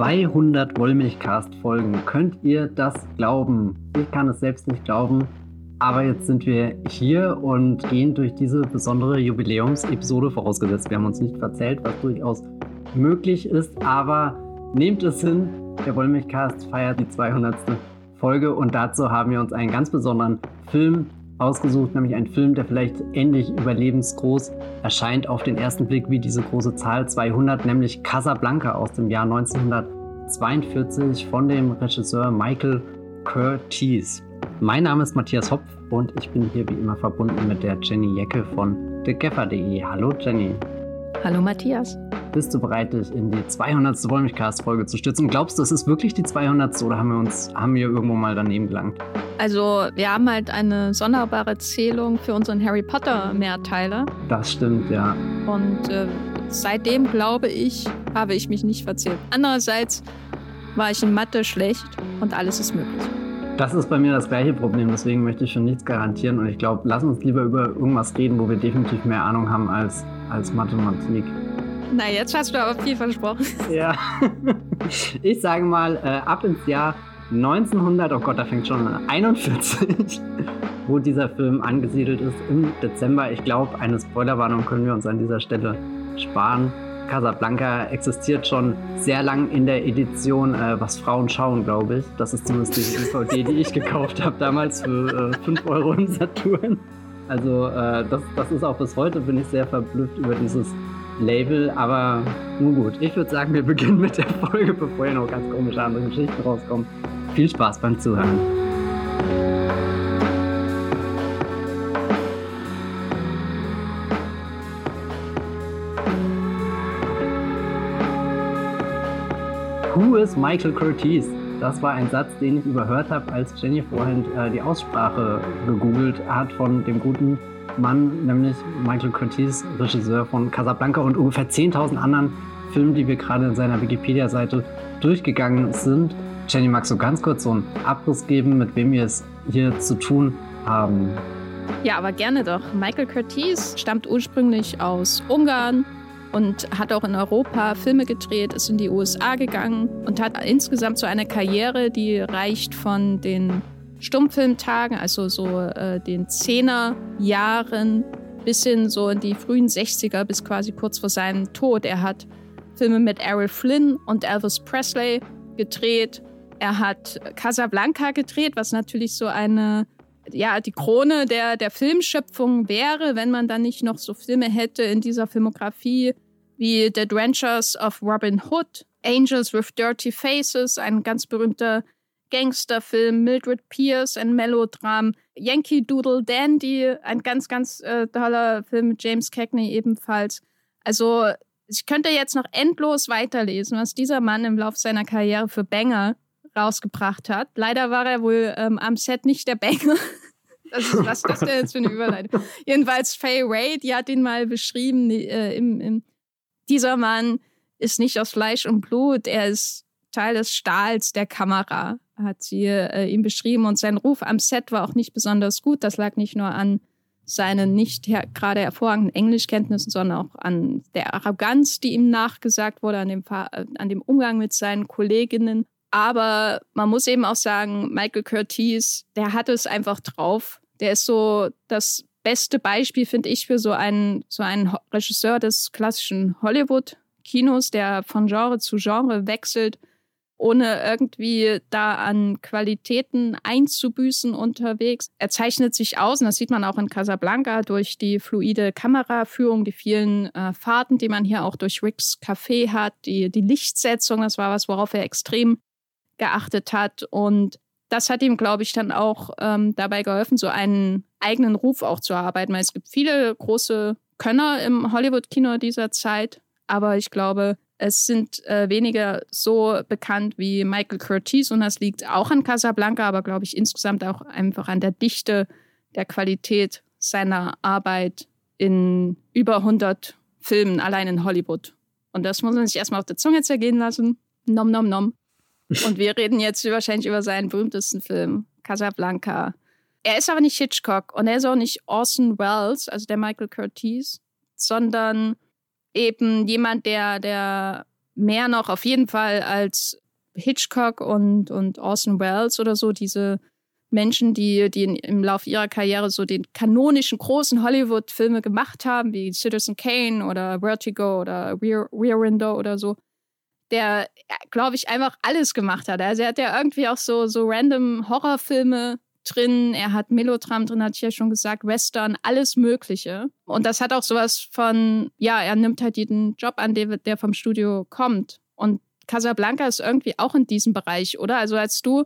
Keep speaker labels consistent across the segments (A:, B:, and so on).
A: 200 Wollmilchcast-Folgen. Könnt ihr das glauben? Ich kann es selbst nicht glauben. Aber jetzt sind wir hier und gehen durch diese besondere Jubiläumsepisode vorausgesetzt. Wir haben uns nicht verzählt, was durchaus möglich ist, aber nehmt es hin, der Wollmilchcast feiert die 200. Folge und dazu haben wir uns einen ganz besonderen Film ausgesucht, nämlich einen Film, der vielleicht ähnlich überlebensgroß erscheint auf den ersten Blick wie diese große Zahl 200, nämlich Casablanca aus dem Jahr 1942 von dem Regisseur Michael Curtiz. Mein Name ist Matthias Hopf und ich bin hier wie immer verbunden mit der Jenny Jecke von thegaffer.de. Hallo Jenny.
B: Hallo Matthias.
A: Bist du bereit, dich in die 200. Wollmilchcast-Folge zu stützen? Glaubst du, es ist wirklich die 200. oder haben wir uns haben wir irgendwo mal daneben gelangt?
B: Also, wir haben halt eine sonderbare Zählung für unseren Harry Potter-Mehrteiler.
A: Das stimmt, ja.
B: Und äh, seitdem, glaube ich, habe ich mich nicht verzählt. Andererseits war ich in Mathe schlecht und alles ist möglich.
A: Das ist bei mir das gleiche Problem, deswegen möchte ich schon nichts garantieren und ich glaube, lass uns lieber über irgendwas reden, wo wir definitiv mehr Ahnung haben als, als Mathematik.
B: Na, jetzt hast du aber viel versprochen.
A: Ja. Ich sage mal, äh, ab ins Jahr 1900, oh Gott, da fängt schon an, 41, wo dieser Film angesiedelt ist, im Dezember. Ich glaube, eine Spoilerwarnung können wir uns an dieser Stelle sparen. Casablanca existiert schon sehr lang in der Edition, äh, was Frauen schauen, glaube ich. Das ist zumindest die DVD, die ich gekauft habe damals für äh, 5 Euro im Saturn. Also äh, das, das ist auch bis heute, bin ich sehr verblüfft über dieses Label, aber nun gut. Ich würde sagen, wir beginnen mit der Folge, bevor hier noch ganz komische andere Geschichten rauskommen. Viel Spaß beim Zuhören. Who is Michael Curtiz? Das war ein Satz, den ich überhört habe, als Jenny vorhin äh, die Aussprache gegoogelt hat von dem guten Mann, nämlich Michael Curtiz, Regisseur von Casablanca und ungefähr 10.000 anderen Filmen, die wir gerade in seiner Wikipedia-Seite durchgegangen sind. Jenny, magst du ganz kurz so einen Abriss geben, mit wem wir es hier zu tun haben?
B: Ja, aber gerne doch. Michael Curtiz stammt ursprünglich aus Ungarn, und hat auch in Europa Filme gedreht, ist in die USA gegangen und hat insgesamt so eine Karriere, die reicht von den Stummfilmtagen, also so äh, den Zehnerjahren bis hin so in die frühen 60er bis quasi kurz vor seinem Tod. Er hat Filme mit Errol Flynn und Elvis Presley gedreht. Er hat Casablanca gedreht, was natürlich so eine ja, die Krone der, der Filmschöpfung wäre, wenn man dann nicht noch so Filme hätte in dieser Filmografie wie The Adventures of Robin Hood, Angels with Dirty Faces, ein ganz berühmter Gangsterfilm, Mildred Pierce, ein Melodram, Yankee Doodle Dandy, ein ganz, ganz äh, toller Film mit James Cagney ebenfalls. Also ich könnte jetzt noch endlos weiterlesen, was dieser Mann im Lauf seiner Karriere für Banger rausgebracht hat. Leider war er wohl ähm, am Set nicht der Banger. Ist, was ist das denn jetzt für eine Überleitung? Jedenfalls Faye Ray, die hat ihn mal beschrieben, äh, im, im, dieser Mann ist nicht aus Fleisch und Blut, er ist Teil des Stahls der Kamera, hat sie äh, ihm beschrieben. Und sein Ruf am Set war auch nicht besonders gut. Das lag nicht nur an seinen nicht her gerade hervorragenden Englischkenntnissen, sondern auch an der Arroganz, die ihm nachgesagt wurde, an dem, äh, an dem Umgang mit seinen Kolleginnen. Aber man muss eben auch sagen, Michael Curtiz, der hat es einfach drauf. Der ist so das beste Beispiel, finde ich, für so einen, so einen Regisseur des klassischen Hollywood-Kinos, der von Genre zu Genre wechselt, ohne irgendwie da an Qualitäten einzubüßen unterwegs. Er zeichnet sich aus, und das sieht man auch in Casablanca, durch die fluide Kameraführung, die vielen äh, Fahrten, die man hier auch durch Ricks Café hat, die, die Lichtsetzung, das war was, worauf er extrem geachtet hat. Und das hat ihm, glaube ich, dann auch ähm, dabei geholfen, so einen eigenen Ruf auch zu erarbeiten. Weil es gibt viele große Könner im Hollywood-Kino dieser Zeit, aber ich glaube, es sind äh, weniger so bekannt wie Michael Curtiz und das liegt auch an Casablanca, aber glaube ich insgesamt auch einfach an der Dichte der Qualität seiner Arbeit in über 100 Filmen allein in Hollywood. Und das muss man sich erstmal auf der Zunge zergehen lassen. Nom, nom, nom. Und wir reden jetzt wahrscheinlich über seinen berühmtesten Film, Casablanca. Er ist aber nicht Hitchcock und er ist auch nicht Orson Welles, also der Michael Curtiz, sondern eben jemand, der, der mehr noch auf jeden Fall als Hitchcock und, und Orson Welles oder so, diese Menschen, die, die im Laufe ihrer Karriere so den kanonischen großen Hollywood-Filme gemacht haben, wie Citizen Kane oder Vertigo oder Rear, Rear Window oder so, der, glaube ich, einfach alles gemacht hat. Also er hat ja irgendwie auch so, so random Horrorfilme drin, er hat Melodram drin, hatte ich ja schon gesagt, Western, alles Mögliche. Und das hat auch sowas von, ja, er nimmt halt jeden Job an, der, der vom Studio kommt. Und Casablanca ist irgendwie auch in diesem Bereich, oder? Also als du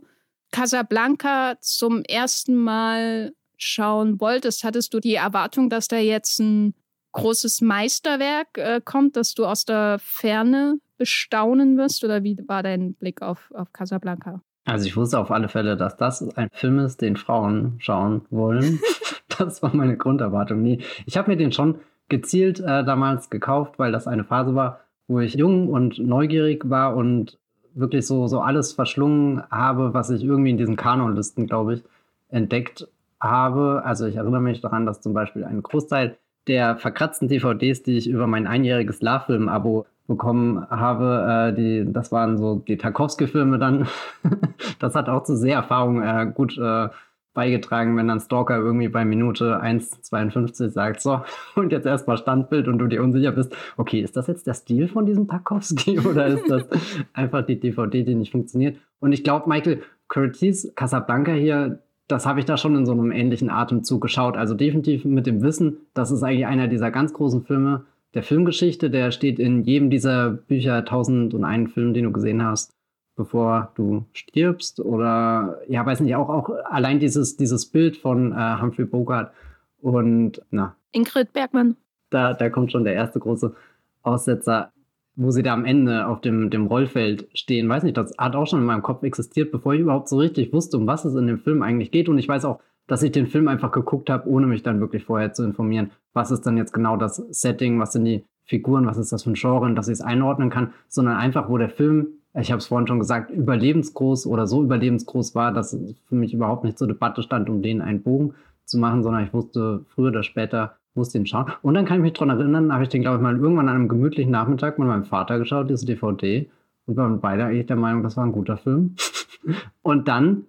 B: Casablanca zum ersten Mal schauen wolltest, hattest du die Erwartung, dass da jetzt ein großes Meisterwerk äh, kommt, das du aus der Ferne bestaunen wirst? Oder wie war dein Blick auf, auf Casablanca?
A: Also ich wusste auf alle Fälle, dass das ein Film ist, den Frauen schauen wollen. das war meine Grunderwartung. Nee, ich habe mir den schon gezielt äh, damals gekauft, weil das eine Phase war, wo ich jung und neugierig war und wirklich so, so alles verschlungen habe, was ich irgendwie in diesen Kanonlisten, glaube ich, entdeckt habe. Also ich erinnere mich daran, dass zum Beispiel ein Großteil der verkratzten DVDs, die ich über mein einjähriges Love-Film-Abo bekommen habe, äh, die, das waren so die Tarkovsky-Filme dann. das hat auch zu Seherfahrung äh, gut äh, beigetragen, wenn dann Stalker irgendwie bei Minute 1,52 sagt, so, und jetzt erstmal Standbild und du dir unsicher bist, okay, ist das jetzt der Stil von diesem Tarkovsky oder ist das einfach die DVD, die nicht funktioniert? Und ich glaube, Michael Curtis Casablanca hier, das habe ich da schon in so einem ähnlichen Atemzug geschaut. Also definitiv mit dem Wissen, das ist eigentlich einer dieser ganz großen Filme, der Filmgeschichte, der steht in jedem dieser Bücher 1001 Film, den du gesehen hast, bevor du stirbst. Oder, ja, weiß nicht, auch, auch allein dieses, dieses Bild von äh, Humphrey Bogart und, na.
B: Ingrid Bergmann.
A: Da, da kommt schon der erste große Aussetzer, wo sie da am Ende auf dem, dem Rollfeld stehen. Weiß nicht, das hat auch schon in meinem Kopf existiert, bevor ich überhaupt so richtig wusste, um was es in dem Film eigentlich geht. Und ich weiß auch, dass ich den Film einfach geguckt habe, ohne mich dann wirklich vorher zu informieren, was ist dann jetzt genau das Setting, was sind die Figuren, was ist das für ein Genre, dass ich es einordnen kann, sondern einfach, wo der Film, ich habe es vorhin schon gesagt, überlebensgroß oder so überlebensgroß war, dass es für mich überhaupt nicht zur Debatte stand, um den einen Bogen zu machen, sondern ich wusste früher oder später, muss den schauen. Und dann kann ich mich daran erinnern, habe ich den, glaube ich, mal irgendwann an einem gemütlichen Nachmittag mit meinem Vater geschaut, diese DVD. Und wir waren beide eigentlich der Meinung, das war ein guter Film. und dann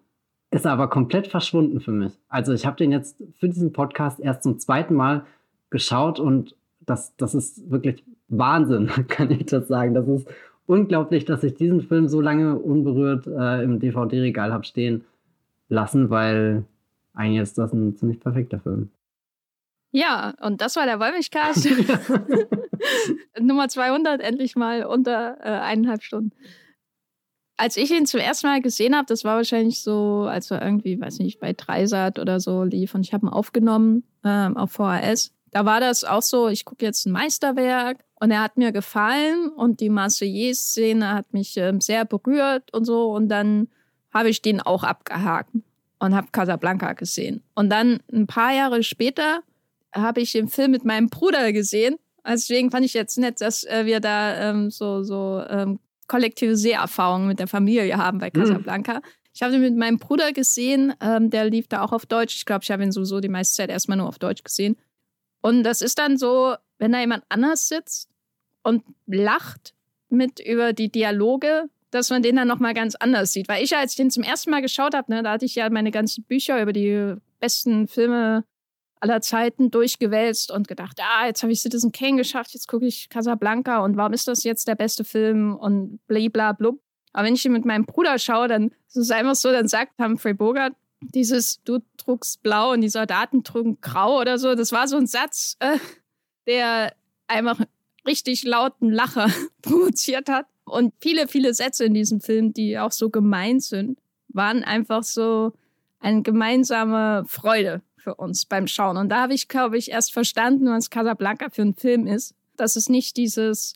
A: ist er aber komplett verschwunden für mich. Also ich habe den jetzt für diesen Podcast erst zum zweiten Mal geschaut und das, das ist wirklich Wahnsinn, kann ich das sagen. Das ist unglaublich, dass ich diesen Film so lange unberührt äh, im DVD-Regal habe stehen lassen, weil eigentlich ist das ein ziemlich perfekter Film.
B: Ja, und das war der Wollmilchcast. Nummer 200, endlich mal unter äh, eineinhalb Stunden als ich ihn zum ersten Mal gesehen habe, das war wahrscheinlich so, als er irgendwie, weiß nicht, bei Dreisat oder so lief und ich habe ihn aufgenommen ähm, auf VHS. Da war das auch so, ich gucke jetzt ein Meisterwerk und er hat mir gefallen und die Marseillaise-Szene hat mich ähm, sehr berührt und so und dann habe ich den auch abgehakt und habe Casablanca gesehen. Und dann ein paar Jahre später habe ich den Film mit meinem Bruder gesehen. Deswegen fand ich jetzt nett, dass äh, wir da ähm, so, so ähm, kollektive Seherfahrung mit der Familie haben bei mhm. Casablanca. Mhm. Ich habe ihn mit meinem Bruder gesehen, ähm, der lief da auch auf Deutsch. Ich glaube, ich habe ihn sowieso die meiste Zeit erstmal nur auf Deutsch gesehen. Und das ist dann so, wenn da jemand anders sitzt und lacht mit über die Dialoge, dass man den dann nochmal ganz anders sieht. Weil ich, als ich den zum ersten Mal geschaut habe, ne, da hatte ich ja meine ganzen Bücher über die besten Filme aller Zeiten durchgewälzt und gedacht, ah, jetzt habe ich Citizen Kane geschafft, jetzt gucke ich Casablanca und warum ist das jetzt der beste Film und blub. Aber wenn ich ihn mit meinem Bruder schaue, dann ist es einfach so, dann sagt Humphrey Bogart, dieses du trugst blau und die Soldaten trugen grau oder so, das war so ein Satz, äh, der einfach richtig lauten Lacher provoziert hat. Und viele, viele Sätze in diesem Film, die auch so gemeint sind, waren einfach so eine gemeinsame Freude für uns beim Schauen. Und da habe ich, glaube ich, erst verstanden, was Casablanca für ein Film ist. Dass es nicht dieses,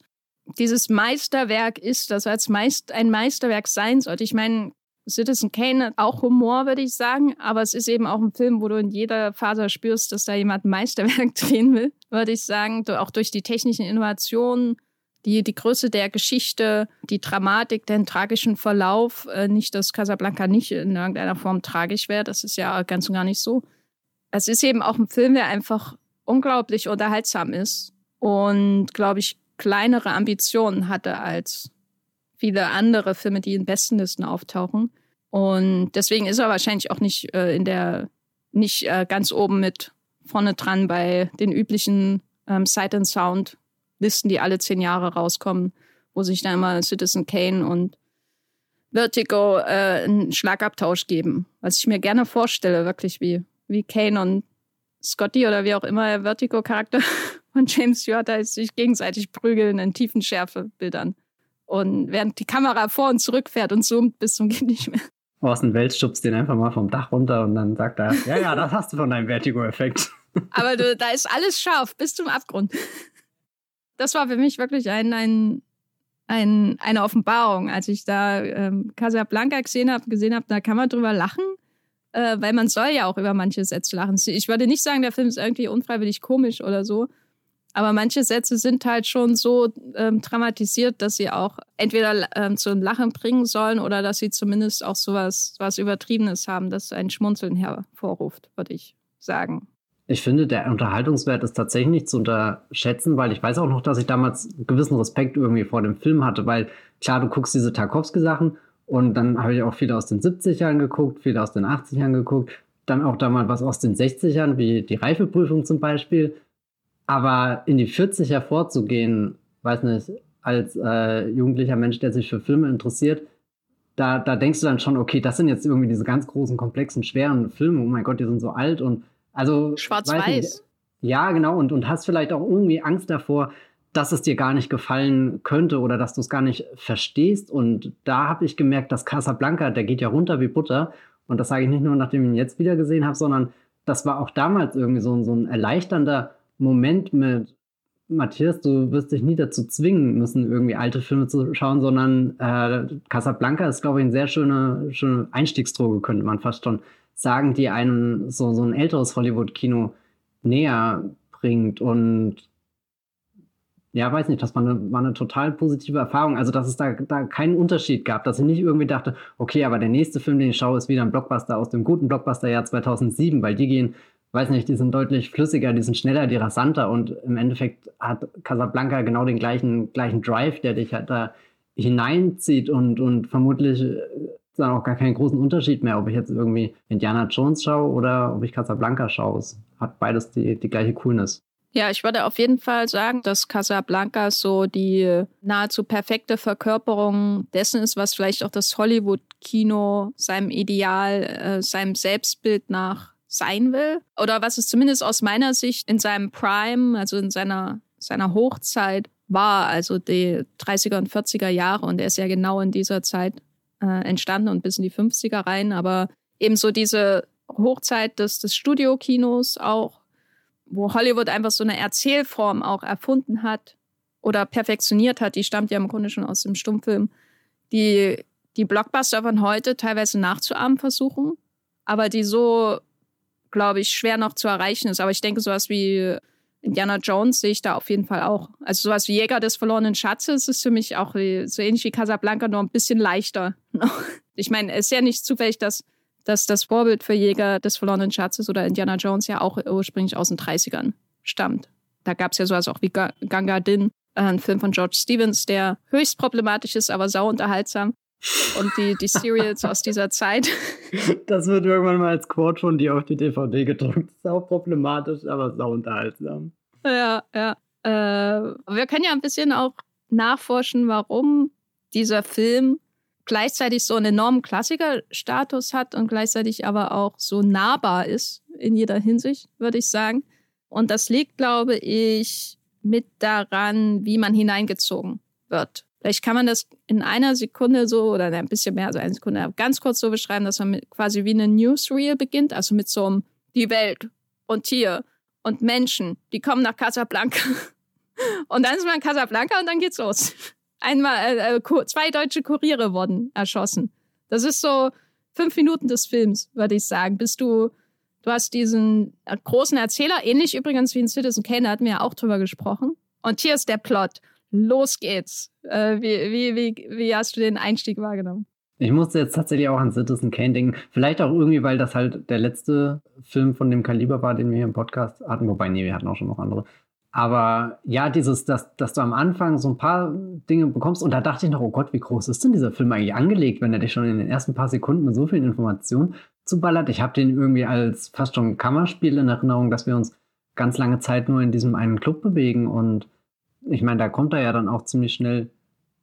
B: dieses Meisterwerk ist, das als Meist, ein Meisterwerk sein sollte. Ich meine, Citizen Kane hat auch Humor, würde ich sagen, aber es ist eben auch ein Film, wo du in jeder Faser spürst, dass da jemand ein Meisterwerk drehen will, würde ich sagen. Auch durch die technischen Innovationen, die, die Größe der Geschichte, die Dramatik, den tragischen Verlauf. Äh, nicht, dass Casablanca nicht in irgendeiner Form tragisch wäre, das ist ja ganz und gar nicht so es ist eben auch ein Film, der einfach unglaublich unterhaltsam ist und, glaube ich, kleinere Ambitionen hatte als viele andere Filme, die in Bestenlisten auftauchen. Und deswegen ist er wahrscheinlich auch nicht äh, in der, nicht äh, ganz oben mit vorne dran bei den üblichen ähm, Sight and Sound Listen, die alle zehn Jahre rauskommen, wo sich dann immer Citizen Kane und Vertigo äh, einen Schlagabtausch geben. Was ich mir gerne vorstelle, wirklich wie, wie Kane und Scotty oder wie auch immer der Vertigo-Charakter von James Stewart da sich gegenseitig prügeln in tiefen Schärfebildern. Und während die Kamera vor und zurück fährt und zoomt bis zum geht nicht mehr.
A: Orson Welles schubst den einfach mal vom Dach runter und dann sagt er, ja, ja, das hast du von deinem Vertigo-Effekt.
B: Aber du, da ist alles scharf bis zum Abgrund. Das war für mich wirklich ein, ein, ein, eine Offenbarung, als ich da ähm, Casablanca gesehen habe, gesehen habe, da kann man drüber lachen, äh, weil man soll ja auch über manche Sätze lachen. Ich würde nicht sagen, der Film ist irgendwie unfreiwillig komisch oder so, aber manche Sätze sind halt schon so ähm, dramatisiert, dass sie auch entweder ähm, zum Lachen bringen sollen oder dass sie zumindest auch sowas was Übertriebenes haben, das ein Schmunzeln hervorruft, würde ich sagen.
A: Ich finde, der Unterhaltungswert ist tatsächlich nicht zu unterschätzen, weil ich weiß auch noch, dass ich damals gewissen Respekt irgendwie vor dem Film hatte, weil klar, du guckst diese Tarkovsky-Sachen und dann habe ich auch viele aus den 70ern geguckt, viele aus den 80ern geguckt, dann auch damals was aus den 60ern, wie die Reifeprüfung zum Beispiel. Aber in die 40er vorzugehen, weiß nicht, als äh, jugendlicher Mensch, der sich für Filme interessiert, da, da denkst du dann schon, okay, das sind jetzt irgendwie diese ganz großen, komplexen, schweren Filme. Oh mein Gott, die sind so alt und also.
B: Schwarz-Weiß.
A: Ja, genau. Und, und hast vielleicht auch irgendwie Angst davor, dass es dir gar nicht gefallen könnte oder dass du es gar nicht verstehst. Und da habe ich gemerkt, dass Casablanca, der geht ja runter wie Butter. Und das sage ich nicht nur, nachdem ich ihn jetzt wieder gesehen habe, sondern das war auch damals irgendwie so, so ein erleichternder Moment mit Matthias, du wirst dich nie dazu zwingen müssen, irgendwie alte Filme zu schauen, sondern äh, Casablanca ist, glaube ich, eine sehr schöne, schöne Einstiegsdroge, könnte man fast schon sagen, die einem so, so ein älteres Hollywood-Kino näher bringt. Und ja, weiß nicht, das war eine, war eine total positive Erfahrung. Also, dass es da, da keinen Unterschied gab, dass ich nicht irgendwie dachte, okay, aber der nächste Film, den ich schaue, ist wieder ein Blockbuster aus dem guten Blockbuster-Jahr 2007, weil die gehen, weiß nicht, die sind deutlich flüssiger, die sind schneller, die rasanter und im Endeffekt hat Casablanca genau den gleichen, gleichen Drive, der dich halt da hineinzieht und, und vermutlich dann auch gar keinen großen Unterschied mehr, ob ich jetzt irgendwie Indiana Jones schaue oder ob ich Casablanca schaue. Es hat beides die, die gleiche Coolness.
B: Ja, ich würde auf jeden Fall sagen, dass Casablanca so die nahezu perfekte Verkörperung dessen ist, was vielleicht auch das Hollywood-Kino seinem Ideal, äh, seinem Selbstbild nach sein will. Oder was es zumindest aus meiner Sicht in seinem Prime, also in seiner, seiner Hochzeit war, also die 30er und 40er Jahre. Und er ist ja genau in dieser Zeit äh, entstanden und bis in die 50er rein, aber ebenso diese Hochzeit des, des Studiokinos auch, wo Hollywood einfach so eine Erzählform auch erfunden hat oder perfektioniert hat, die stammt ja im Grunde schon aus dem Stummfilm, die die Blockbuster von heute teilweise nachzuahmen versuchen, aber die so, glaube ich, schwer noch zu erreichen ist. Aber ich denke, sowas wie Indiana Jones sehe ich da auf jeden Fall auch. Also sowas wie Jäger des verlorenen Schatzes ist für mich auch so ähnlich wie Casablanca, nur ein bisschen leichter. ich meine, es ist ja nicht zufällig, dass, dass das Vorbild für Jäger des verlorenen Schatzes oder Indiana Jones ja auch ursprünglich aus den 30ern stammt. Da gab es ja sowas auch wie Ganga Din, äh, ein Film von George Stevens, der höchst problematisch ist, aber sau unterhaltsam. Und die, die Serials aus dieser Zeit.
A: Das wird irgendwann mal als Quote von dir auf die DVD gedruckt. Sau problematisch, aber sau unterhaltsam.
B: Ja, ja. Äh, wir können ja ein bisschen auch nachforschen, warum dieser Film gleichzeitig so einen enormen Klassikerstatus hat und gleichzeitig aber auch so nahbar ist in jeder Hinsicht, würde ich sagen. Und das liegt, glaube ich, mit daran, wie man hineingezogen wird. Vielleicht kann man das in einer Sekunde so oder ein bisschen mehr, also eine Sekunde, ganz kurz so beschreiben, dass man quasi wie eine Newsreel beginnt, also mit so einem die Welt und Tier und Menschen, die kommen nach Casablanca. Und dann ist man in Casablanca und dann geht's los. Einmal äh, äh zwei deutsche Kuriere wurden erschossen. Das ist so fünf Minuten des Films, würde ich sagen. Bis du, du hast diesen äh, großen Erzähler, ähnlich übrigens wie in Citizen Kane, da hatten wir ja auch drüber gesprochen. Und hier ist der Plot los geht's. Äh, wie, wie, wie, wie hast du den Einstieg wahrgenommen?
A: Ich musste jetzt tatsächlich auch an Citizen Kane denken. Vielleicht auch irgendwie, weil das halt der letzte Film von dem Kaliber war, den wir hier im Podcast hatten. Wobei, nee, wir hatten auch schon noch andere. Aber ja, dieses, dass, dass du am Anfang so ein paar Dinge bekommst und da dachte ich noch, oh Gott, wie groß ist denn dieser Film eigentlich angelegt, wenn er dich schon in den ersten paar Sekunden mit so vielen Informationen zuballert. Ich habe den irgendwie als fast schon Kammerspiel in Erinnerung, dass wir uns ganz lange Zeit nur in diesem einen Club bewegen und ich meine, da kommt er ja dann auch ziemlich schnell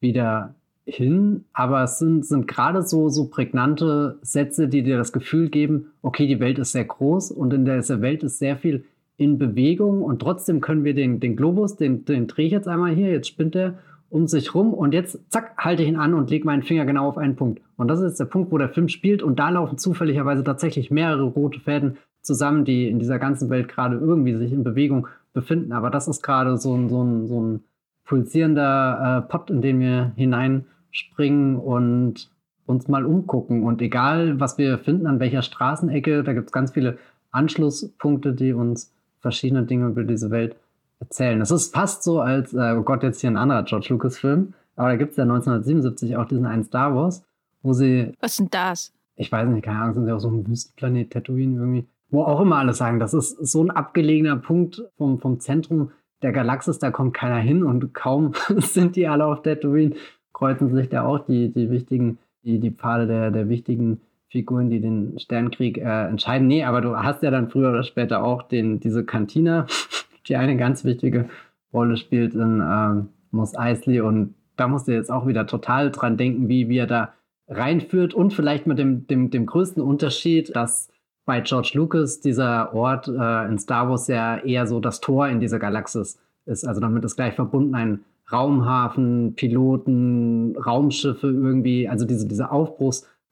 A: wieder hin, aber es sind, sind gerade so, so prägnante Sätze, die dir das Gefühl geben, okay, die Welt ist sehr groß und in dieser Welt ist sehr viel in Bewegung und trotzdem können wir den, den Globus, den, den drehe ich jetzt einmal hier, jetzt spinnt er um sich rum und jetzt, zack, halte ich ihn an und lege meinen Finger genau auf einen Punkt. Und das ist der Punkt, wo der Film spielt und da laufen zufälligerweise tatsächlich mehrere rote Fäden zusammen, die in dieser ganzen Welt gerade irgendwie sich in Bewegung befinden. Aber das ist gerade so ein, so ein, so ein pulsierender äh, Pott, in den wir hineinspringen und uns mal umgucken. Und egal, was wir finden, an welcher Straßenecke, da gibt es ganz viele Anschlusspunkte, die uns verschiedene Dinge über diese Welt erzählen. Es ist fast so, als, äh, oh Gott, jetzt hier ein anderer George Lucas-Film, aber da gibt es ja 1977 auch diesen einen Star Wars, wo sie.
B: Was ist denn das?
A: Ich weiß nicht, keine Ahnung, sind sie auf so einem Wüstenplanet Tatooine irgendwie wo auch immer alle sagen, das ist so ein abgelegener Punkt vom, vom Zentrum der Galaxis, da kommt keiner hin und kaum sind die alle auf Tatooine, kreuzen sich da auch die, die wichtigen, die, die Pfade der, der wichtigen Figuren, die den Sternkrieg äh, entscheiden. Nee, aber du hast ja dann früher oder später auch den, diese Kantina, die eine ganz wichtige Rolle spielt in ähm, Mos Eisley und da musst du jetzt auch wieder total dran denken, wie, wie er da reinführt und vielleicht mit dem, dem, dem größten Unterschied, dass bei George Lucas dieser Ort äh, in Star Wars ja eher so das Tor in diese Galaxis ist. Also damit ist gleich verbunden ein Raumhafen, Piloten, Raumschiffe irgendwie, also diese, diese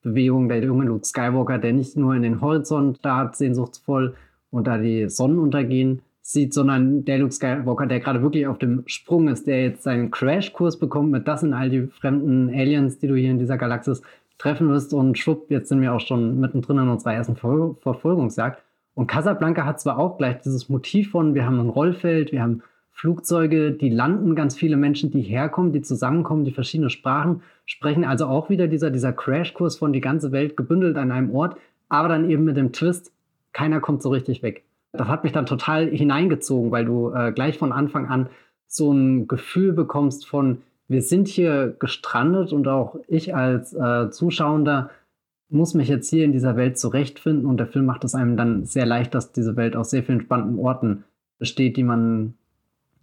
A: Aufbruchsbewegung der junge Luke Skywalker, der nicht nur in den Horizont starrt, sehnsuchtsvoll und da die Sonnen untergehen sieht, sondern der Luke Skywalker, der gerade wirklich auf dem Sprung ist, der jetzt seinen Crashkurs bekommt mit das sind all die fremden Aliens, die du hier in dieser Galaxis treffen wirst und schwupp, jetzt sind wir auch schon mittendrin in unserer ersten Ver Verfolgungsjagd. Und Casablanca hat zwar auch gleich dieses Motiv von, wir haben ein Rollfeld, wir haben Flugzeuge, die landen, ganz viele Menschen, die herkommen, die zusammenkommen, die verschiedene Sprachen sprechen. Also auch wieder dieser, dieser Crashkurs von die ganze Welt gebündelt an einem Ort, aber dann eben mit dem Twist, keiner kommt so richtig weg. Das hat mich dann total hineingezogen, weil du äh, gleich von Anfang an so ein Gefühl bekommst von, wir sind hier gestrandet und auch ich als äh, Zuschauender muss mich jetzt hier in dieser Welt zurechtfinden und der Film macht es einem dann sehr leicht, dass diese Welt aus sehr vielen spannenden Orten besteht, die man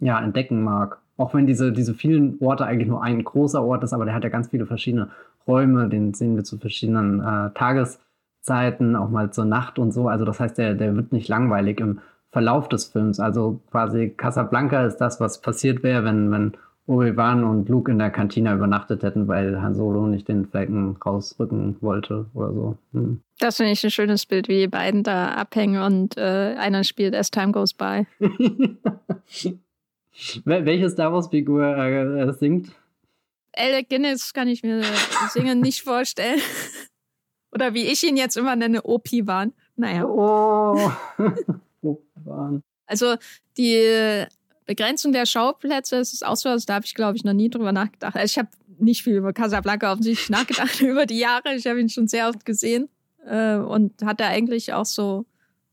A: ja entdecken mag. Auch wenn diese, diese vielen Orte eigentlich nur ein großer Ort ist, aber der hat ja ganz viele verschiedene Räume, den sehen wir zu verschiedenen äh, Tageszeiten, auch mal zur Nacht und so. Also das heißt, der, der wird nicht langweilig im Verlauf des Films. Also quasi Casablanca ist das, was passiert wäre, wenn, wenn Obi-Wan und Luke in der Kantine übernachtet hätten, weil Han Solo nicht den Flecken rausrücken wollte oder so. Hm.
B: Das finde ich ein schönes Bild, wie die beiden da abhängen und äh, einer spielt As Time Goes By.
A: Welche Star Wars-Figur äh, äh, singt?
B: Alec Guinness kann ich mir singen nicht vorstellen. Oder wie ich ihn jetzt immer nenne, Opi-Wan. Naja.
A: Oh. Opi-Wan.
B: Also die Begrenzung der Schauplätze, das ist auch so, also da habe ich, glaube ich, noch nie drüber nachgedacht. Also ich habe nicht viel über Casablanca offensichtlich nachgedacht über die Jahre. Ich habe ihn schon sehr oft gesehen äh, und hatte eigentlich auch so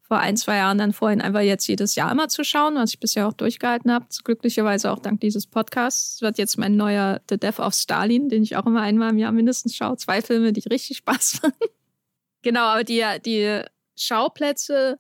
B: vor ein, zwei Jahren dann vorhin einfach jetzt jedes Jahr immer zu schauen, was ich bisher auch durchgehalten habe. Glücklicherweise auch dank dieses Podcasts. Wird jetzt mein neuer The Death of Stalin, den ich auch immer einmal im Jahr mindestens schaue. Zwei Filme, die richtig Spaß machen. genau, aber die, die Schauplätze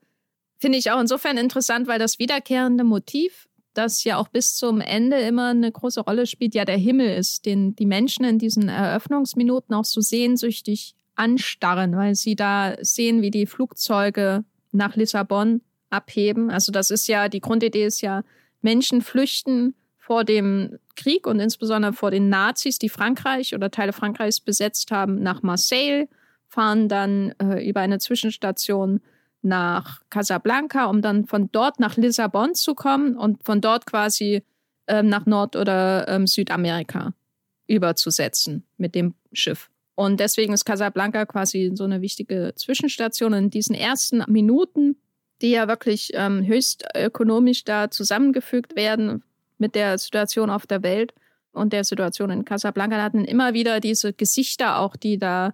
B: finde ich auch insofern interessant, weil das wiederkehrende Motiv das ja auch bis zum Ende immer eine große Rolle spielt, ja der Himmel ist, den die Menschen in diesen Eröffnungsminuten auch so sehnsüchtig anstarren, weil sie da sehen, wie die Flugzeuge nach Lissabon abheben. Also das ist ja, die Grundidee ist ja, Menschen flüchten vor dem Krieg und insbesondere vor den Nazis, die Frankreich oder Teile Frankreichs besetzt haben, nach Marseille, fahren dann äh, über eine Zwischenstation nach Casablanca, um dann von dort nach Lissabon zu kommen und von dort quasi ähm, nach Nord- oder ähm, Südamerika überzusetzen mit dem Schiff. Und deswegen ist Casablanca quasi so eine wichtige Zwischenstation. in diesen ersten Minuten, die ja wirklich ähm, höchst ökonomisch da zusammengefügt werden mit der Situation auf der Welt und der Situation in Casablanca, hatten immer wieder diese Gesichter auch, die da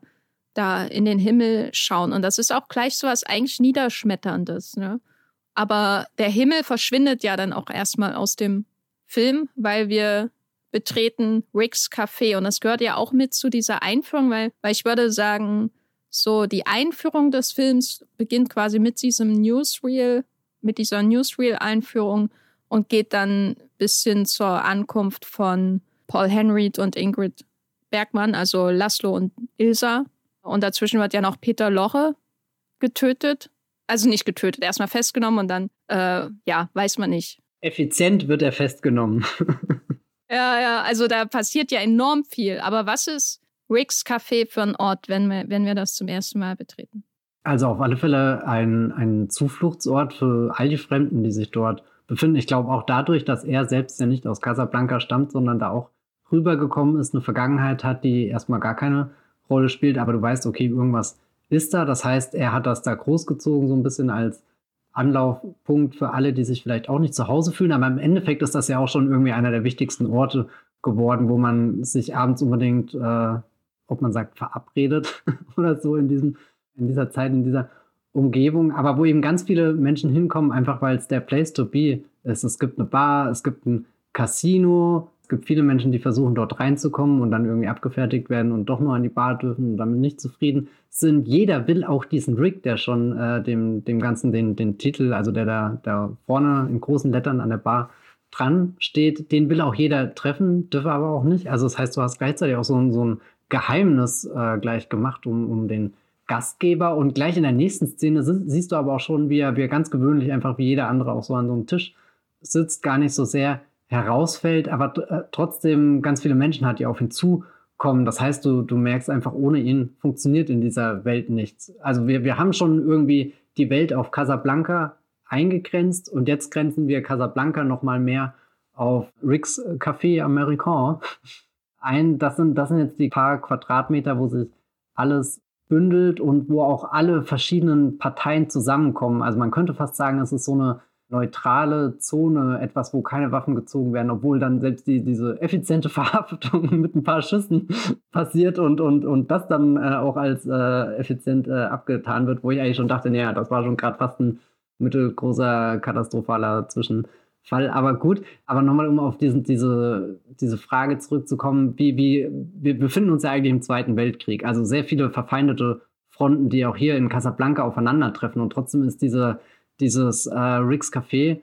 B: da in den Himmel schauen. Und das ist auch gleich so was eigentlich Niederschmetterndes. Ne? Aber der Himmel verschwindet ja dann auch erstmal aus dem Film, weil wir betreten Ricks Café. Und das gehört ja auch mit zu dieser Einführung, weil, weil ich würde sagen, so die Einführung des Films beginnt quasi mit diesem Newsreel, mit dieser Newsreel-Einführung und geht dann bis hin zur Ankunft von Paul Henry und Ingrid Bergmann, also Laszlo und Ilsa. Und dazwischen wird ja noch Peter Loche getötet. Also nicht getötet, erstmal festgenommen und dann, äh, ja, weiß man nicht.
A: Effizient wird er festgenommen.
B: Ja, ja, also da passiert ja enorm viel. Aber was ist Ricks Café für ein Ort, wenn wir, wenn wir das zum ersten Mal betreten?
A: Also auf alle Fälle ein, ein Zufluchtsort für all die Fremden, die sich dort befinden. Ich glaube auch dadurch, dass er selbst ja nicht aus Casablanca stammt, sondern da auch rübergekommen ist, eine Vergangenheit hat, die erstmal gar keine Rolle spielt, aber du weißt, okay, irgendwas ist da. Das heißt, er hat das da großgezogen, so ein bisschen als Anlaufpunkt für alle, die sich vielleicht auch nicht zu Hause fühlen. Aber im Endeffekt ist das ja auch schon irgendwie einer der wichtigsten Orte geworden, wo man sich abends unbedingt, äh, ob man sagt, verabredet oder so in diesem, in dieser Zeit, in dieser Umgebung, aber wo eben ganz viele Menschen hinkommen, einfach weil es der Place to be ist. Es gibt eine Bar, es gibt ein Casino, es gibt viele Menschen, die versuchen, dort reinzukommen und dann irgendwie abgefertigt werden und doch nur an die Bar dürfen und damit nicht zufrieden sind. Jeder will auch diesen Rick, der schon äh, dem, dem Ganzen den, den Titel, also der da, da vorne in großen Lettern an der Bar dran steht, den will auch jeder treffen, dürfe aber auch nicht. Also das heißt, du hast gleichzeitig auch so ein, so ein Geheimnis äh, gleich gemacht um, um den Gastgeber und gleich in der nächsten Szene siehst du aber auch schon, wie er, wie er ganz gewöhnlich einfach wie jeder andere auch so an so einem Tisch sitzt, gar nicht so sehr herausfällt, aber äh, trotzdem ganz viele Menschen hat, die auf ihn zukommen. Das heißt, du, du merkst einfach, ohne ihn funktioniert in dieser Welt nichts. Also wir, wir haben schon irgendwie die Welt auf Casablanca eingegrenzt und jetzt grenzen wir Casablanca nochmal mehr auf Rick's Café American ein. Das sind, das sind jetzt die paar Quadratmeter, wo sich alles bündelt und wo auch alle verschiedenen Parteien zusammenkommen. Also man könnte fast sagen, es ist so eine neutrale Zone, etwas, wo keine Waffen gezogen werden, obwohl dann selbst die, diese effiziente Verhaftung mit ein paar Schüssen passiert und, und, und das dann äh, auch als äh, effizient äh, abgetan wird, wo ich eigentlich schon dachte, naja, das war schon gerade fast ein mittelgroßer katastrophaler Zwischenfall. Aber gut, aber nochmal, um auf diesen, diese, diese Frage zurückzukommen, wie, wie, wir befinden uns ja eigentlich im Zweiten Weltkrieg, also sehr viele verfeindete Fronten, die auch hier in Casablanca aufeinandertreffen und trotzdem ist diese dieses äh, Rick's Café,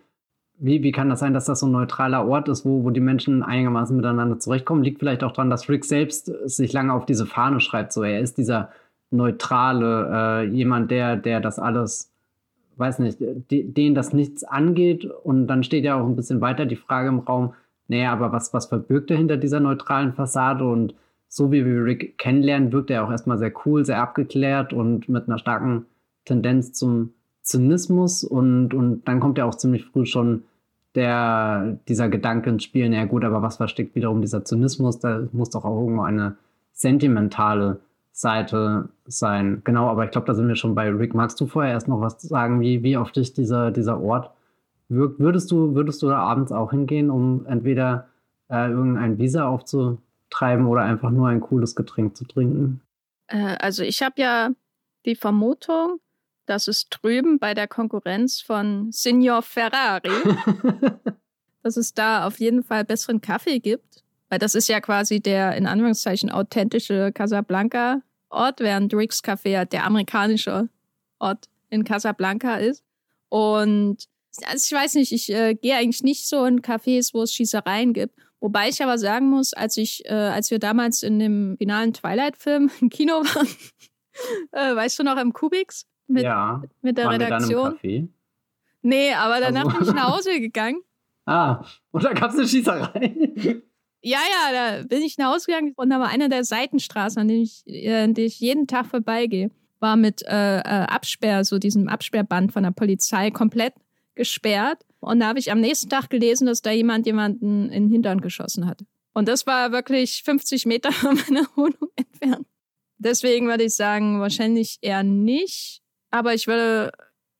A: wie, wie kann das sein, dass das so ein neutraler Ort ist, wo, wo die Menschen einigermaßen miteinander zurechtkommen? Liegt vielleicht auch daran, dass Rick selbst sich lange auf diese Fahne schreibt. So, er ist dieser neutrale, äh, jemand, der, der das alles, weiß nicht, de, den das nichts angeht. Und dann steht ja auch ein bisschen weiter die Frage im Raum, naja, aber was, was verbirgt er hinter dieser neutralen Fassade? Und so wie wir Rick kennenlernen, wirkt er auch erstmal sehr cool, sehr abgeklärt und mit einer starken Tendenz zum Zynismus und, und dann kommt ja auch ziemlich früh schon der, dieser Gedanke ins Spiel, naja gut, aber was versteckt wiederum dieser Zynismus? Da muss doch auch irgendwo eine sentimentale Seite sein. Genau, aber ich glaube, da sind wir schon bei Rick. Magst du vorher erst noch was sagen, wie, wie auf dich dieser, dieser Ort wirkt? Würdest du, würdest du da abends auch hingehen, um entweder äh, irgendein Visa aufzutreiben oder einfach nur ein cooles Getränk zu trinken?
B: Äh, also ich habe ja die Vermutung, dass es drüben bei der Konkurrenz von Signor Ferrari, dass es da auf jeden Fall besseren Kaffee gibt. Weil das ist ja quasi der in Anführungszeichen authentische Casablanca-Ort, während Rick's Café der amerikanische Ort in Casablanca ist. Und also ich weiß nicht, ich äh, gehe eigentlich nicht so in Cafés, wo es Schießereien gibt. Wobei ich aber sagen muss, als ich, äh, als wir damals in dem finalen Twilight-Film im Kino waren, äh, weißt du noch, im Kubix, mit, ja. mit der Waren Redaktion. Nee, aber danach also. bin ich nach Hause gegangen.
A: Ah, und da gab es eine Schießerei.
B: Ja, ja, da bin ich nach Hause gegangen und da war eine der Seitenstraßen, an denen ich, äh, an denen ich jeden Tag vorbeigehe, war mit äh, äh, Absperr, so diesem Absperrband von der Polizei komplett gesperrt. Und da habe ich am nächsten Tag gelesen, dass da jemand jemanden in den Hintern geschossen hat. Und das war wirklich 50 Meter von meiner Wohnung entfernt. Deswegen würde ich sagen, wahrscheinlich eher nicht. Aber ich würde,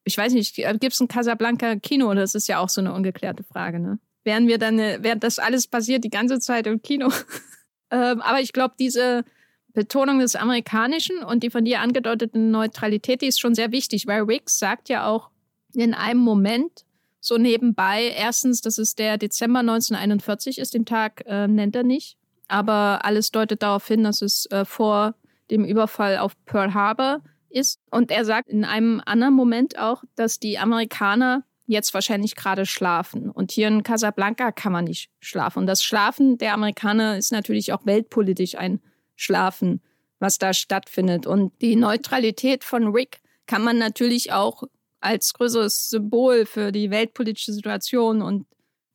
B: ich weiß nicht, gibt es ein Casablanca Kino? Das ist ja auch so eine ungeklärte Frage, ne? Wären wir dann, äh, während das alles passiert, die ganze Zeit im Kino? ähm, aber ich glaube, diese Betonung des Amerikanischen und die von dir angedeutete Neutralität, die ist schon sehr wichtig, weil Riggs sagt ja auch in einem Moment so nebenbei. Erstens, dass es der Dezember 1941 ist, den Tag äh, nennt er nicht, aber alles deutet darauf hin, dass es äh, vor dem Überfall auf Pearl Harbor ist. Und er sagt in einem anderen Moment auch, dass die Amerikaner jetzt wahrscheinlich gerade schlafen. Und hier in Casablanca kann man nicht schlafen. Und das Schlafen der Amerikaner ist natürlich auch weltpolitisch ein Schlafen, was da stattfindet. Und die Neutralität von Rick kann man natürlich auch als größeres Symbol für die weltpolitische Situation und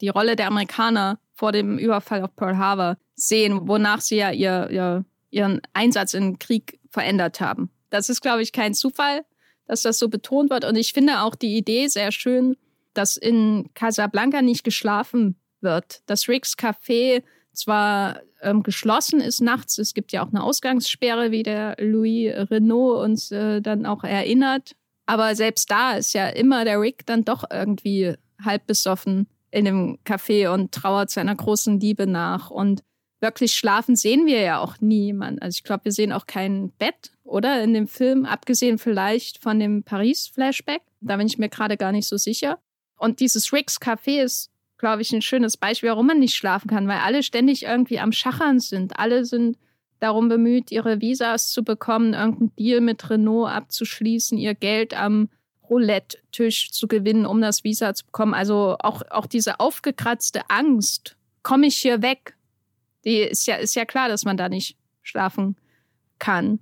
B: die Rolle der Amerikaner vor dem Überfall auf Pearl Harbor sehen, wonach sie ja ihr, ihr, ihren Einsatz im Krieg verändert haben. Das ist, glaube ich, kein Zufall, dass das so betont wird. Und ich finde auch die Idee sehr schön, dass in Casablanca nicht geschlafen wird. Das Ricks Café zwar ähm, geschlossen ist nachts, es gibt ja auch eine Ausgangssperre, wie der Louis Renault uns äh, dann auch erinnert. Aber selbst da ist ja immer der Rick dann doch irgendwie halb besoffen in dem Café und trauert seiner großen Liebe nach. Und wirklich schlafen sehen wir ja auch niemand. Also ich glaube, wir sehen auch kein Bett, oder? In dem Film, abgesehen vielleicht von dem Paris-Flashback. Da bin ich mir gerade gar nicht so sicher. Und dieses Ricks Café ist, glaube ich, ein schönes Beispiel, warum man nicht schlafen kann, weil alle ständig irgendwie am Schachern sind. Alle sind darum bemüht, ihre Visas zu bekommen, irgendeinen Deal mit Renault abzuschließen, ihr Geld am Roulette-Tisch zu gewinnen, um das Visa zu bekommen. Also auch, auch diese aufgekratzte Angst, komme ich hier weg? Die ist ja, ist ja klar, dass man da nicht schlafen kann.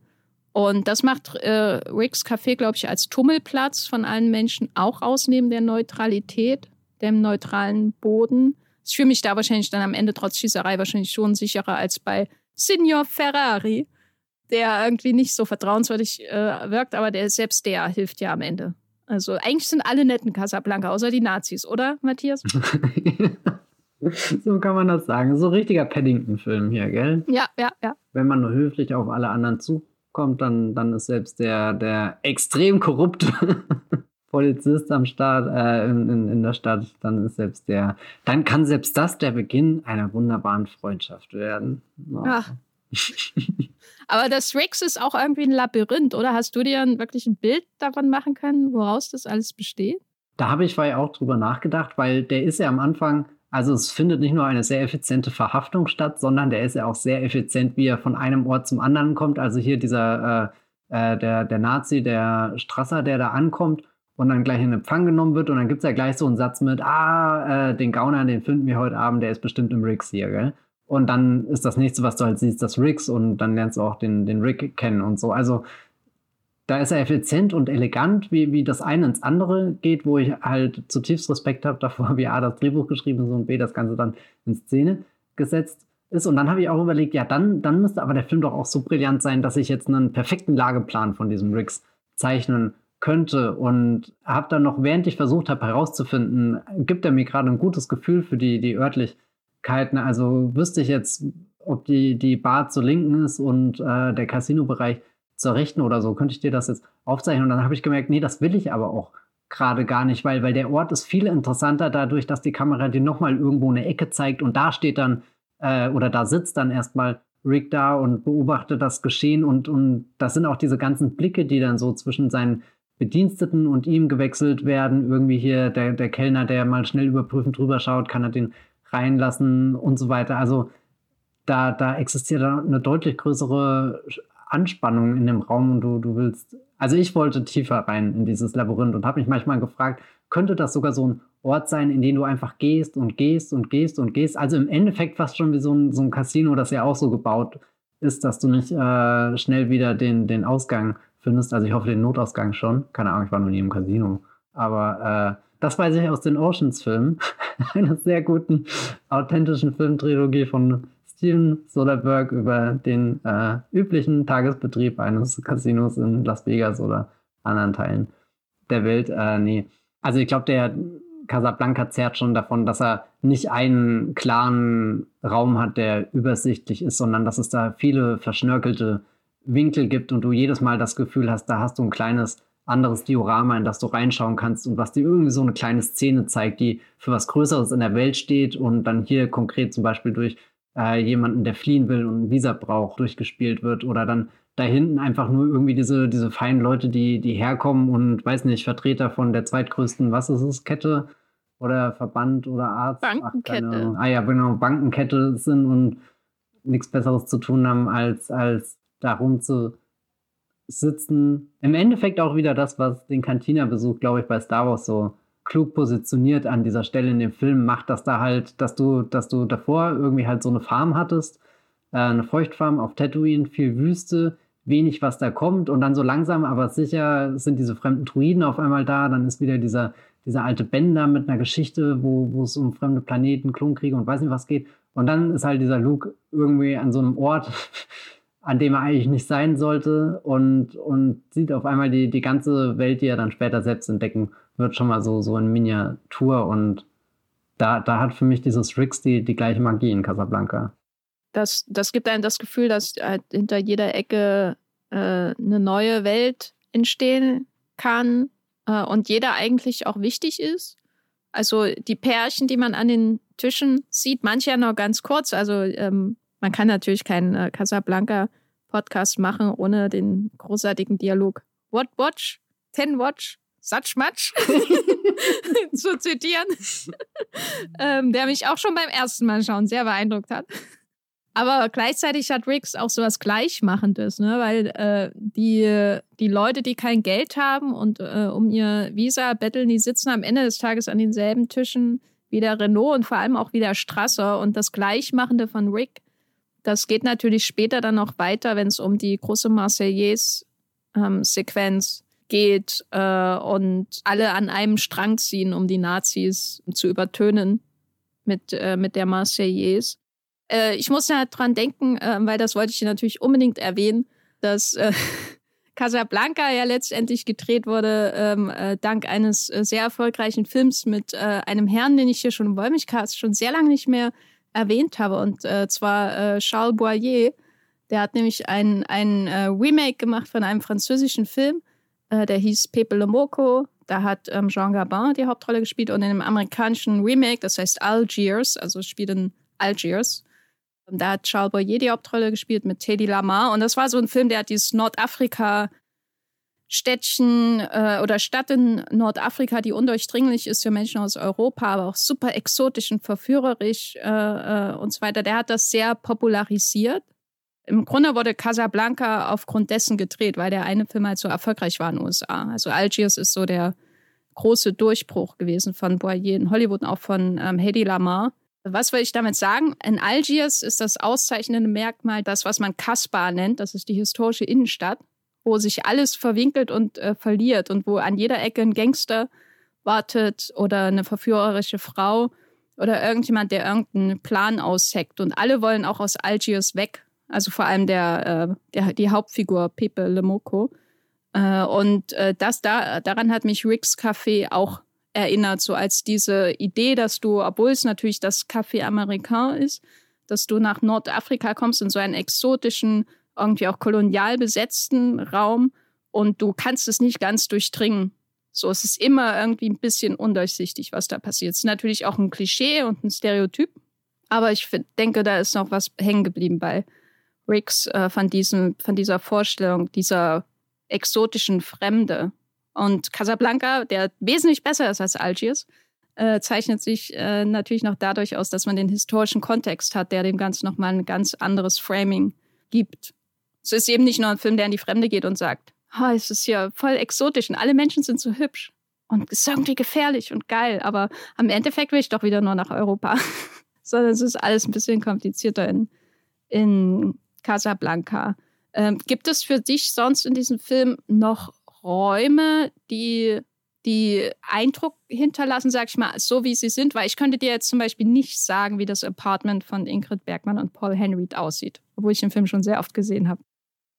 B: Und das macht äh, Ricks Café, glaube ich, als Tummelplatz von allen Menschen auch aus, neben der Neutralität, dem neutralen Boden. Ich fühle mich da wahrscheinlich dann am Ende trotz Schießerei wahrscheinlich schon sicherer als bei Signor Ferrari, der irgendwie nicht so vertrauenswürdig äh, wirkt, aber der selbst der hilft ja am Ende. Also eigentlich sind alle netten Casablanca, außer die Nazis, oder, Matthias?
A: so kann man das sagen. So richtiger Paddington-Film hier, gell?
B: Ja, ja, ja.
A: Wenn man nur höflich auf alle anderen zu kommt, dann, dann ist selbst der, der extrem korrupte Polizist am Start, äh, in, in, in der Stadt, dann ist selbst der, dann kann selbst das der Beginn einer wunderbaren Freundschaft werden.
B: Oh. Ach. Aber das Rix ist auch irgendwie ein Labyrinth, oder? Hast du dir wirklich ein Bild davon machen können, woraus das alles besteht?
A: Da habe ich vorher auch drüber nachgedacht, weil der ist ja am Anfang also es findet nicht nur eine sehr effiziente Verhaftung statt, sondern der ist ja auch sehr effizient, wie er von einem Ort zum anderen kommt. Also hier dieser, äh, äh, der, der Nazi, der Strasser, der da ankommt und dann gleich in Empfang genommen wird und dann gibt es ja gleich so einen Satz mit, ah, äh, den Gauner, den finden wir heute Abend, der ist bestimmt im Riggs hier, gell? Und dann ist das nächste, was du halt siehst, das Riggs und dann lernst du auch den, den Rick kennen und so. Also da ist er effizient und elegant, wie, wie das eine ins andere geht, wo ich halt zutiefst Respekt habe davor, wie A das Drehbuch geschrieben ist und B das Ganze dann in Szene gesetzt ist. Und dann habe ich auch überlegt, ja, dann, dann müsste aber der Film doch auch so brillant sein, dass ich jetzt einen perfekten Lageplan von diesem Riggs zeichnen könnte. Und habe dann noch, während ich versucht habe herauszufinden, gibt er mir gerade ein gutes Gefühl für die, die Örtlichkeiten. Also wüsste ich jetzt, ob die, die Bar zur Linken ist und äh, der Casino-Bereich zur Rechten oder so, könnte ich dir das jetzt aufzeichnen. Und dann habe ich gemerkt, nee, das will ich aber auch gerade gar nicht, weil, weil der Ort ist viel interessanter dadurch, dass die Kamera dir nochmal irgendwo eine Ecke zeigt und da steht dann, äh, oder da sitzt dann erstmal Rick da und beobachtet das Geschehen und, und das sind auch diese ganzen Blicke, die dann so zwischen seinen Bediensteten und ihm gewechselt werden. Irgendwie hier der, der Kellner, der mal schnell überprüfend drüber schaut, kann er den reinlassen und so weiter. Also da, da existiert eine deutlich größere Anspannung in dem Raum und du, du willst. Also ich wollte tiefer rein in dieses Labyrinth und habe mich manchmal gefragt, könnte das sogar so ein Ort sein, in den du einfach gehst und gehst und gehst und gehst. Also im Endeffekt fast schon wie so ein, so ein Casino, das ja auch so gebaut ist, dass du nicht äh, schnell wieder den, den Ausgang findest. Also ich hoffe den Notausgang schon. Keine Ahnung, ich war noch nie im Casino. Aber äh, das weiß ich aus den Oceans-Filmen. Einer sehr guten, authentischen Filmtrilogie von Steven Soderbergh über den äh, üblichen Tagesbetrieb eines Casinos in Las Vegas oder anderen Teilen der Welt. Äh, nee. Also ich glaube, der Casablanca zerrt schon davon, dass er nicht einen klaren Raum hat, der übersichtlich ist, sondern dass es da viele verschnörkelte Winkel gibt und du jedes Mal das Gefühl hast, da hast du ein kleines anderes Diorama, in das du reinschauen kannst und was dir irgendwie so eine kleine Szene zeigt, die für was Größeres in der Welt steht und dann hier konkret zum Beispiel durch äh, jemanden, der fliehen will und ein Visa braucht, durchgespielt wird oder dann da hinten einfach nur irgendwie diese, diese feinen Leute, die, die herkommen und, weiß nicht, Vertreter von der zweitgrößten, was ist es, Kette oder Verband oder Arzt?
B: Bankenkette.
A: Ach, ah ja, genau, Bankenkette sind und nichts Besseres zu tun haben, als, als darum zu sitzen. Im Endeffekt auch wieder das, was den Cantina-Besuch, glaube ich, bei Star Wars so klug positioniert an dieser Stelle in dem Film macht, dass da halt, dass du, dass du davor irgendwie halt so eine Farm hattest, äh, eine Feuchtfarm auf Tatooine, viel Wüste, wenig, was da kommt und dann so langsam, aber sicher sind diese fremden Druiden auf einmal da, dann ist wieder dieser, dieser alte Bender mit einer Geschichte, wo, wo es um fremde Planeten, Klonkriege und weiß nicht was geht und dann ist halt dieser Luke irgendwie an so einem Ort, an dem er eigentlich nicht sein sollte und, und sieht auf einmal die, die ganze Welt, die er dann später selbst entdecken wird, schon mal so, so in Miniatur und da, da hat für mich dieses Rix die, die gleiche Magie in Casablanca.
B: Das, das gibt einem das Gefühl, dass halt hinter jeder Ecke äh, eine neue Welt entstehen kann äh, und jeder eigentlich auch wichtig ist. Also die Pärchen, die man an den Tischen sieht, manche ja noch ganz kurz. Also ähm, man kann natürlich keinen äh, Casablanca-Podcast machen ohne den großartigen Dialog. What watch? Ten watch? Such much? zu zitieren. ähm, der mich auch schon beim ersten Mal schauen sehr beeindruckt hat. Aber gleichzeitig hat Riggs auch sowas Gleichmachendes, ne? weil äh, die, die Leute, die kein Geld haben und äh, um ihr Visa betteln, die sitzen am Ende des Tages an denselben Tischen wie der Renault und vor allem auch wie der Strasser. Und das Gleichmachende von Rick das geht natürlich später dann noch weiter, wenn es um die große Marseillaise-Sequenz ähm, geht äh, und alle an einem Strang ziehen, um die Nazis zu übertönen mit, äh, mit der Marseillaise. Äh, ich muss da dran denken, äh, weil das wollte ich natürlich unbedingt erwähnen, dass äh, Casablanca ja letztendlich gedreht wurde, ähm, äh, dank eines äh, sehr erfolgreichen Films mit äh, einem Herrn, den ich hier schon im Wollmilchcast schon sehr lange nicht mehr erwähnt habe, und zwar Charles Boyer. Der hat nämlich ein, ein Remake gemacht von einem französischen Film, äh, der hieß Pepe Le Moco. Da hat ähm, Jean Gabin die Hauptrolle gespielt und in einem amerikanischen Remake, das heißt Algiers, also spielt in Algiers. Und da hat Charles Boyer die Hauptrolle gespielt mit Teddy Lamar. Und das war so ein Film, der hat dieses Nordafrika Städtchen äh, oder Stadt in Nordafrika, die undurchdringlich ist für Menschen aus Europa, aber auch super exotisch und verführerisch äh, äh, und so weiter. Der hat das sehr popularisiert. Im Grunde wurde Casablanca aufgrund dessen gedreht, weil der eine Film halt so erfolgreich war in den USA. Also Algiers ist so der große Durchbruch gewesen von Boyer in Hollywood und auch von ähm, Hedy Lamar. Was will ich damit sagen? In Algiers ist das auszeichnende Merkmal das, was man Kasbah nennt. Das ist die historische Innenstadt wo sich alles verwinkelt und äh, verliert und wo an jeder Ecke ein Gangster wartet oder eine verführerische Frau oder irgendjemand, der irgendeinen Plan ausheckt. Und alle wollen auch aus Algiers weg. Also vor allem der, äh, der die Hauptfigur Pepe Lemoco. Äh, und äh, das da, daran hat mich Rick's Café auch erinnert, so als diese Idee, dass du, obwohl es natürlich das Café Americain ist, dass du nach Nordafrika kommst in so einen exotischen irgendwie auch kolonial besetzten Raum und du kannst es nicht ganz durchdringen. So, es ist immer irgendwie ein bisschen undurchsichtig, was da passiert. Es ist natürlich auch ein Klischee und ein Stereotyp, aber ich denke, da ist noch was hängen geblieben bei Riggs äh, von, diesem, von dieser Vorstellung, dieser exotischen Fremde. Und Casablanca, der wesentlich besser ist als Algiers, äh, zeichnet sich äh, natürlich noch dadurch aus, dass man den historischen Kontext hat, der dem Ganzen nochmal ein ganz anderes Framing gibt. Es ist eben nicht nur ein Film, der in die Fremde geht und sagt, oh, es ist ja voll exotisch und alle Menschen sind so hübsch. Und es ist irgendwie gefährlich und geil, aber am Endeffekt will ich doch wieder nur nach Europa. Sondern es ist alles ein bisschen komplizierter in, in Casablanca. Ähm, gibt es für dich sonst in diesem Film noch Räume, die die Eindruck hinterlassen, sag ich mal, so wie sie sind? Weil ich könnte dir jetzt zum Beispiel nicht sagen, wie das Apartment von Ingrid Bergmann und Paul Henry aussieht, obwohl ich den Film schon sehr oft gesehen habe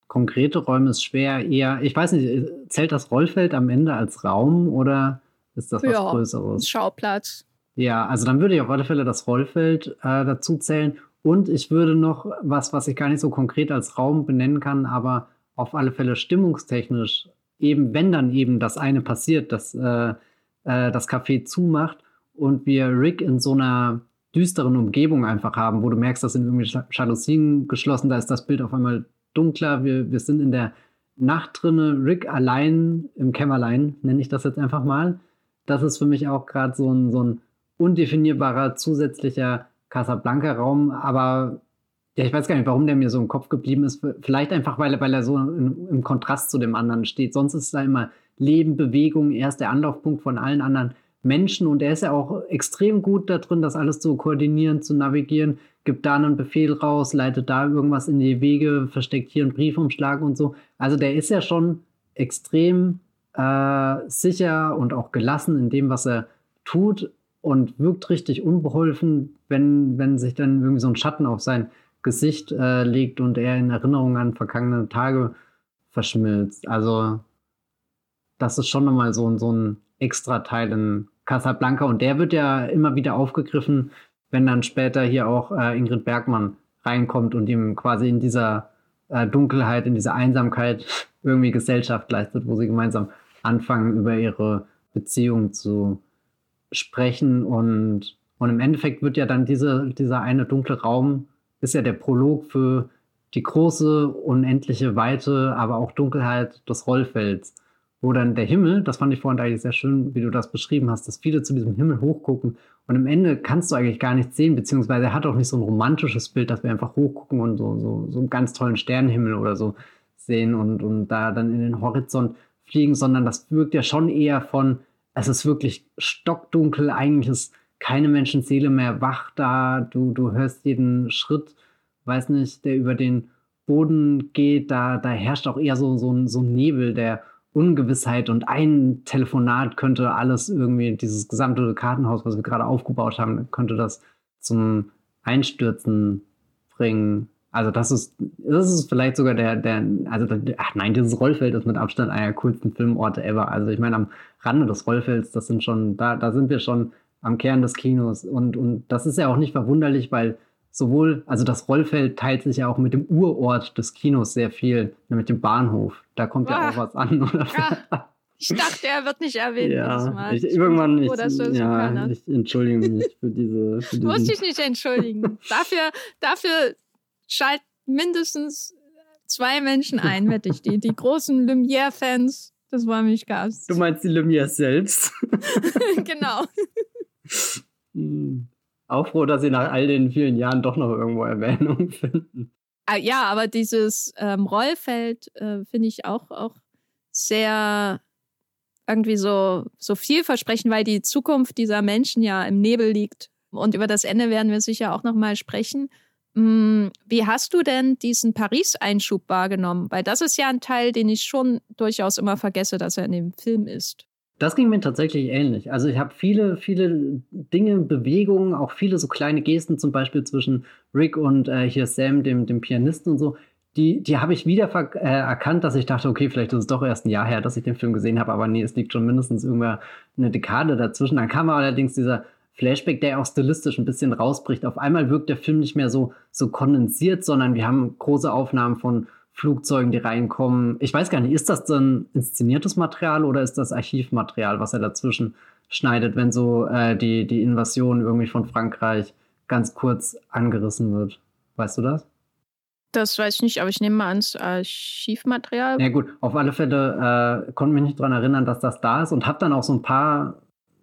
A: konkrete Räume ist schwer. Eher, ich weiß nicht, zählt das Rollfeld am Ende als Raum oder ist das was ja, Größeres?
B: Schauplatz.
A: Ja, also dann würde ich auf alle Fälle das Rollfeld äh, dazu zählen. Und ich würde noch was, was ich gar nicht so konkret als Raum benennen kann, aber auf alle Fälle stimmungstechnisch, eben wenn dann eben das eine passiert, dass äh, äh, das Café zumacht und wir Rick in so einer düsteren Umgebung einfach haben, wo du merkst, dass sind irgendwie Jalousien geschlossen, da ist das Bild auf einmal dunkler. Wir, wir sind in der Nacht drinne, Rick allein im Kämmerlein, nenne ich das jetzt einfach mal. Das ist für mich auch gerade so ein, so ein undefinierbarer zusätzlicher Casablanca-Raum, aber ja, ich weiß gar nicht, warum der mir so im Kopf geblieben ist. Vielleicht einfach, weil, weil er so im, im Kontrast zu dem anderen steht. Sonst ist da immer Leben, Bewegung, er ist der Anlaufpunkt von allen anderen Menschen und er ist ja auch extrem gut da drin, das alles zu koordinieren, zu navigieren, gibt da einen Befehl raus, leitet da irgendwas in die Wege, versteckt hier einen Briefumschlag und so. Also der ist ja schon extrem äh, sicher und auch gelassen in dem, was er tut und wirkt richtig unbeholfen, wenn, wenn sich dann irgendwie so ein Schatten auf sein Gesicht äh, legt und er in Erinnerung an vergangene Tage verschmilzt. Also das ist schon nochmal so, so ein extra Teil in Casablanca und der wird ja immer wieder aufgegriffen, wenn dann später hier auch äh, Ingrid Bergmann reinkommt und ihm quasi in dieser äh, Dunkelheit, in dieser Einsamkeit irgendwie Gesellschaft leistet, wo sie gemeinsam anfangen, über ihre Beziehung zu sprechen und, und im Endeffekt wird ja dann diese, dieser eine dunkle Raum, ist ja der Prolog für die große, unendliche Weite, aber auch Dunkelheit des Rollfelds wo dann der Himmel, das fand ich vorhin eigentlich sehr schön, wie du das beschrieben hast, dass viele zu diesem Himmel hochgucken und am Ende kannst du eigentlich gar nichts sehen, beziehungsweise er hat auch nicht so ein romantisches Bild, dass wir einfach hochgucken und so, so, so einen ganz tollen Sternenhimmel oder so sehen und, und da dann in den Horizont fliegen, sondern das wirkt ja schon eher von, es ist wirklich stockdunkel, eigentlich ist keine Menschenseele mehr wach da, du, du hörst jeden Schritt, weiß nicht, der über den Boden geht, da, da herrscht auch eher so, so, so ein Nebel, der Ungewissheit. Und ein Telefonat könnte alles irgendwie, dieses gesamte Kartenhaus, was wir gerade aufgebaut haben, könnte das zum Einstürzen bringen. Also das ist, das ist vielleicht sogar der, der, also ach nein, dieses Rollfeld ist mit Abstand einer der coolsten Filmorte ever. Also ich meine, am Rande des Rollfelds, das sind schon, da, da sind wir schon am Kern des Kinos. Und, und das ist ja auch nicht verwunderlich, weil sowohl, also das Rollfeld teilt sich ja auch mit dem Urort des Kinos sehr viel, nämlich dem Bahnhof. Da kommt ja auch was an, oder?
B: Ja. Ich dachte, er wird nicht erwähnt.
A: Ja, ich, irgendwann nicht. Ja, ich entschuldige mich für diese. Für
B: du musst dich nicht entschuldigen. dafür, dafür schalten mindestens zwei Menschen ein, wette ich. Die, die großen Lumière-Fans, das war mich Gast.
A: Du meinst die Lumière selbst?
B: genau.
A: Hm auch froh, dass sie nach all den vielen Jahren doch noch irgendwo Erwähnung finden.
B: Ah, ja, aber dieses ähm, Rollfeld äh, finde ich auch, auch sehr irgendwie so, so vielversprechend, weil die Zukunft dieser Menschen ja im Nebel liegt. Und über das Ende werden wir sicher auch nochmal sprechen. Hm, wie hast du denn diesen Paris-Einschub wahrgenommen? Weil das ist ja ein Teil, den ich schon durchaus immer vergesse, dass er in dem Film ist.
A: Das ging mir tatsächlich ähnlich. Also ich habe viele, viele Dinge, Bewegungen, auch viele so kleine Gesten, zum Beispiel zwischen Rick und äh, hier Sam, dem, dem Pianisten und so, die, die habe ich wieder äh, erkannt, dass ich dachte, okay, vielleicht ist es doch erst ein Jahr her, dass ich den Film gesehen habe, aber nee, es liegt schon mindestens irgendwann eine Dekade dazwischen. Dann kam allerdings dieser Flashback, der auch stilistisch ein bisschen rausbricht. Auf einmal wirkt der Film nicht mehr so, so kondensiert, sondern wir haben große Aufnahmen von Flugzeugen, die reinkommen. Ich weiß gar nicht, ist das dann inszeniertes Material oder ist das Archivmaterial, was er dazwischen schneidet, wenn so äh, die, die Invasion irgendwie von Frankreich ganz kurz angerissen wird? Weißt du das?
B: Das weiß ich nicht, aber ich nehme mal ans Archivmaterial.
A: Ja gut, auf alle Fälle äh, konnte mich nicht daran erinnern, dass das da ist und habe dann auch so ein paar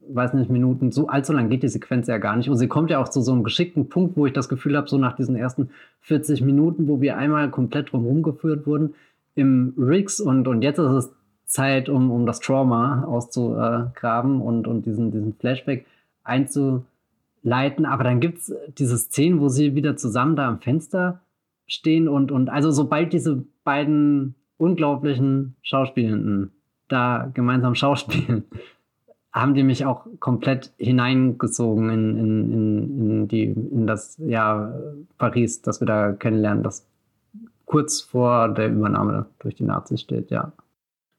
A: weiß nicht, Minuten, so allzu lang geht die Sequenz ja gar nicht. Und sie kommt ja auch zu so einem geschickten Punkt, wo ich das Gefühl habe, so nach diesen ersten 40 Minuten, wo wir einmal komplett drumherum geführt wurden im Riggs und, und jetzt ist es Zeit, um, um das Trauma auszugraben und, und diesen, diesen Flashback einzuleiten. Aber dann gibt es diese Szenen, wo sie wieder zusammen da am Fenster stehen und, und also sobald diese beiden unglaublichen Schauspielenden da gemeinsam schauspielen, haben die mich auch komplett hineingezogen in, in, in, in, die, in das ja, Paris, das wir da kennenlernen, das kurz vor der Übernahme durch die Nazis steht, ja.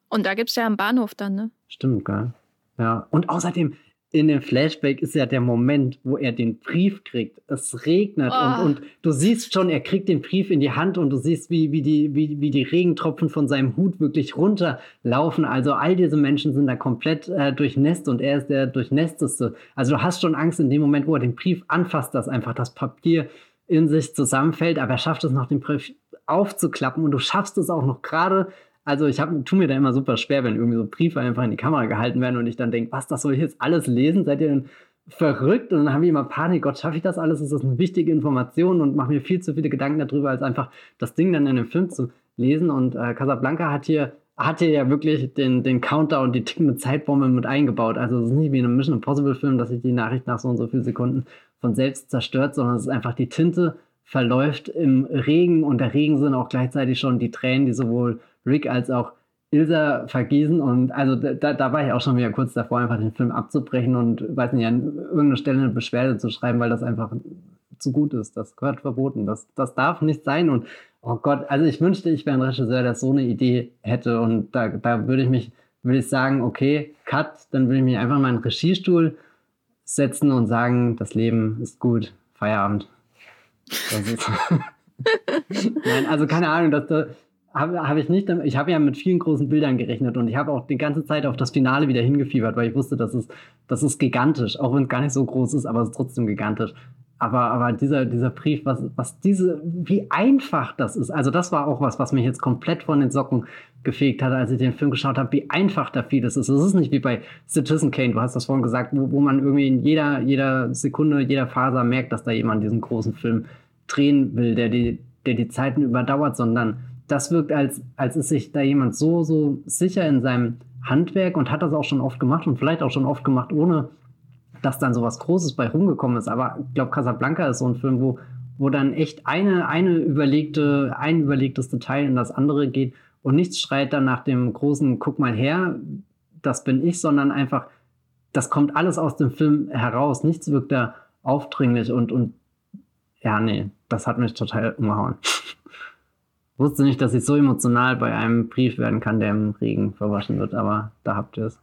B: Und da gibt es ja einen Bahnhof dann, ne?
A: Stimmt, geil. Ja. Und außerdem, in dem Flashback ist ja der Moment, wo er den Brief kriegt. Es regnet oh. und, und du siehst schon, er kriegt den Brief in die Hand und du siehst, wie, wie, die, wie, wie die Regentropfen von seinem Hut wirklich runterlaufen. Also all diese Menschen sind da komplett äh, durchnässt und er ist der durchnässteste. Also du hast schon Angst in dem Moment, wo er den Brief anfasst, dass einfach das Papier in sich zusammenfällt, aber er schafft es noch, den Brief aufzuklappen und du schaffst es auch noch gerade. Also ich hab, tu mir da immer super schwer, wenn irgendwie so Briefe einfach in die Kamera gehalten werden und ich dann denke, was, das soll ich jetzt alles lesen? Seid ihr denn verrückt? Und dann habe ich immer Panik, Gott, schaffe ich das alles? Ist das eine wichtige Information? Und mache mir viel zu viele Gedanken darüber, als einfach das Ding dann in dem Film zu lesen. Und äh, Casablanca hat hier hat hier ja wirklich den, den Counter und die tickende Zeitbombe mit eingebaut. Also es ist nicht wie in einem Mission Impossible Film, dass sich die Nachricht nach so und so vielen Sekunden von selbst zerstört, sondern es ist einfach die Tinte verläuft im Regen und der Regen sind auch gleichzeitig schon die Tränen, die sowohl Rick als auch Ilsa vergießen und also da, da war ich auch schon wieder kurz davor, einfach den Film abzubrechen und weiß nicht, an irgendeiner Stelle eine Beschwerde zu schreiben, weil das einfach zu gut ist. Das gehört verboten. Das, das darf nicht sein. Und oh Gott, also ich wünschte, ich wäre ein Regisseur, der so eine Idee hätte. Und da, da würde ich mich, würde ich sagen, okay, Cut, dann würde ich mich einfach mal in den Regiestuhl setzen und sagen, das Leben ist gut, Feierabend. Nein, also keine Ahnung, das habe hab ich nicht. Ich habe ja mit vielen großen Bildern gerechnet und ich habe auch die ganze Zeit auf das Finale wieder hingefiebert, weil ich wusste, das ist, das ist gigantisch, auch wenn es gar nicht so groß ist, aber es ist trotzdem gigantisch. Aber, aber dieser, dieser Brief, was, was diese, wie einfach das ist. Also, das war auch was, was mich jetzt komplett von den Socken gefegt hat, als ich den Film geschaut habe, wie einfach da vieles ist. Es ist nicht wie bei Citizen Kane, du hast das vorhin gesagt, wo, wo man irgendwie in jeder, jeder Sekunde, jeder Faser merkt, dass da jemand diesen großen Film drehen will, der die, der die Zeiten überdauert, sondern das wirkt, als, als ist sich da jemand so, so sicher in seinem Handwerk und hat das auch schon oft gemacht und vielleicht auch schon oft gemacht, ohne dass dann sowas Großes bei rumgekommen ist. Aber ich glaube, Casablanca ist so ein Film, wo, wo dann echt eine, eine überlegte, ein überlegtes Detail in das andere geht und nichts schreit dann nach dem großen Guck mal her, das bin ich, sondern einfach, das kommt alles aus dem Film heraus. Nichts wirkt da aufdringlich und, und ja, nee, das hat mich total umgehauen. Wusste nicht, dass ich so emotional bei einem Brief werden kann, der im Regen verwaschen wird, aber da habt ihr es.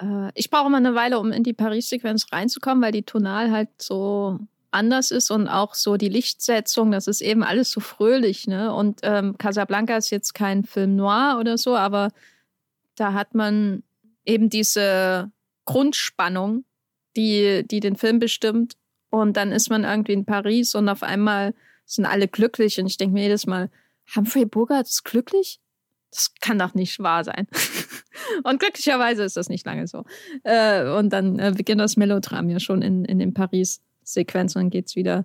B: Äh, ich brauche mal eine Weile, um in die Paris-Sequenz reinzukommen, weil die tonal halt so anders ist und auch so die Lichtsetzung, das ist eben alles so fröhlich, ne? Und ähm, Casablanca ist jetzt kein Film noir oder so, aber da hat man eben diese Grundspannung, die, die den Film bestimmt. Und dann ist man irgendwie in Paris und auf einmal sind alle glücklich. Und ich denke mir jedes Mal, Humphrey Bogart ist glücklich? Das kann doch nicht wahr sein. Und glücklicherweise ist das nicht lange so. Äh, und dann äh, beginnt das Melodram ja schon in, in den Paris-Sequenz und dann geht es wieder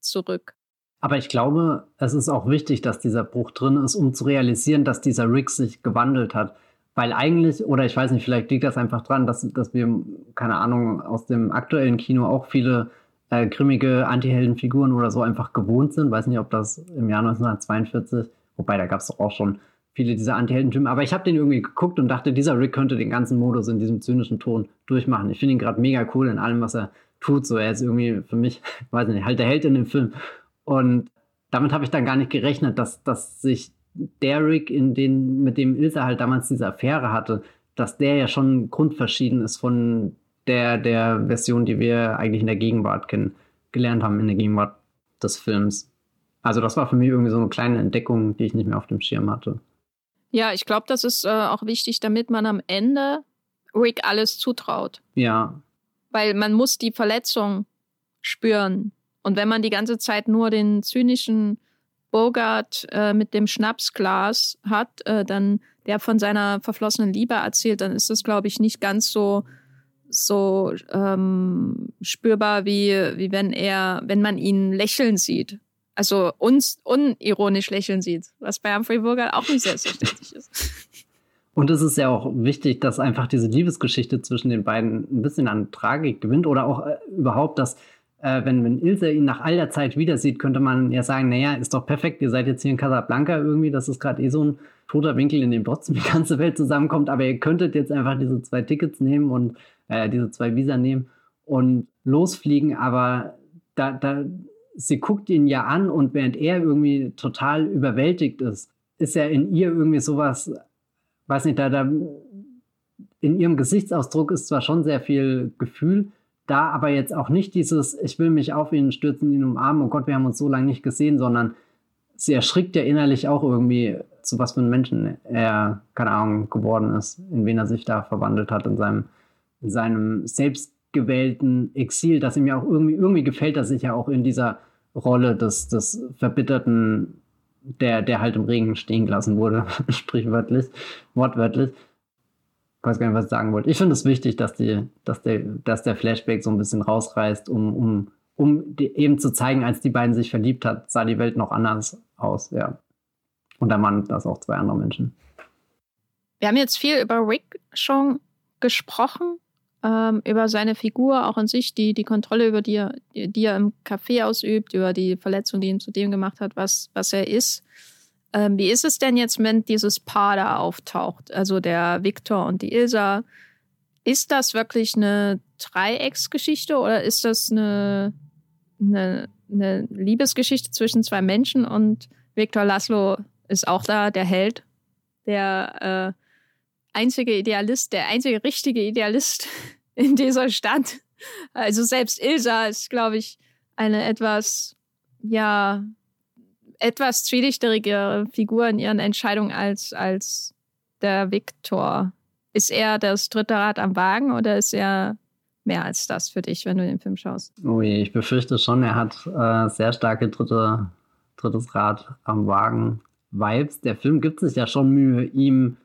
B: zurück.
A: Aber ich glaube, es ist auch wichtig, dass dieser Bruch drin ist, um zu realisieren, dass dieser Rick sich gewandelt hat. Weil eigentlich, oder ich weiß nicht, vielleicht liegt das einfach dran, dass, dass wir, keine Ahnung, aus dem aktuellen Kino auch viele äh, grimmige Antiheldenfiguren oder so einfach gewohnt sind. Weiß nicht, ob das im Jahr 1942, wobei da gab es auch schon viele dieser Anti-Helden-Typen. Aber ich habe den irgendwie geguckt und dachte, dieser Rick könnte den ganzen Modus in diesem zynischen Ton durchmachen. Ich finde ihn gerade mega cool in allem, was er tut. So, er ist irgendwie für mich, weiß nicht, halt der Held in dem Film. Und damit habe ich dann gar nicht gerechnet, dass, dass sich der Rick, in den, mit dem Ilse halt damals diese Affäre hatte, dass der ja schon grundverschieden ist von der, der Version, die wir eigentlich in der Gegenwart kennen, gelernt haben in der Gegenwart des Films. Also das war für mich irgendwie so eine kleine Entdeckung, die ich nicht mehr auf dem Schirm hatte.
B: Ja, ich glaube, das ist äh, auch wichtig, damit man am Ende Rick alles zutraut.
A: Ja.
B: Weil man muss die Verletzung spüren. Und wenn man die ganze Zeit nur den zynischen Bogart äh, mit dem Schnapsglas hat, äh, dann der von seiner verflossenen Liebe erzählt, dann ist das, glaube ich, nicht ganz so so ähm, spürbar wie wie wenn er, wenn man ihn lächeln sieht also uns unironisch lächeln sieht, was bei Humphrey Bogart auch nicht selbstverständlich ist.
A: Und es ist ja auch wichtig, dass einfach diese Liebesgeschichte zwischen den beiden ein bisschen an Tragik gewinnt oder auch äh, überhaupt, dass äh, wenn, wenn Ilse ihn nach all der Zeit wieder sieht, könnte man ja sagen, naja, ist doch perfekt, ihr seid jetzt hier in Casablanca irgendwie, das ist gerade eh so ein toter Winkel, in dem trotzdem die ganze Welt zusammenkommt, aber ihr könntet jetzt einfach diese zwei Tickets nehmen und äh, diese zwei Visa nehmen und losfliegen, aber da, da sie guckt ihn ja an und während er irgendwie total überwältigt ist, ist ja in ihr irgendwie sowas, weiß nicht, da, da in ihrem Gesichtsausdruck ist zwar schon sehr viel Gefühl, da aber jetzt auch nicht dieses, ich will mich auf ihn stürzen, ihn umarmen, oh Gott, wir haben uns so lange nicht gesehen, sondern sie erschrickt ja innerlich auch irgendwie, zu was für einem Menschen er, keine Ahnung, geworden ist, in wen er sich da verwandelt hat in seinem, in seinem selbst gewählten Exil, das ihm ja auch irgendwie, irgendwie gefällt, dass sich ja auch in dieser Rolle des, des verbitterten der, der halt im Regen stehen gelassen wurde, sprichwörtlich, wortwörtlich. Ich weiß gar nicht, was ich sagen wollte. Ich finde es wichtig, dass, die, dass, der, dass der Flashback so ein bisschen rausreißt, um, um, um eben zu zeigen, als die beiden sich verliebt hat, sah die Welt noch anders aus, ja. Und der Mann, das auch zwei andere Menschen.
B: Wir haben jetzt viel über Rick schon gesprochen, ähm, über seine Figur auch an sich, die, die Kontrolle, über die er, die er im Café ausübt, über die Verletzung, die ihn zu dem gemacht hat, was, was er ist. Ähm, wie ist es denn jetzt, wenn dieses Paar da auftaucht? Also der Victor und die Ilsa. Ist das wirklich eine Dreiecksgeschichte oder ist das eine, eine, eine Liebesgeschichte zwischen zwei Menschen und Victor Laszlo ist auch da, der Held, der äh, einzige Idealist, der einzige richtige Idealist in dieser Stadt. Also selbst Ilsa ist, glaube ich, eine etwas, ja, etwas zwielichterige Figur in ihren Entscheidungen als, als der Viktor. Ist er das dritte Rad am Wagen oder ist er mehr als das für dich, wenn du den Film schaust?
A: Je, ich befürchte schon, er hat äh, sehr starke dritte, drittes Rad am Wagen Vibes. Der Film gibt sich ja schon Mühe, ihm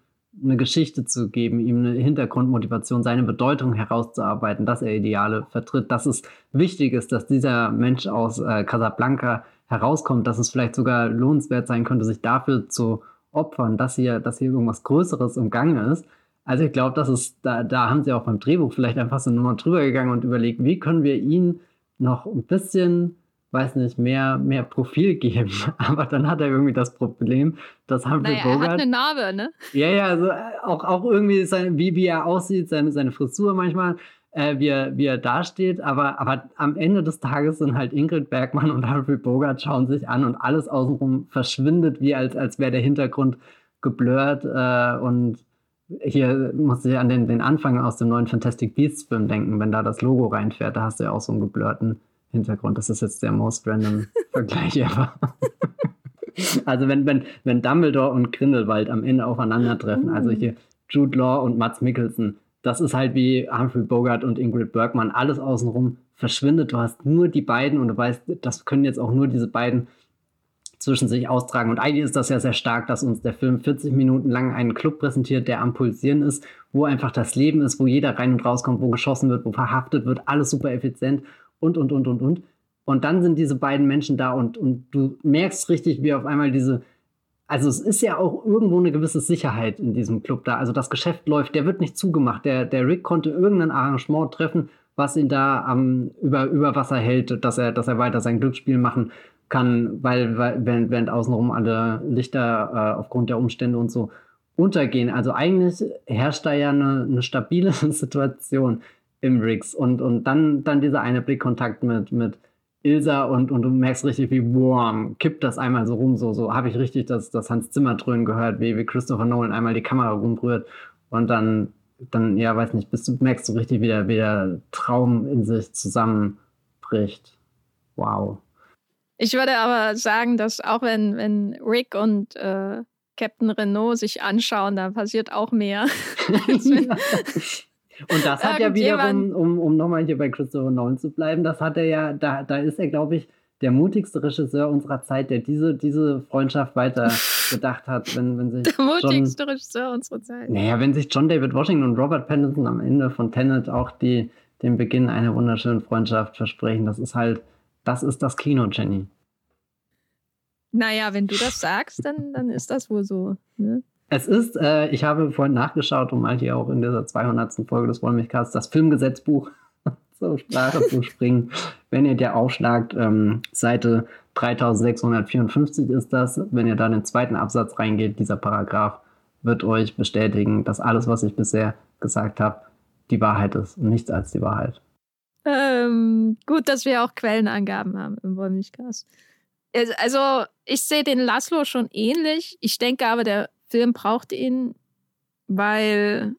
A: eine Geschichte zu geben, ihm eine Hintergrundmotivation, seine Bedeutung herauszuarbeiten, dass er Ideale vertritt, dass es wichtig ist, dass dieser Mensch aus äh, Casablanca herauskommt, dass es vielleicht sogar lohnenswert sein könnte, sich dafür zu opfern, dass hier, dass hier irgendwas Größeres im Gange ist. Also ich glaube, das ist, da, da haben sie auch beim Drehbuch vielleicht einfach so nochmal drüber gegangen und überlegt, wie können wir ihn noch ein bisschen weiß nicht, mehr, mehr Profil geben. Aber dann hat er irgendwie das Problem, dass Humphrey naja, Bogart.
B: Er hat eine Narbe, ne?
A: Ja, ja, also äh, auch, auch irgendwie, seine, wie, wie er aussieht, seine, seine Frisur manchmal, äh, wie, er, wie er dasteht. Aber, aber am Ende des Tages sind halt Ingrid Bergmann und Humphrey Bogart schauen sich an und alles außenrum verschwindet, wie als, als wäre der Hintergrund geblurrt. Äh, und hier muss ich an den, den Anfang aus dem neuen Fantastic Beasts Film denken, wenn da das Logo reinfährt, da hast du ja auch so einen geblurrten Hintergrund. Das ist jetzt der most random Vergleich ever. also wenn, wenn, wenn Dumbledore und Grindelwald am Ende aufeinandertreffen, also hier Jude Law und Mats Mikkelsen, das ist halt wie Humphrey Bogart und Ingrid Bergman. Alles außenrum verschwindet. Du hast nur die beiden und du weißt, das können jetzt auch nur diese beiden zwischen sich austragen. Und eigentlich ist das ja sehr stark, dass uns der Film 40 Minuten lang einen Club präsentiert, der am Pulsieren ist, wo einfach das Leben ist, wo jeder rein und rauskommt, wo geschossen wird, wo verhaftet wird, alles super effizient und, und, und, und, und. Und dann sind diese beiden Menschen da und, und du merkst richtig, wie auf einmal diese, also es ist ja auch irgendwo eine gewisse Sicherheit in diesem Club da. Also das Geschäft läuft, der wird nicht zugemacht. Der, der Rick konnte irgendein Arrangement treffen, was ihn da ähm, über, über Wasser hält, dass er, dass er weiter sein Glücksspiel machen kann, weil, weil während, während außenrum alle Lichter äh, aufgrund der Umstände und so untergehen. Also eigentlich herrscht da ja eine, eine stabile Situation im Riggs und, und dann, dann dieser eine Blickkontakt mit, mit Ilsa und, und du merkst richtig, wie boom, kippt das einmal so rum, so, so habe ich richtig das, das Hans Zimmer dröhnen gehört, wie, wie Christopher Nolan einmal die Kamera rumrührt und dann, dann, ja, weiß nicht, bist du, merkst du richtig, wie der, wie der Traum in sich zusammenbricht. Wow.
B: Ich würde aber sagen, dass auch wenn, wenn Rick und äh, Captain Renault sich anschauen, da passiert auch mehr.
A: Und das hat ja wiederum, um, um nochmal hier bei Christopher Nolan zu bleiben, das hat er ja, da, da ist er, glaube ich, der mutigste Regisseur unserer Zeit, der diese, diese Freundschaft weiter gedacht hat, wenn, wenn sich.
B: Der mutigste John, Regisseur unserer Zeit.
A: Naja, wenn sich John David Washington und Robert Pattinson am Ende von Tenet auch die, den Beginn einer wunderschönen Freundschaft versprechen, das ist halt, das ist das Kino, Jenny.
B: Naja, wenn du das sagst, dann, dann ist das wohl so. Ne?
A: Es ist, äh, ich habe vorhin nachgeschaut, um halt hier auch in dieser 200. Folge des Wollmilchcasts das Filmgesetzbuch zur Sprache zu springen. Wenn ihr der aufschlagt, ähm, Seite 3654 ist das. Wenn ihr da in den zweiten Absatz reingeht, dieser Paragraph wird euch bestätigen, dass alles, was ich bisher gesagt habe, die Wahrheit ist und nichts als die Wahrheit.
B: Ähm, gut, dass wir auch Quellenangaben haben im Wollmilchcast. Also, ich sehe den Laszlo schon ähnlich. Ich denke aber, der Film braucht ihn, weil.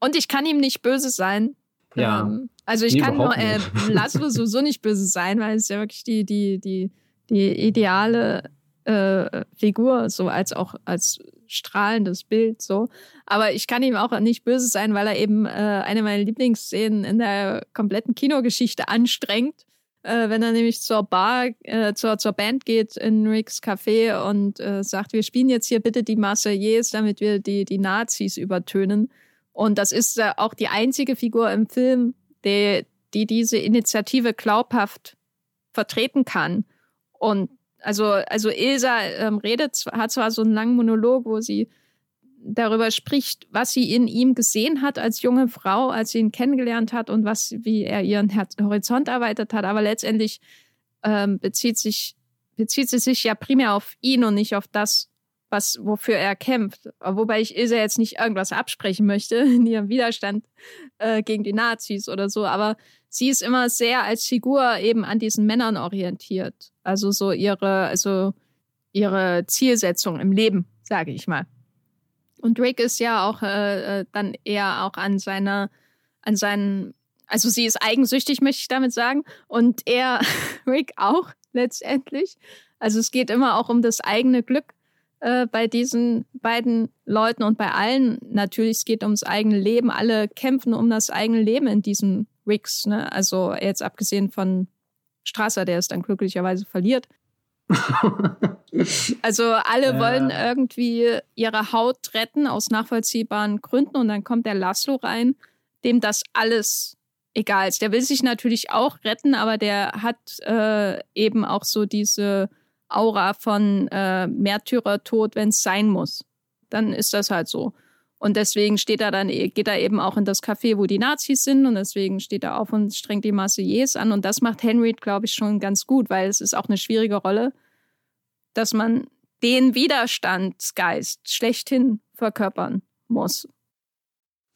B: Und ich kann ihm nicht böse sein.
A: Ja. Ähm,
B: also ich kann nur äh, Laszlo sowieso nicht böse sein, weil es ja wirklich die, die, die, die ideale äh, Figur, so als auch als strahlendes Bild, so. Aber ich kann ihm auch nicht böse sein, weil er eben äh, eine meiner Lieblingsszenen in der kompletten Kinogeschichte anstrengt äh, wenn er nämlich zur Bar, äh, zur, zur Band geht in Ricks Café und äh, sagt, wir spielen jetzt hier bitte die Marseillaise, damit wir die, die Nazis übertönen. Und das ist äh, auch die einzige Figur im Film, die, die diese Initiative glaubhaft vertreten kann. Und also, also Ilsa ähm, redet, hat zwar so einen langen Monolog, wo sie darüber spricht, was sie in ihm gesehen hat als junge Frau, als sie ihn kennengelernt hat und was, wie er ihren Horizont erweitert hat. Aber letztendlich ähm, bezieht sich, bezieht sie sich ja primär auf ihn und nicht auf das, was, wofür er kämpft. Wobei ich Ilse jetzt nicht irgendwas absprechen möchte in ihrem Widerstand äh, gegen die Nazis oder so. Aber sie ist immer sehr als Figur eben an diesen Männern orientiert. Also so ihre, also ihre Zielsetzung im Leben, sage ich mal. Und Rick ist ja auch äh, äh, dann eher auch an seiner, an seinen, also sie ist eigensüchtig, möchte ich damit sagen. Und er, Rick auch letztendlich. Also es geht immer auch um das eigene Glück äh, bei diesen beiden Leuten und bei allen. Natürlich, es geht ums eigene Leben. Alle kämpfen um das eigene Leben in diesen Ricks. Ne? Also jetzt abgesehen von Strasser, der es dann glücklicherweise verliert. also alle ja. wollen irgendwie ihre Haut retten aus nachvollziehbaren Gründen und dann kommt der Laszlo rein, dem das alles egal ist. Der will sich natürlich auch retten, aber der hat äh, eben auch so diese Aura von äh, Märtyrertod, wenn es sein muss. Dann ist das halt so. Und deswegen steht er dann, geht er eben auch in das Café, wo die Nazis sind und deswegen steht er auf und strengt die Marseillaise an. Und das macht Henry, glaube ich, schon ganz gut, weil es ist auch eine schwierige Rolle, dass man den Widerstandsgeist schlechthin verkörpern muss.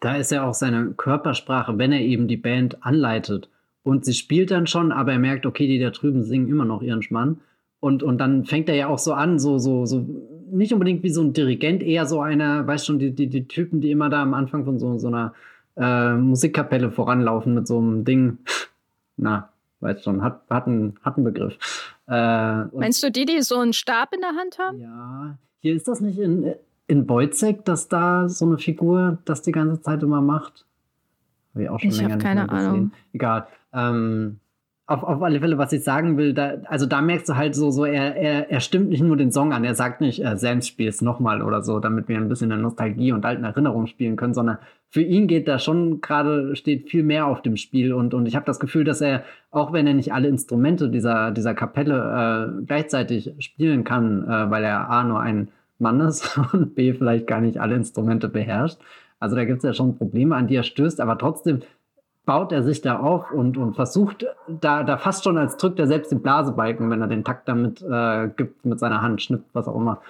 A: Da ist ja auch seine Körpersprache, wenn er eben die Band anleitet und sie spielt dann schon, aber er merkt, okay, die da drüben singen immer noch ihren Schmann. Und, und dann fängt er ja auch so an, so, so, so, nicht unbedingt wie so ein Dirigent, eher so einer, weißt schon, die, die, die Typen, die immer da am Anfang von so, so einer äh, Musikkapelle voranlaufen mit so einem Ding. Na, weißt schon, hat, hat, einen, hat einen Begriff.
B: Äh, Meinst du die, die so einen Stab in der Hand haben?
A: Ja, hier ist das nicht in, in Wojcek, dass da so eine Figur das die ganze Zeit immer macht?
B: Habe ich auch schon ich länger nicht keine. Ahnung.
A: Egal. Ähm, auf, auf alle Fälle, was ich sagen will, da, also da merkst du halt so, so er, er, er stimmt nicht nur den Song an, er sagt nicht, äh, Sam spiel's nochmal oder so, damit wir ein bisschen in Nostalgie und alten Erinnerungen spielen können, sondern für ihn geht da schon gerade, steht viel mehr auf dem Spiel und, und ich habe das Gefühl, dass er, auch wenn er nicht alle Instrumente dieser, dieser Kapelle äh, gleichzeitig spielen kann, äh, weil er A nur ein Mann ist und B vielleicht gar nicht alle Instrumente beherrscht, also da gibt es ja schon Probleme, an die er stößt, aber trotzdem baut er sich da auf und, und versucht da, da fast schon als drückt er selbst den Blasebalken, wenn er den Takt damit äh, gibt, mit seiner Hand schnippt, was auch immer.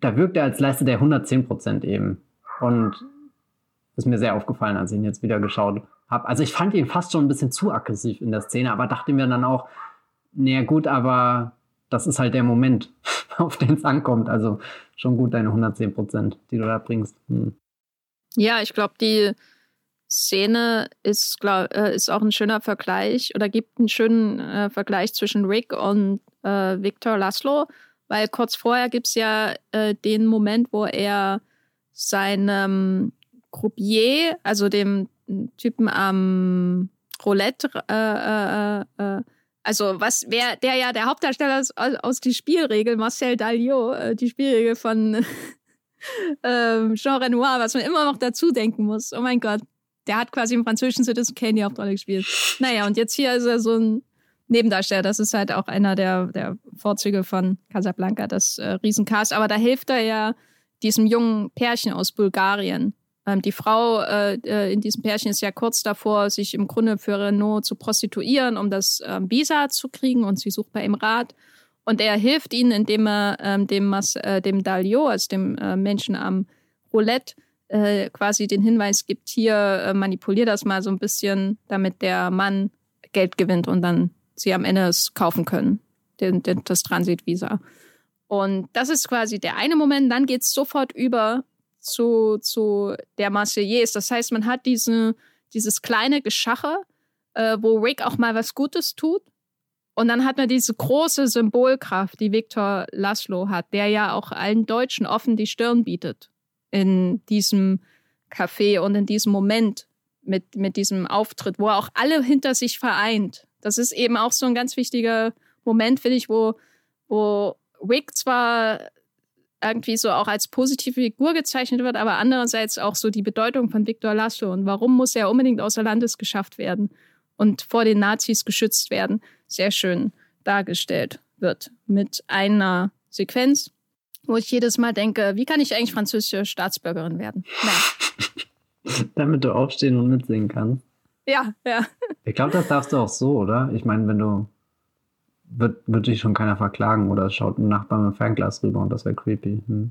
A: Da wirkt er als leistet er 110 Prozent eben. Und ist mir sehr aufgefallen, als ich ihn jetzt wieder geschaut habe. Also ich fand ihn fast schon ein bisschen zu aggressiv in der Szene, aber dachte mir dann auch, naja gut, aber das ist halt der Moment, auf den es ankommt. Also schon gut deine 110 Prozent, die du da bringst. Hm.
B: Ja, ich glaube, die Szene ist, glaub, äh, ist auch ein schöner Vergleich oder gibt einen schönen äh, Vergleich zwischen Rick und äh, Victor Laszlo, weil kurz vorher gibt es ja äh, den Moment, wo er seinem Croupier, also dem Typen am Roulette, äh, äh, also was wer der ja der Hauptdarsteller aus, aus die Spielregel Marcel Dalio, die Spielregel von ähm, Jean Renoir, was man immer noch dazu denken muss. Oh mein Gott, der hat quasi im französischen Citizen Kane die Hauptrolle gespielt. Naja, und jetzt hier ist er so ein Nebendarsteller. Das ist halt auch einer der, der Vorzüge von Casablanca, das äh, Riesencast. Aber da hilft er ja diesem jungen Pärchen aus Bulgarien. Ähm, die Frau äh, äh, in diesem Pärchen ist ja kurz davor, sich im Grunde für Renault zu prostituieren, um das ähm, Visa zu kriegen. Und sie sucht bei ihm Rat. Und er hilft ihnen, indem er ähm, dem, Mas, äh, dem Dalio, also dem äh, Menschen am Roulette, äh, quasi den Hinweis gibt, hier äh, manipulier das mal so ein bisschen, damit der Mann Geld gewinnt und dann sie am Ende es kaufen können, den, den, das Transitvisa. Und das ist quasi der eine Moment, dann geht es sofort über zu, zu der Marseillaise. Das heißt, man hat diese, dieses kleine Geschache, äh, wo Rick auch mal was Gutes tut. Und dann hat man diese große Symbolkraft, die Viktor Laszlo hat, der ja auch allen Deutschen offen die Stirn bietet in diesem Café und in diesem Moment mit, mit diesem Auftritt, wo er auch alle hinter sich vereint. Das ist eben auch so ein ganz wichtiger Moment, finde ich, wo, wo Rick zwar irgendwie so auch als positive Figur gezeichnet wird, aber andererseits auch so die Bedeutung von Viktor Laszlo und warum muss er unbedingt außer Landes geschafft werden und vor den Nazis geschützt werden, sehr schön dargestellt wird mit einer Sequenz, wo ich jedes Mal denke, wie kann ich eigentlich französische Staatsbürgerin werden?
A: Damit du aufstehen und mitsingen kannst.
B: Ja, ja.
A: Ich glaube, das darfst du auch so, oder? Ich meine, wenn du wird, wird dich schon keiner verklagen oder schaut ein Nachbar mit dem Fernglas rüber und das wäre creepy. Hm.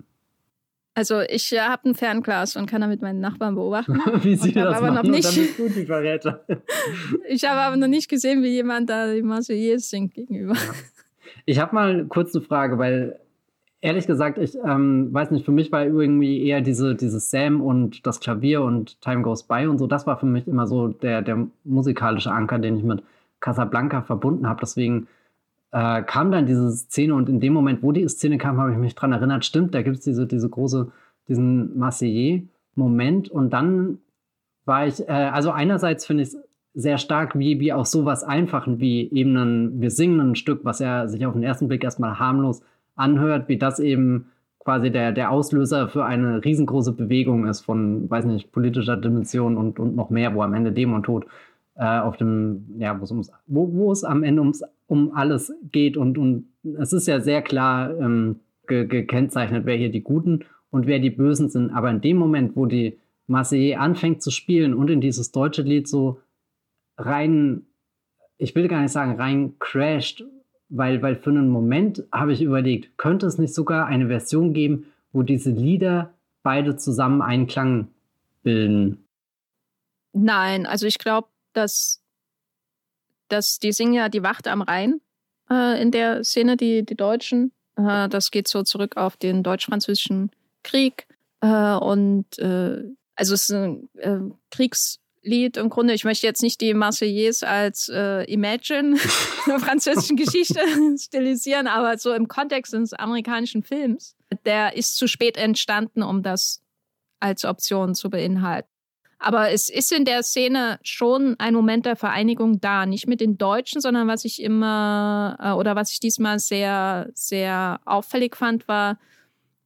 B: Also ich äh, habe ein Fernglas und kann damit meinen Nachbarn beobachten.
A: wie sie das
B: aber
A: machen
B: noch nicht.
A: gut, die Verräter.
B: ich habe aber noch nicht gesehen, wie jemand da die Marseillaise singt gegenüber. Ja.
A: Ich habe mal kurz eine Frage, weil ehrlich gesagt, ich ähm, weiß nicht, für mich war irgendwie eher diese, dieses Sam und das Klavier und Time Goes By und so, das war für mich immer so der, der musikalische Anker, den ich mit Casablanca verbunden habe. Deswegen äh, kam dann diese Szene und in dem Moment, wo die Szene kam, habe ich mich daran erinnert, stimmt, da gibt es diese, diese große, diesen Marseillais-Moment und dann war ich, äh, also einerseits finde ich es sehr stark, wie, wie auch sowas Einfachen wie eben ein, wir singen ein Stück, was ja sich auf den ersten Blick erstmal harmlos anhört, wie das eben quasi der, der Auslöser für eine riesengroße Bewegung ist von, weiß nicht, politischer Dimension und, und noch mehr, wo am Ende Dämon tot äh, auf dem, ja, ums, wo, wo es am Ende ums, um alles geht und, und es ist ja sehr klar ähm, ge, gekennzeichnet, wer hier die Guten und wer die Bösen sind. Aber in dem Moment, wo die Marseille anfängt zu spielen und in dieses deutsche Lied so rein, ich will gar nicht sagen rein crasht, weil, weil für einen Moment habe ich überlegt, könnte es nicht sogar eine Version geben, wo diese Lieder beide zusammen einen Klang bilden?
B: Nein, also ich glaube, dass, dass die singen ja die Wacht am Rhein äh, in der Szene, die, die Deutschen. Äh, das geht so zurück auf den deutsch-französischen Krieg. Äh, und äh, also es ist ein äh, Kriegslied im Grunde. Ich möchte jetzt nicht die Marseillaise als äh, Imagine der französischen Geschichte stilisieren, aber so im Kontext des amerikanischen Films. Der ist zu spät entstanden, um das als Option zu beinhalten. Aber es ist in der Szene schon ein Moment der Vereinigung da. Nicht mit den Deutschen, sondern was ich immer äh, oder was ich diesmal sehr, sehr auffällig fand, war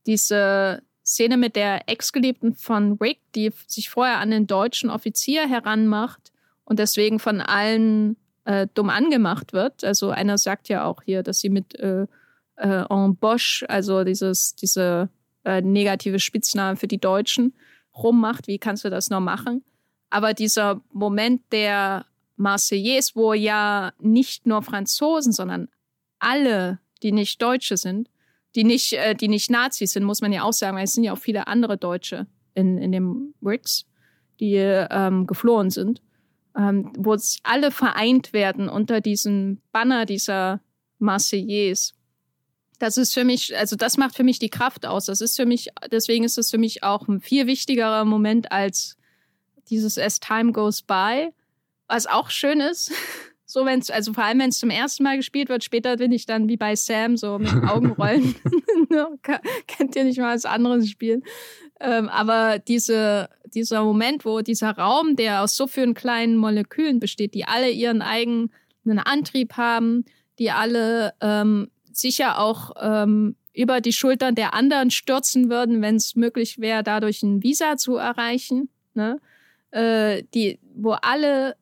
B: diese Szene mit der Ex-Geliebten von Rick, die sich vorher an den deutschen Offizier heranmacht und deswegen von allen äh, dumm angemacht wird. Also einer sagt ja auch hier, dass sie mit äh, äh, en Bosch, also dieses, diese äh, negative Spitzname für die Deutschen, rummacht, wie kannst du das noch machen? Aber dieser Moment der Marseillaise, wo ja nicht nur Franzosen, sondern alle, die nicht Deutsche sind, die nicht, äh, die nicht Nazis sind, muss man ja auch sagen, weil es sind ja auch viele andere Deutsche in, in dem RICS, die ähm, geflohen sind, ähm, wo alle vereint werden unter diesem Banner dieser Marseillaise das ist für mich, also das macht für mich die Kraft aus. Das ist für mich, deswegen ist es für mich auch ein viel wichtigerer Moment als dieses As Time Goes By. Was auch schön ist, so wenn es, also vor allem wenn es zum ersten Mal gespielt wird, später bin ich dann wie bei Sam so mit Augenrollen. Kennt ihr nicht mal was anderes spielen? Ähm, aber diese, dieser Moment, wo dieser Raum, der aus so vielen kleinen Molekülen besteht, die alle ihren eigenen Antrieb haben, die alle ähm, sicher auch ähm, über die Schultern der anderen stürzen würden, wenn es möglich wäre, dadurch ein Visa zu erreichen. Ne? Äh, die, wo alle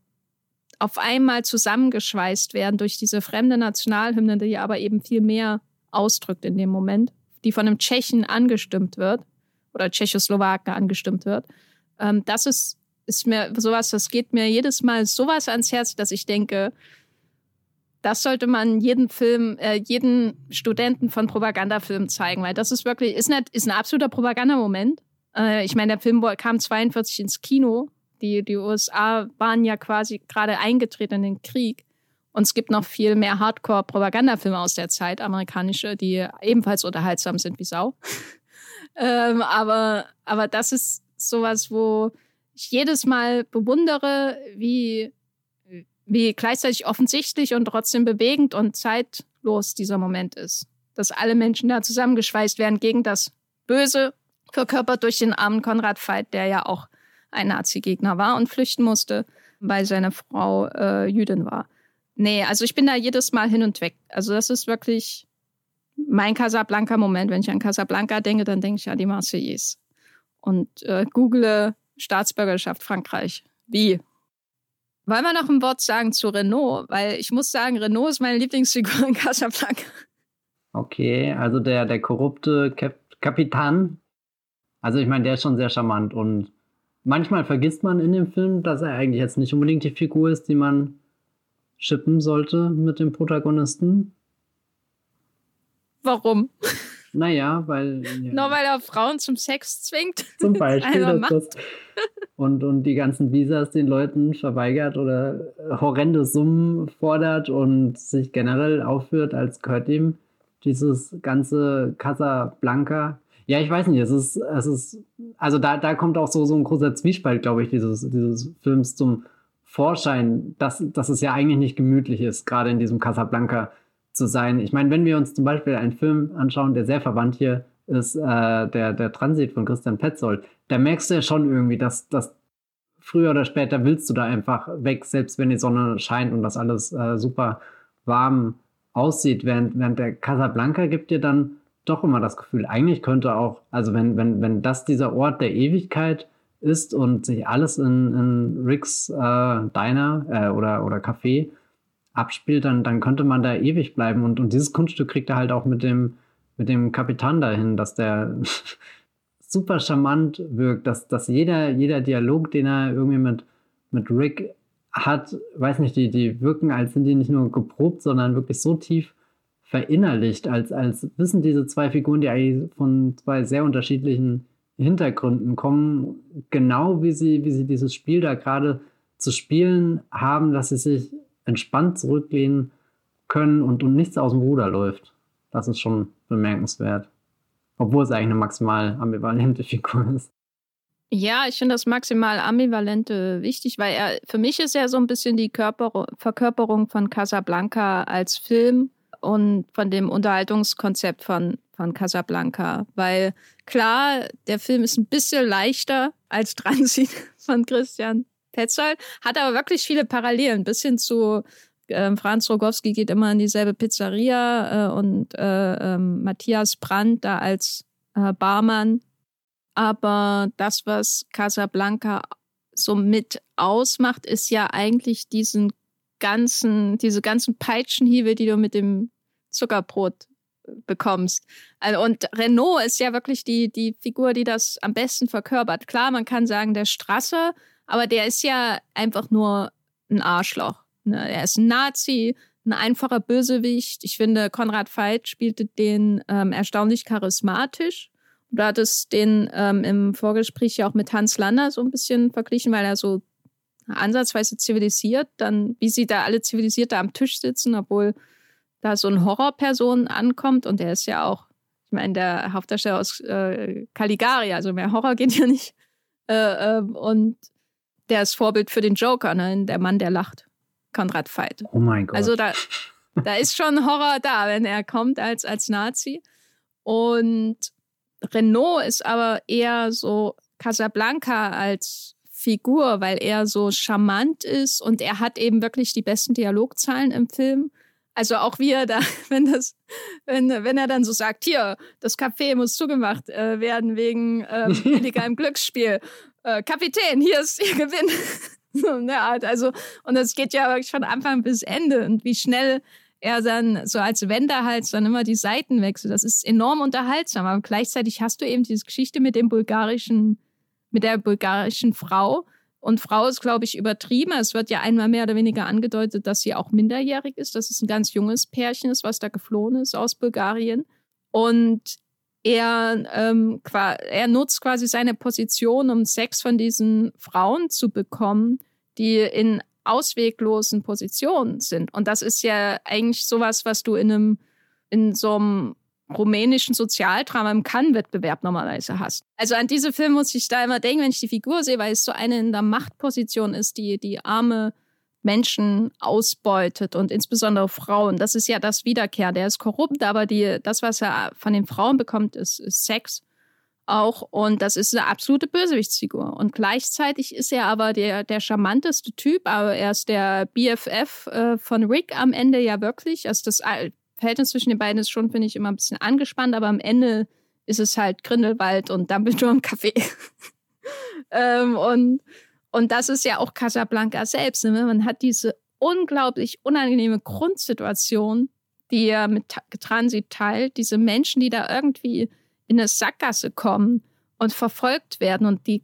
B: auf einmal zusammengeschweißt werden durch diese fremde Nationalhymne, die aber eben viel mehr ausdrückt in dem Moment, die von einem Tschechen angestimmt wird oder Tschechoslowaken angestimmt wird. Ähm, das ist, ist mir sowas, das geht mir jedes Mal sowas ans Herz, dass ich denke, das sollte man jeden Film, äh, jeden Studenten von Propagandafilmen zeigen, weil das ist wirklich, ist, nicht, ist ein absoluter Propagandamoment. Äh, ich meine, der Film kam 42 ins Kino. Die, die USA waren ja quasi gerade eingetreten in den Krieg. Und es gibt noch viel mehr Hardcore-Propagandafilme aus der Zeit, amerikanische, die ebenfalls unterhaltsam sind wie Sau. ähm, aber, aber das ist sowas, wo ich jedes Mal bewundere, wie wie gleichzeitig offensichtlich und trotzdem bewegend und zeitlos dieser Moment ist. Dass alle Menschen da zusammengeschweißt werden gegen das Böse, verkörpert durch den armen Konrad Veit, der ja auch ein Nazi-Gegner war und flüchten musste, weil seine Frau äh, Jüdin war. Nee, also ich bin da jedes Mal hin und weg. Also das ist wirklich mein Casablanca-Moment. Wenn ich an Casablanca denke, dann denke ich an die Marseillaise. Und äh, google Staatsbürgerschaft Frankreich. Wie? Wollen wir noch ein Wort sagen zu Renault? Weil ich muss sagen, Renault ist meine Lieblingsfigur in Casablanca.
A: Okay, also der, der korrupte Kap Kapitan. Also ich meine, der ist schon sehr charmant und manchmal vergisst man in dem Film, dass er eigentlich jetzt nicht unbedingt die Figur ist, die man schippen sollte mit dem Protagonisten.
B: Warum?
A: Naja, weil. Ja.
B: Nur weil er Frauen zum Sex zwingt.
A: Zum Beispiel. das, und, und die ganzen Visas den Leuten verweigert oder horrende Summen fordert und sich generell aufführt, als gehört ihm dieses ganze Casablanca. Ja, ich weiß nicht, es ist, es ist, also da, da kommt auch so, so ein großer Zwiespalt, glaube ich, dieses, dieses Films zum Vorschein, dass, dass es ja eigentlich nicht gemütlich ist, gerade in diesem Casablanca zu sein. Ich meine, wenn wir uns zum Beispiel einen Film anschauen, der sehr verwandt hier ist, äh, der, der Transit von Christian Petzold, da merkst du ja schon irgendwie, dass, dass früher oder später willst du da einfach weg, selbst wenn die Sonne scheint und das alles äh, super warm aussieht, während, während der Casablanca gibt dir dann doch immer das Gefühl, eigentlich könnte auch, also wenn, wenn, wenn das dieser Ort der Ewigkeit ist und sich alles in, in Ricks äh, Diner äh, oder, oder Café abspielt, dann, dann könnte man da ewig bleiben. Und, und dieses Kunststück kriegt er halt auch mit dem, mit dem Kapitän dahin, dass der super charmant wirkt, dass, dass jeder, jeder Dialog, den er irgendwie mit, mit Rick hat, weiß nicht, die, die wirken, als sind die nicht nur geprobt, sondern wirklich so tief verinnerlicht, als, als wissen diese zwei Figuren, die eigentlich von zwei sehr unterschiedlichen Hintergründen kommen, genau wie sie, wie sie dieses Spiel da gerade zu spielen haben, dass sie sich entspannt zurücklehnen können und, und nichts aus dem Ruder läuft. Das ist schon bemerkenswert. Obwohl es eigentlich eine maximal ambivalente Figur ist.
B: Ja, ich finde das maximal ambivalente wichtig, weil er für mich ist er so ein bisschen die Körper, Verkörperung von Casablanca als Film und von dem Unterhaltungskonzept von, von Casablanca. Weil klar, der Film ist ein bisschen leichter als Transit von Christian Petzold, hat aber wirklich viele Parallelen, bis hin zu äh, Franz Rogowski geht immer in dieselbe Pizzeria äh, und äh, ähm, Matthias Brandt da als äh, Barmann aber das, was Casablanca so mit ausmacht, ist ja eigentlich diesen ganzen, diese ganzen Peitschenhiebe, die du mit dem Zuckerbrot bekommst. Also, und Renault ist ja wirklich die, die Figur, die das am besten verkörpert. Klar, man kann sagen, der Strasser, aber der ist ja einfach nur ein Arschloch. Ne? Er ist ein Nazi, ein einfacher Bösewicht. Ich finde, Konrad Veit spielte den ähm, erstaunlich charismatisch. Du hattest den ähm, im Vorgespräch ja auch mit Hans Lander so ein bisschen verglichen, weil er so ansatzweise zivilisiert, dann wie sie da alle zivilisiert da am Tisch sitzen, obwohl da so eine Horrorperson ankommt und der ist ja auch, ich meine, der Hauptdarsteller aus äh, Caligari, also mehr Horror geht ja nicht. Äh, äh, und der ist Vorbild für den Joker, ne? der Mann, der lacht. Konrad Veit.
A: Oh mein Gott.
B: Also da, da ist schon Horror da, wenn er kommt als, als Nazi. Und Renault ist aber eher so Casablanca als Figur, weil er so charmant ist und er hat eben wirklich die besten Dialogzahlen im Film. Also auch wie er da, wenn das, wenn, wenn er dann so sagt, hier, das Café muss zugemacht äh, werden wegen ähm, illegalem Glücksspiel. Äh, Kapitän, hier ist Ihr Gewinn. so eine Art. Also, und das geht ja wirklich von Anfang bis Ende. Und wie schnell er dann so als Wenderhals dann immer die Seiten wechselt. Das ist enorm unterhaltsam, aber gleichzeitig hast du eben diese Geschichte mit dem bulgarischen, mit der bulgarischen Frau. Und Frau ist, glaube ich, übertrieben. Es wird ja einmal mehr oder weniger angedeutet, dass sie auch minderjährig ist, dass es ein ganz junges Pärchen ist, was da geflohen ist aus Bulgarien. Und er, ähm, er nutzt quasi seine Position, um Sex von diesen Frauen zu bekommen, die in ausweglosen Positionen sind. Und das ist ja eigentlich sowas, was du in einem, in so einem rumänischen Sozialdrama im Kann-Wettbewerb normalerweise hast. Also an diese Filme muss ich da immer denken, wenn ich die Figur sehe, weil es so eine in der Machtposition ist, die die arme Menschen ausbeutet und insbesondere Frauen. Das ist ja das Wiederkehr. Der ist korrupt, aber die, das, was er von den Frauen bekommt, ist, ist Sex. auch. Und das ist eine absolute Bösewichtsfigur. Und gleichzeitig ist er aber der, der charmanteste Typ, aber er ist der BFF äh, von Rick am Ende ja wirklich. Also das Verhältnis zwischen den beiden ist schon, finde ich, immer ein bisschen angespannt, aber am Ende ist es halt Grindelwald und Dumbledore im Café. ähm, und, und das ist ja auch Casablanca selbst. Ne? Man hat diese unglaublich unangenehme Grundsituation, die er mit Transit teilt. Diese Menschen, die da irgendwie in eine Sackgasse kommen und verfolgt werden und die,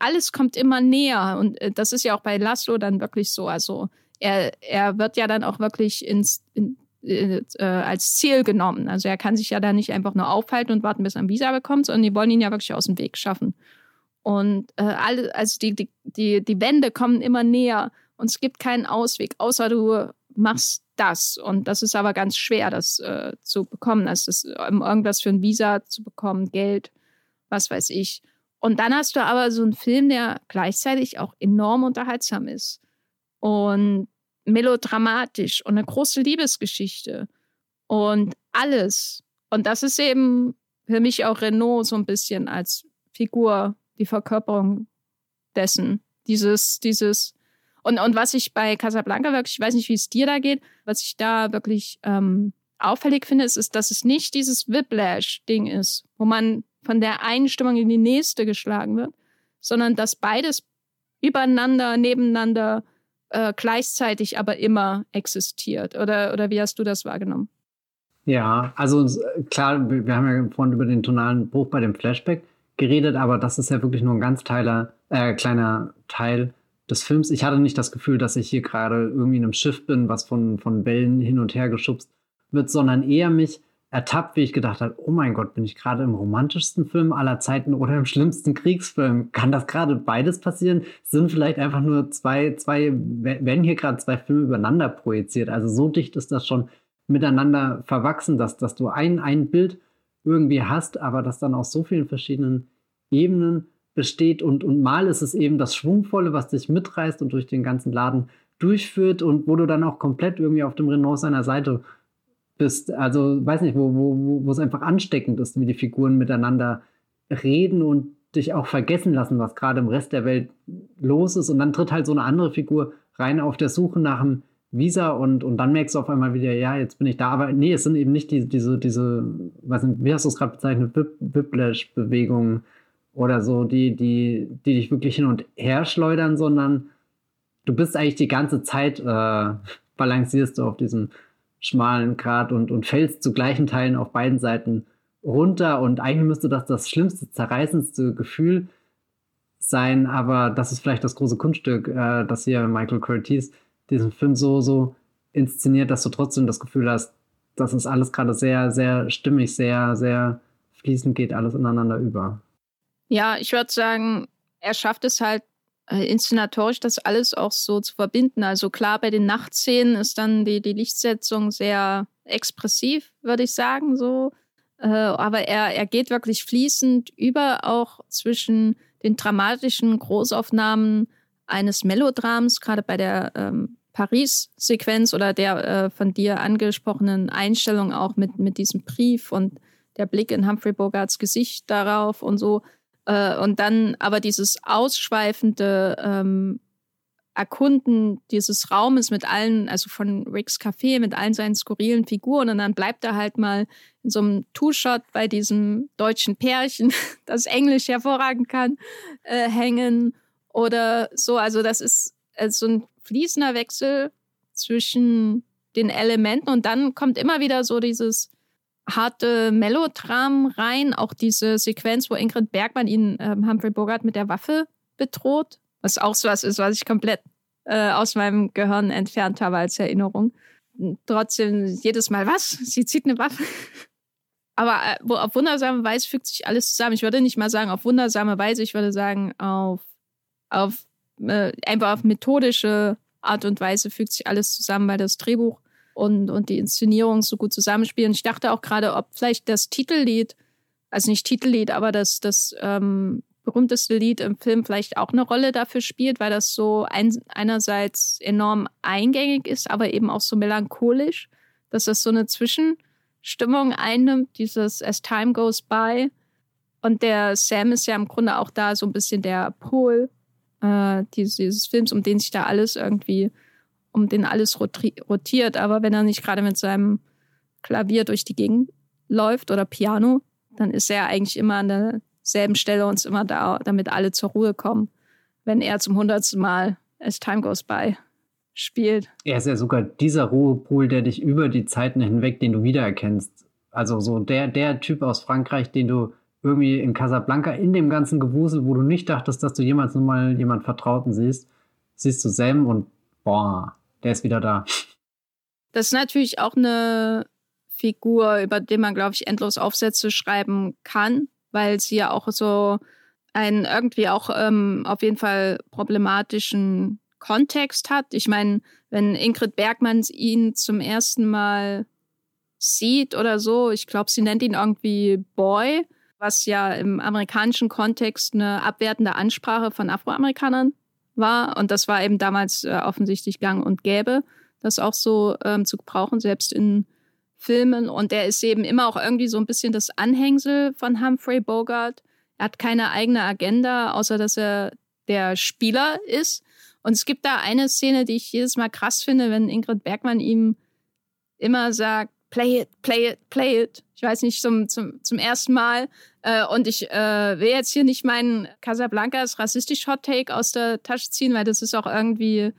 B: alles kommt immer näher. Und äh, das ist ja auch bei Laszlo dann wirklich so. Also er, er wird ja dann auch wirklich ins, in, äh, als Ziel genommen. Also er kann sich ja da nicht einfach nur aufhalten und warten, bis er ein Visa bekommt, sondern die wollen ihn ja wirklich aus dem Weg schaffen. Und äh, alle, also die, die, die, die Wände kommen immer näher und es gibt keinen Ausweg, außer du machst das. Und das ist aber ganz schwer, das äh, zu bekommen. Also das, irgendwas für ein Visa zu bekommen, Geld, was weiß ich. Und dann hast du aber so einen Film, der gleichzeitig auch enorm unterhaltsam ist. Und melodramatisch und eine große Liebesgeschichte und alles. Und das ist eben für mich auch Renault so ein bisschen als Figur, die Verkörperung dessen. Dieses, dieses, und, und was ich bei Casablanca wirklich, ich weiß nicht, wie es dir da geht, was ich da wirklich ähm, auffällig finde, ist, ist, dass es nicht dieses Whiplash-Ding ist, wo man von der einen Stimmung in die nächste geschlagen wird, sondern dass beides übereinander, nebeneinander äh, gleichzeitig aber immer existiert. Oder, oder wie hast du das wahrgenommen?
A: Ja, also klar, wir haben ja vorhin über den tonalen Bruch bei dem Flashback geredet, aber das ist ja wirklich nur ein ganz teiler, äh, kleiner Teil des Films. Ich hatte nicht das Gefühl, dass ich hier gerade irgendwie in einem Schiff bin, was von, von Wellen hin und her geschubst wird, sondern eher mich ertappt, wie ich gedacht habe, oh mein Gott, bin ich gerade im romantischsten Film aller Zeiten oder im schlimmsten Kriegsfilm? Kann das gerade beides passieren? Sind vielleicht einfach nur zwei, zwei, werden hier gerade zwei Filme übereinander projiziert? Also so dicht ist das schon miteinander verwachsen, dass, dass du ein, ein Bild irgendwie hast, aber das dann aus so vielen verschiedenen Ebenen besteht und, und mal ist es eben das Schwungvolle, was dich mitreißt und durch den ganzen Laden durchführt und wo du dann auch komplett irgendwie auf dem Renault seiner Seite bist. Also weiß nicht, wo, wo, wo es einfach ansteckend ist, wie die Figuren miteinander reden und dich auch vergessen lassen, was gerade im Rest der Welt los ist. Und dann tritt halt so eine andere Figur rein auf der Suche nach einem Visa und, und dann merkst du auf einmal wieder, ja, jetzt bin ich da. Aber nee, es sind eben nicht diese, diese, diese, weiß nicht, wie hast du es gerade bezeichnet, Whiplash-Bewegungen oder so, die, die, die dich wirklich hin und her schleudern, sondern du bist eigentlich die ganze Zeit, äh, balancierst du auf diesem schmalen Grat und, und fällst zu gleichen Teilen auf beiden Seiten runter. Und eigentlich müsste das das schlimmste, zerreißendste Gefühl sein, aber das ist vielleicht das große Kunststück, äh, dass hier Michael Curtis diesen Film so, so inszeniert, dass du trotzdem das Gefühl hast, das ist alles gerade sehr, sehr stimmig, sehr, sehr fließend geht alles ineinander über.
B: Ja, ich würde sagen, er schafft es halt inszenatorisch das alles auch so zu verbinden. Also klar, bei den Nachtszenen ist dann die, die Lichtsetzung sehr expressiv, würde ich sagen, so. Äh, aber er, er geht wirklich fließend über auch zwischen den dramatischen Großaufnahmen eines Melodrams, gerade bei der ähm, Paris-Sequenz oder der äh, von dir angesprochenen Einstellung auch mit, mit diesem Brief und der Blick in Humphrey Bogarts Gesicht darauf und so. Äh, und dann aber dieses ausschweifende ähm, Erkunden dieses Raumes mit allen, also von Ricks Café, mit allen seinen skurrilen Figuren. Und dann bleibt er halt mal in so einem Two-Shot bei diesem deutschen Pärchen, das Englisch hervorragend kann, äh, hängen oder so. Also das ist also so ein fließender Wechsel zwischen den Elementen und dann kommt immer wieder so dieses harte Melodram rein. Auch diese Sequenz, wo Ingrid Bergmann ihn, äh, Humphrey Bogart, mit der Waffe bedroht. Was auch so was ist, was ich komplett äh, aus meinem Gehirn entfernt habe als Erinnerung. Trotzdem jedes Mal, was? Sie zieht eine Waffe. Aber äh, auf wundersame Weise fügt sich alles zusammen. Ich würde nicht mal sagen auf wundersame Weise, ich würde sagen auf, auf äh, einfach auf methodische Art und Weise fügt sich alles zusammen, weil das Drehbuch und, und die Inszenierung so gut zusammenspielen. Ich dachte auch gerade, ob vielleicht das Titellied, also nicht Titellied, aber das, das ähm, berühmteste Lied im Film vielleicht auch eine Rolle dafür spielt, weil das so ein, einerseits enorm eingängig ist, aber eben auch so melancholisch, dass das so eine Zwischenstimmung einnimmt, dieses As Time Goes By. Und der Sam ist ja im Grunde auch da so ein bisschen der Pol äh, dieses, dieses Films, um den sich da alles irgendwie, um den alles rotiert. Aber wenn er nicht gerade mit seinem Klavier durch die Gegend läuft oder Piano, dann ist er eigentlich immer an derselben Stelle und ist immer da, damit alle zur Ruhe kommen, wenn er zum hundertsten Mal As Time Goes By spielt.
A: Er ist ja sogar dieser Ruhepol, der dich über die Zeiten hinweg, den du wiedererkennst. Also so der, der Typ aus Frankreich, den du irgendwie in Casablanca in dem ganzen Gewusel, wo du nicht dachtest, dass du jemals nur mal jemand Vertrauten siehst, siehst du Sam und boah, der ist wieder da.
B: Das ist natürlich auch eine Figur, über die man, glaube ich, endlos Aufsätze schreiben kann, weil sie ja auch so einen irgendwie auch ähm, auf jeden Fall problematischen Kontext hat. Ich meine, wenn Ingrid Bergmann ihn zum ersten Mal sieht oder so, ich glaube, sie nennt ihn irgendwie Boy, was ja im amerikanischen Kontext eine abwertende Ansprache von Afroamerikanern war. Und das war eben damals äh, offensichtlich gang und gäbe, das auch so ähm, zu gebrauchen, selbst in Filmen. Und er ist eben immer auch irgendwie so ein bisschen das Anhängsel von Humphrey Bogart. Er hat keine eigene Agenda, außer dass er der Spieler ist. Und es gibt da eine Szene, die ich jedes Mal krass finde, wenn Ingrid Bergmann ihm immer sagt, play it, play it, play it. Ich weiß nicht, zum, zum, zum ersten Mal. Äh, und ich äh, will jetzt hier nicht meinen Casablancas rassistisch Hot Take aus der Tasche ziehen, weil das ist auch irgendwie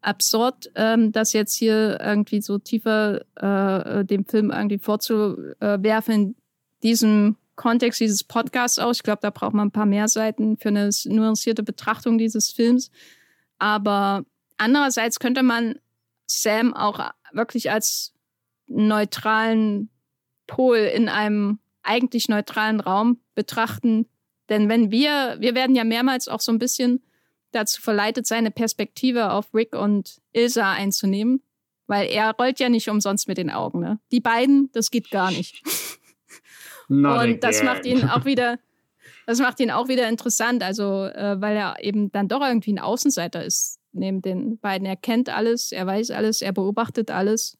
B: absurd, ähm, das jetzt hier irgendwie so tiefer äh, dem Film irgendwie vorzuwerfen in diesem Kontext dieses Podcasts aus. Ich glaube, da braucht man ein paar mehr Seiten für eine nuancierte Betrachtung dieses Films. Aber andererseits könnte man Sam auch wirklich als neutralen Pol in einem eigentlich neutralen Raum betrachten. Denn wenn wir, wir werden ja mehrmals auch so ein bisschen dazu verleitet, seine Perspektive auf Rick und Ilsa einzunehmen, weil er rollt ja nicht umsonst mit den Augen. Ne? Die beiden, das geht gar nicht. und das macht ihn auch wieder, das macht ihn auch wieder interessant, also äh, weil er eben dann doch irgendwie ein Außenseiter ist neben den beiden. Er kennt alles, er weiß alles, er beobachtet alles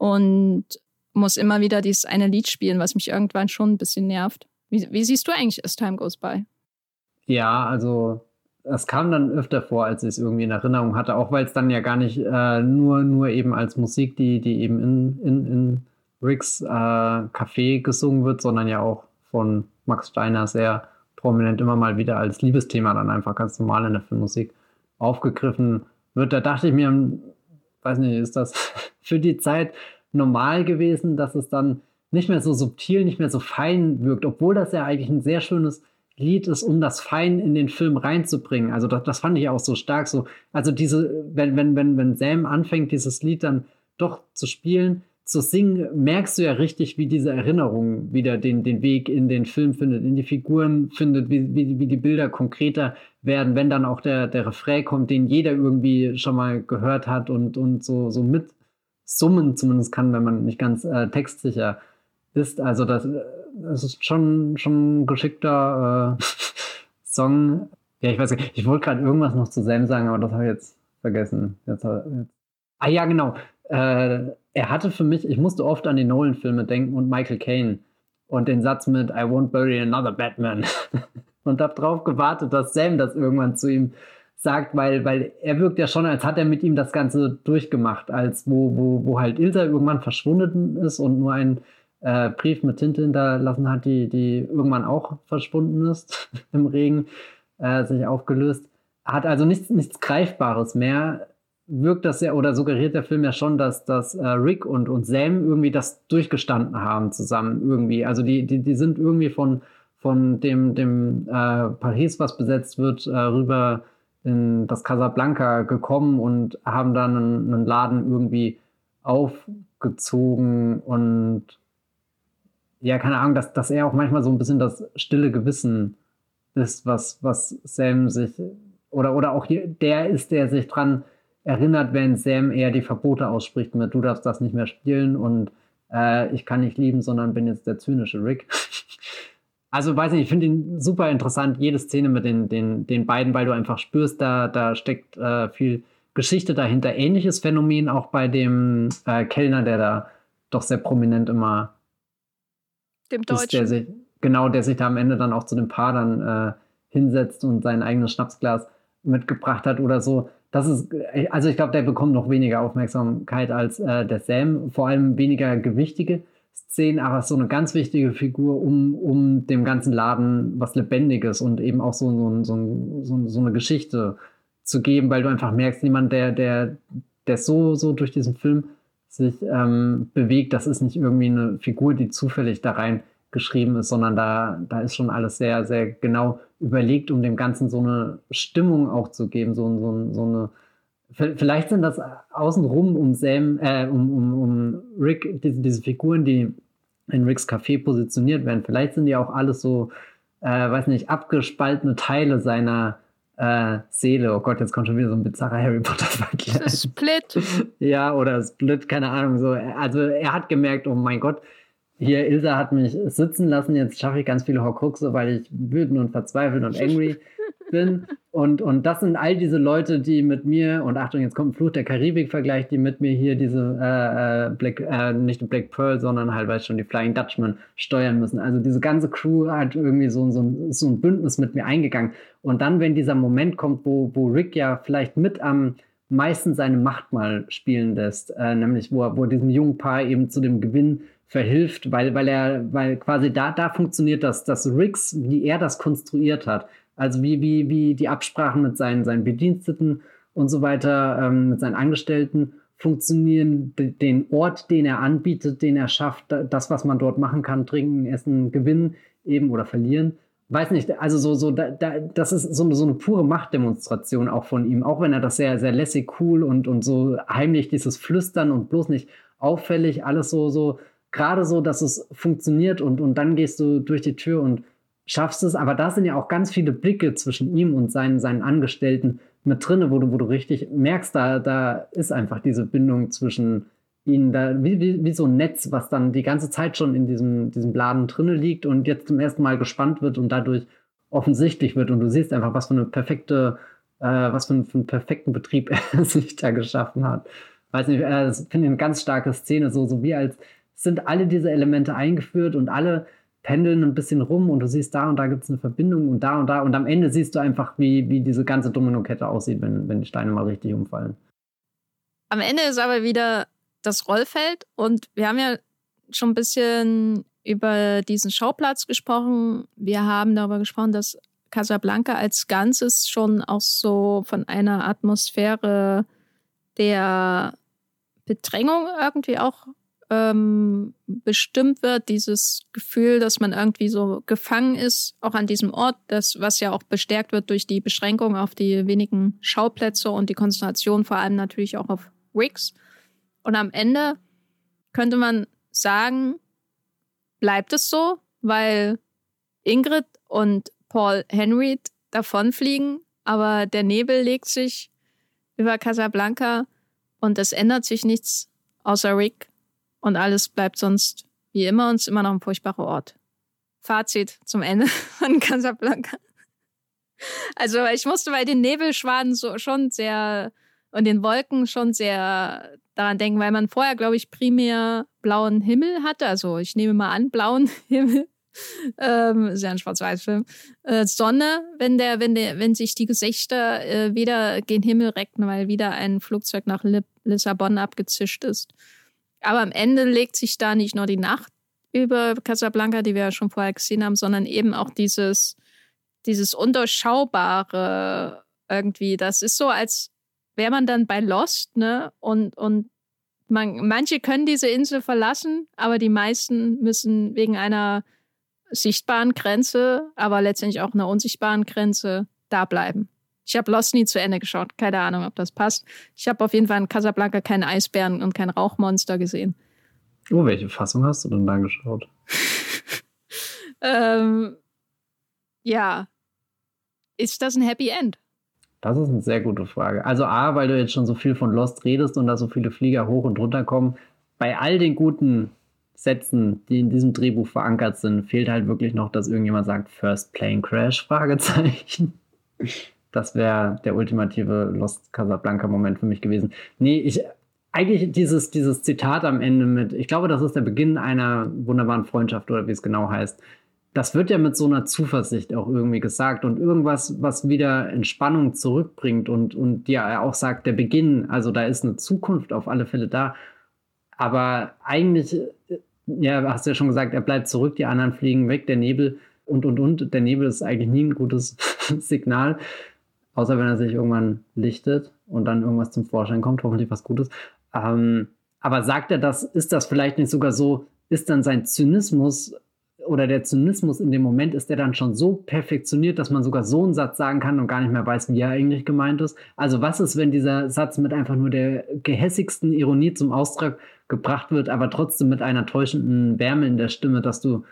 B: und muss immer wieder dieses eine Lied spielen, was mich irgendwann schon ein bisschen nervt. Wie, wie siehst du eigentlich As Time Goes By?
A: Ja, also es kam dann öfter vor, als ich es irgendwie in Erinnerung hatte, auch weil es dann ja gar nicht äh, nur, nur eben als Musik, die, die eben in, in, in Ricks äh, Café gesungen wird, sondern ja auch von Max Steiner sehr prominent immer mal wieder als Liebesthema dann einfach ganz normal in der Filmmusik aufgegriffen wird. Da dachte ich mir, weiß nicht, ist das für die Zeit normal gewesen, dass es dann nicht mehr so subtil, nicht mehr so fein wirkt, obwohl das ja eigentlich ein sehr schönes Lied ist, um das Fein in den Film reinzubringen. Also das, das fand ich auch so stark. So, also diese, wenn, wenn, wenn, wenn Sam anfängt, dieses Lied dann doch zu spielen, zu singen, merkst du ja richtig, wie diese Erinnerung wieder den, den Weg in den Film findet, in die Figuren findet, wie, wie, wie die Bilder konkreter werden, wenn dann auch der, der Refrain kommt, den jeder irgendwie schon mal gehört hat und, und so, so mit summen zumindest kann, wenn man nicht ganz äh, textsicher ist. Also das, das ist schon, schon ein geschickter äh, Song. Ja, ich weiß nicht, ich wollte gerade irgendwas noch zu Sam sagen, aber das habe ich jetzt vergessen. Jetzt, jetzt. Ah ja, genau. Äh, er hatte für mich, ich musste oft an die Nolan-Filme denken und Michael Caine und den Satz mit I won't bury another Batman. und habe darauf gewartet, dass Sam das irgendwann zu ihm sagt, weil, weil er wirkt ja schon, als hat er mit ihm das Ganze durchgemacht, als wo, wo, wo halt Ilsa irgendwann verschwunden ist und nur ein äh, Brief mit Tinte hinterlassen hat, die, die irgendwann auch verschwunden ist im Regen, äh, sich aufgelöst. Hat also nichts, nichts Greifbares mehr. Wirkt das ja oder suggeriert der Film ja schon, dass, dass äh, Rick und, und Sam irgendwie das durchgestanden haben zusammen irgendwie. Also die, die, die sind irgendwie von, von dem, dem äh, Paris, was besetzt wird, äh, rüber in das Casablanca gekommen und haben dann einen, einen Laden irgendwie aufgezogen und ja, keine Ahnung, dass, dass er auch manchmal so ein bisschen das stille Gewissen ist, was, was Sam sich oder, oder auch hier, der ist, der sich dran erinnert, wenn Sam eher die Verbote ausspricht mit du darfst das nicht mehr spielen und äh, ich kann nicht lieben, sondern bin jetzt der zynische Rick. Also weiß nicht, ich finde ihn super interessant, jede Szene mit den, den, den beiden, weil du einfach spürst, da, da steckt äh, viel Geschichte dahinter. Ähnliches Phänomen auch bei dem äh, Kellner, der da doch sehr prominent immer
B: dem Deutschen.
A: Ist, der sich, genau, der sich da am Ende dann auch zu dem Paar dann äh, hinsetzt und sein eigenes Schnapsglas mitgebracht hat oder so. Das ist, also ich glaube, der bekommt noch weniger Aufmerksamkeit als äh, der Sam, vor allem weniger gewichtige Szenen, aber so eine ganz wichtige Figur, um, um dem ganzen Laden was Lebendiges und eben auch so, so, so, so, so eine Geschichte zu geben, weil du einfach merkst, jemand, der, der, der so, so durch diesen Film sich ähm, bewegt, das ist nicht irgendwie eine Figur, die zufällig da rein geschrieben ist, sondern da, da ist schon alles sehr, sehr genau überlegt, um dem Ganzen so eine Stimmung auch zu geben, so, so, so eine Vielleicht sind das außenrum um Sam, äh, um, um, um Rick, diese, diese Figuren, die in Ricks Café positioniert werden. Vielleicht sind die auch alles so, äh, weiß nicht, abgespaltene Teile seiner äh, Seele. Oh Gott, jetzt kommt schon wieder so ein bizarrer Harry Potter-Vergleich.
B: Split.
A: ja, oder Split, keine Ahnung. So. Also er hat gemerkt, oh mein Gott, hier, Ilsa hat mich sitzen lassen, jetzt schaffe ich ganz viele Horcruxe, weil ich wütend und verzweifelt und angry bin. Und, und das sind all diese Leute, die mit mir, und Achtung, jetzt kommt ein Fluch der Karibik-Vergleich, die mit mir hier diese äh, äh Black, äh, nicht Black Pearl, sondern halt, weiß schon, die Flying Dutchman steuern müssen. Also diese ganze Crew hat irgendwie so, so, so ein Bündnis mit mir eingegangen. Und dann, wenn dieser Moment kommt, wo, wo Rick ja vielleicht mit am meisten seine Macht mal spielen lässt, äh, nämlich wo er, wo diesem jungen Paar eben zu dem Gewinn verhilft, weil, weil er, weil quasi da, da funktioniert das, dass Riggs, wie er das konstruiert hat, also wie, wie, wie die Absprachen mit seinen, seinen Bediensteten und so weiter, ähm, mit seinen Angestellten funktionieren, den Ort, den er anbietet, den er schafft, das, was man dort machen kann, trinken, essen, gewinnen eben oder verlieren. Weiß nicht, also so, so, da, da, das ist so, so eine pure Machtdemonstration auch von ihm, auch wenn er das sehr, sehr lässig, cool und, und so heimlich dieses Flüstern und bloß nicht auffällig, alles so, so gerade so, dass es funktioniert und, und dann gehst du durch die Tür und schaffst es. Aber da sind ja auch ganz viele Blicke zwischen ihm und seinen, seinen Angestellten mit drin, wo du, wo du richtig merkst, da, da ist einfach diese Bindung zwischen ihnen, da, wie, wie, wie so ein Netz, was dann die ganze Zeit schon in diesem, diesem Laden drinne liegt und jetzt zum ersten Mal gespannt wird und dadurch offensichtlich wird. Und du siehst einfach, was für eine perfekte, äh, was für, ein, für einen perfekten Betrieb er sich da geschaffen hat. Weiß nicht, äh, das finde ich eine ganz starke Szene, so, so wie als sind alle diese Elemente eingeführt und alle pendeln ein bisschen rum und du siehst da und da gibt es eine Verbindung und da und da und am Ende siehst du einfach, wie, wie diese ganze Domino-Kette aussieht, wenn, wenn die Steine mal richtig umfallen.
B: Am Ende ist aber wieder das Rollfeld und wir haben ja schon ein bisschen über diesen Schauplatz gesprochen. Wir haben darüber gesprochen, dass Casablanca als Ganzes schon auch so von einer Atmosphäre der Bedrängung irgendwie auch ähm, bestimmt wird, dieses Gefühl, dass man irgendwie so gefangen ist, auch an diesem Ort, das, was ja auch bestärkt wird durch die Beschränkung auf die wenigen Schauplätze und die Konzentration vor allem natürlich auch auf Wicks. Und am Ende könnte man sagen, bleibt es so, weil Ingrid und Paul Henry davonfliegen, aber der Nebel legt sich über Casablanca und es ändert sich nichts außer Rick und alles bleibt sonst wie immer und ist immer noch ein furchtbarer Ort. Fazit zum Ende von Casablanca. Also ich musste bei den Nebelschwaden so schon sehr und den Wolken schon sehr daran denken, weil man vorher, glaube ich, primär blauen Himmel hatte. Also ich nehme mal an, blauen Himmel. Ähm, sehr ein Schwarz-Weiß-Film. Äh, Sonne, wenn der, wenn der, wenn sich die Gesichter äh, wieder gen Himmel reckten, weil wieder ein Flugzeug nach Lissabon abgezischt ist. Aber am Ende legt sich da nicht nur die Nacht über Casablanca, die wir ja schon vorher gesehen haben, sondern eben auch dieses, dieses Unterschaubare irgendwie. Das ist so, als wäre man dann bei Lost, ne? Und, und man, manche können diese Insel verlassen, aber die meisten müssen wegen einer sichtbaren Grenze, aber letztendlich auch einer unsichtbaren Grenze da bleiben. Ich habe Lost nie zu Ende geschaut. Keine Ahnung, ob das passt. Ich habe auf jeden Fall in Casablanca keinen Eisbären und kein Rauchmonster gesehen.
A: Oh, welche Fassung hast du denn da geschaut?
B: ähm, ja. Ist das ein Happy End?
A: Das ist eine sehr gute Frage. Also A, weil du jetzt schon so viel von Lost redest und da so viele Flieger hoch und runter kommen. Bei all den guten Sätzen, die in diesem Drehbuch verankert sind, fehlt halt wirklich noch, dass irgendjemand sagt First Plane Crash? Fragezeichen. Das wäre der ultimative Lost Casablanca-Moment für mich gewesen. Nee, ich, eigentlich dieses, dieses Zitat am Ende mit, ich glaube, das ist der Beginn einer wunderbaren Freundschaft oder wie es genau heißt. das wird ja mit so einer Zuversicht auch irgendwie gesagt und irgendwas, was wieder Entspannung zurückbringt und, und dir auch sagt, der Beginn, also da ist eine Zukunft auf alle Fälle da. Aber eigentlich, ja, hast du ja schon gesagt, er bleibt zurück, die anderen fliegen weg, der Nebel und, und, und. Der Nebel ist eigentlich nie ein gutes Signal, außer wenn er sich irgendwann lichtet und dann irgendwas zum Vorschein kommt, hoffentlich was Gutes. Ähm, aber sagt er das, ist das vielleicht nicht sogar so, ist dann sein Zynismus oder der Zynismus in dem Moment ist der dann schon so perfektioniert, dass man sogar so einen Satz sagen kann und gar nicht mehr weiß, wie er eigentlich gemeint ist. Also was ist, wenn dieser Satz mit einfach nur der gehässigsten Ironie zum Ausdruck gebracht wird, aber trotzdem mit einer täuschenden Wärme in der Stimme, dass du,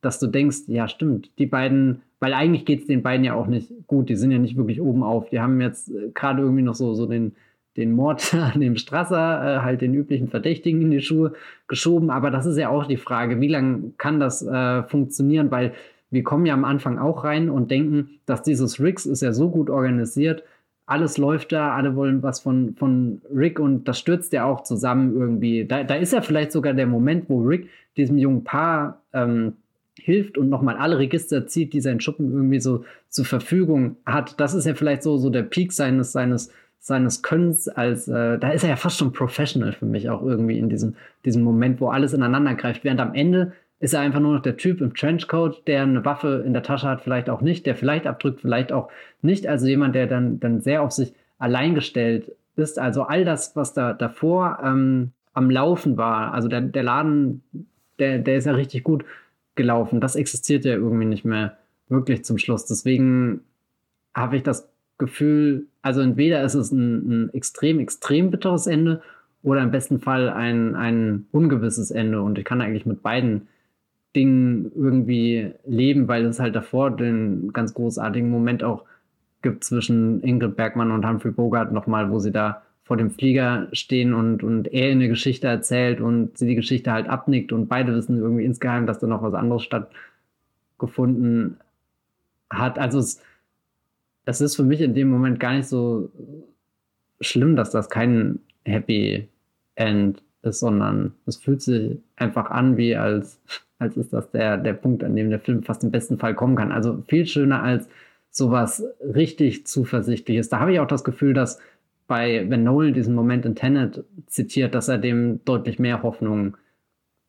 A: dass du denkst, ja stimmt, die beiden, weil eigentlich geht es den beiden ja auch nicht gut, die sind ja nicht wirklich oben auf. Die haben jetzt äh, gerade irgendwie noch so, so den den Mord an dem Strasser, äh, halt den üblichen Verdächtigen in die Schuhe geschoben. Aber das ist ja auch die Frage, wie lange kann das äh, funktionieren? Weil wir kommen ja am Anfang auch rein und denken, dass dieses Riggs ist ja so gut organisiert, alles läuft da, alle wollen was von, von Rick und das stürzt ja auch zusammen irgendwie. Da, da ist ja vielleicht sogar der Moment, wo Rick diesem jungen Paar ähm, hilft und nochmal alle Register zieht, die sein Schuppen irgendwie so zur Verfügung hat. Das ist ja vielleicht so, so der Peak seines, seines seines Könnens als, äh, da ist er ja fast schon professional für mich auch irgendwie in diesem, diesem Moment, wo alles ineinander greift. Während am Ende ist er einfach nur noch der Typ im Trenchcoat, der eine Waffe in der Tasche hat, vielleicht auch nicht, der vielleicht abdrückt, vielleicht auch nicht. Also jemand, der dann, dann sehr auf sich allein gestellt ist. Also all das, was da davor ähm, am Laufen war, also der, der Laden, der, der ist ja richtig gut gelaufen. Das existiert ja irgendwie nicht mehr wirklich zum Schluss. Deswegen habe ich das Gefühl, also entweder ist es ein, ein, extrem, extrem bitteres Ende oder im besten Fall ein, ein ungewisses Ende. Und ich kann eigentlich mit beiden Dingen irgendwie leben, weil es halt davor den ganz großartigen Moment auch gibt zwischen Ingrid Bergmann und Humphrey Bogart nochmal, wo sie da vor dem Flieger stehen und, und er eine Geschichte erzählt und sie die Geschichte halt abnickt und beide wissen irgendwie insgeheim, dass da noch was anderes stattgefunden hat. Also es, es ist für mich in dem Moment gar nicht so schlimm, dass das kein Happy End ist, sondern es fühlt sich einfach an, wie als, als ist das der, der Punkt, an dem der Film fast im besten Fall kommen kann. Also viel schöner als sowas richtig Zuversichtliches. Da habe ich auch das Gefühl, dass bei, wenn Nolan diesen Moment in Tenet zitiert, dass er dem deutlich mehr Hoffnung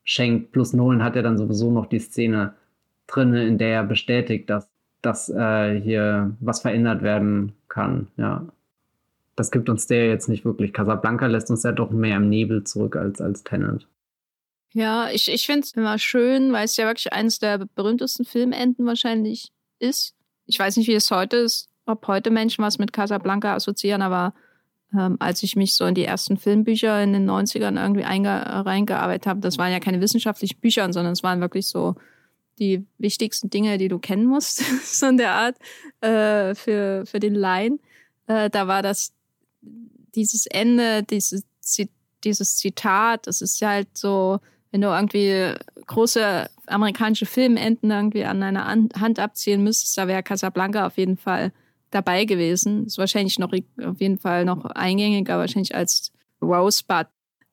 A: schenkt. Plus Nolan hat ja dann sowieso noch die Szene drin, in der er bestätigt, dass dass äh, hier was verändert werden kann, ja. Das gibt uns der jetzt nicht wirklich. Casablanca lässt uns ja doch mehr im Nebel zurück als, als Tenant.
B: Ja, ich, ich finde es immer schön, weil es ja wirklich eines der berühmtesten Filmenden wahrscheinlich ist. Ich weiß nicht, wie es heute ist, ob heute Menschen was mit Casablanca assoziieren, aber ähm, als ich mich so in die ersten Filmbücher in den 90ern irgendwie reingearbeitet habe, das waren ja keine wissenschaftlichen Bücher, sondern es waren wirklich so die wichtigsten Dinge, die du kennen musst, so in der Art, äh, für, für den Laien. Äh, da war das, dieses Ende, dieses, dieses Zitat, das ist ja halt so, wenn du irgendwie große amerikanische Filmenden irgendwie an einer Hand abziehen müsstest, da wäre Casablanca auf jeden Fall dabei gewesen. Ist wahrscheinlich noch auf jeden Fall noch eingängiger, wahrscheinlich als Rosebud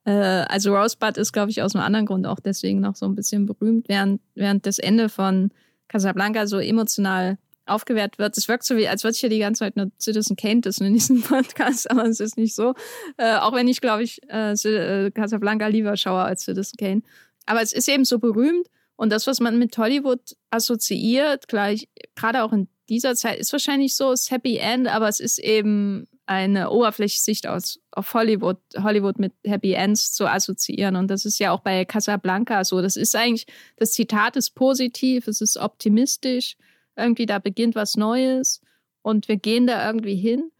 B: äh, also Rosebud ist, glaube ich, aus einem anderen Grund auch deswegen noch so ein bisschen berühmt, während, während das Ende von Casablanca so emotional aufgewehrt wird. Es wirkt so wie, als würde ich ja die ganze Zeit nur Citizen Kane dissen in diesem Podcast, aber es ist nicht so. Äh, auch wenn ich, glaube ich, äh, äh, Casablanca lieber schaue als Citizen Kane. Aber es ist eben so berühmt und das, was man mit Hollywood assoziiert, gleich, gerade auch in dieser Zeit, ist wahrscheinlich so das Happy End, aber es ist eben eine oberflächliche Sicht aus, auf Hollywood, Hollywood mit Happy Ends zu assoziieren. Und das ist ja auch bei Casablanca so. Das ist eigentlich, das Zitat ist positiv, es ist optimistisch. Irgendwie da beginnt was Neues und wir gehen da irgendwie hin.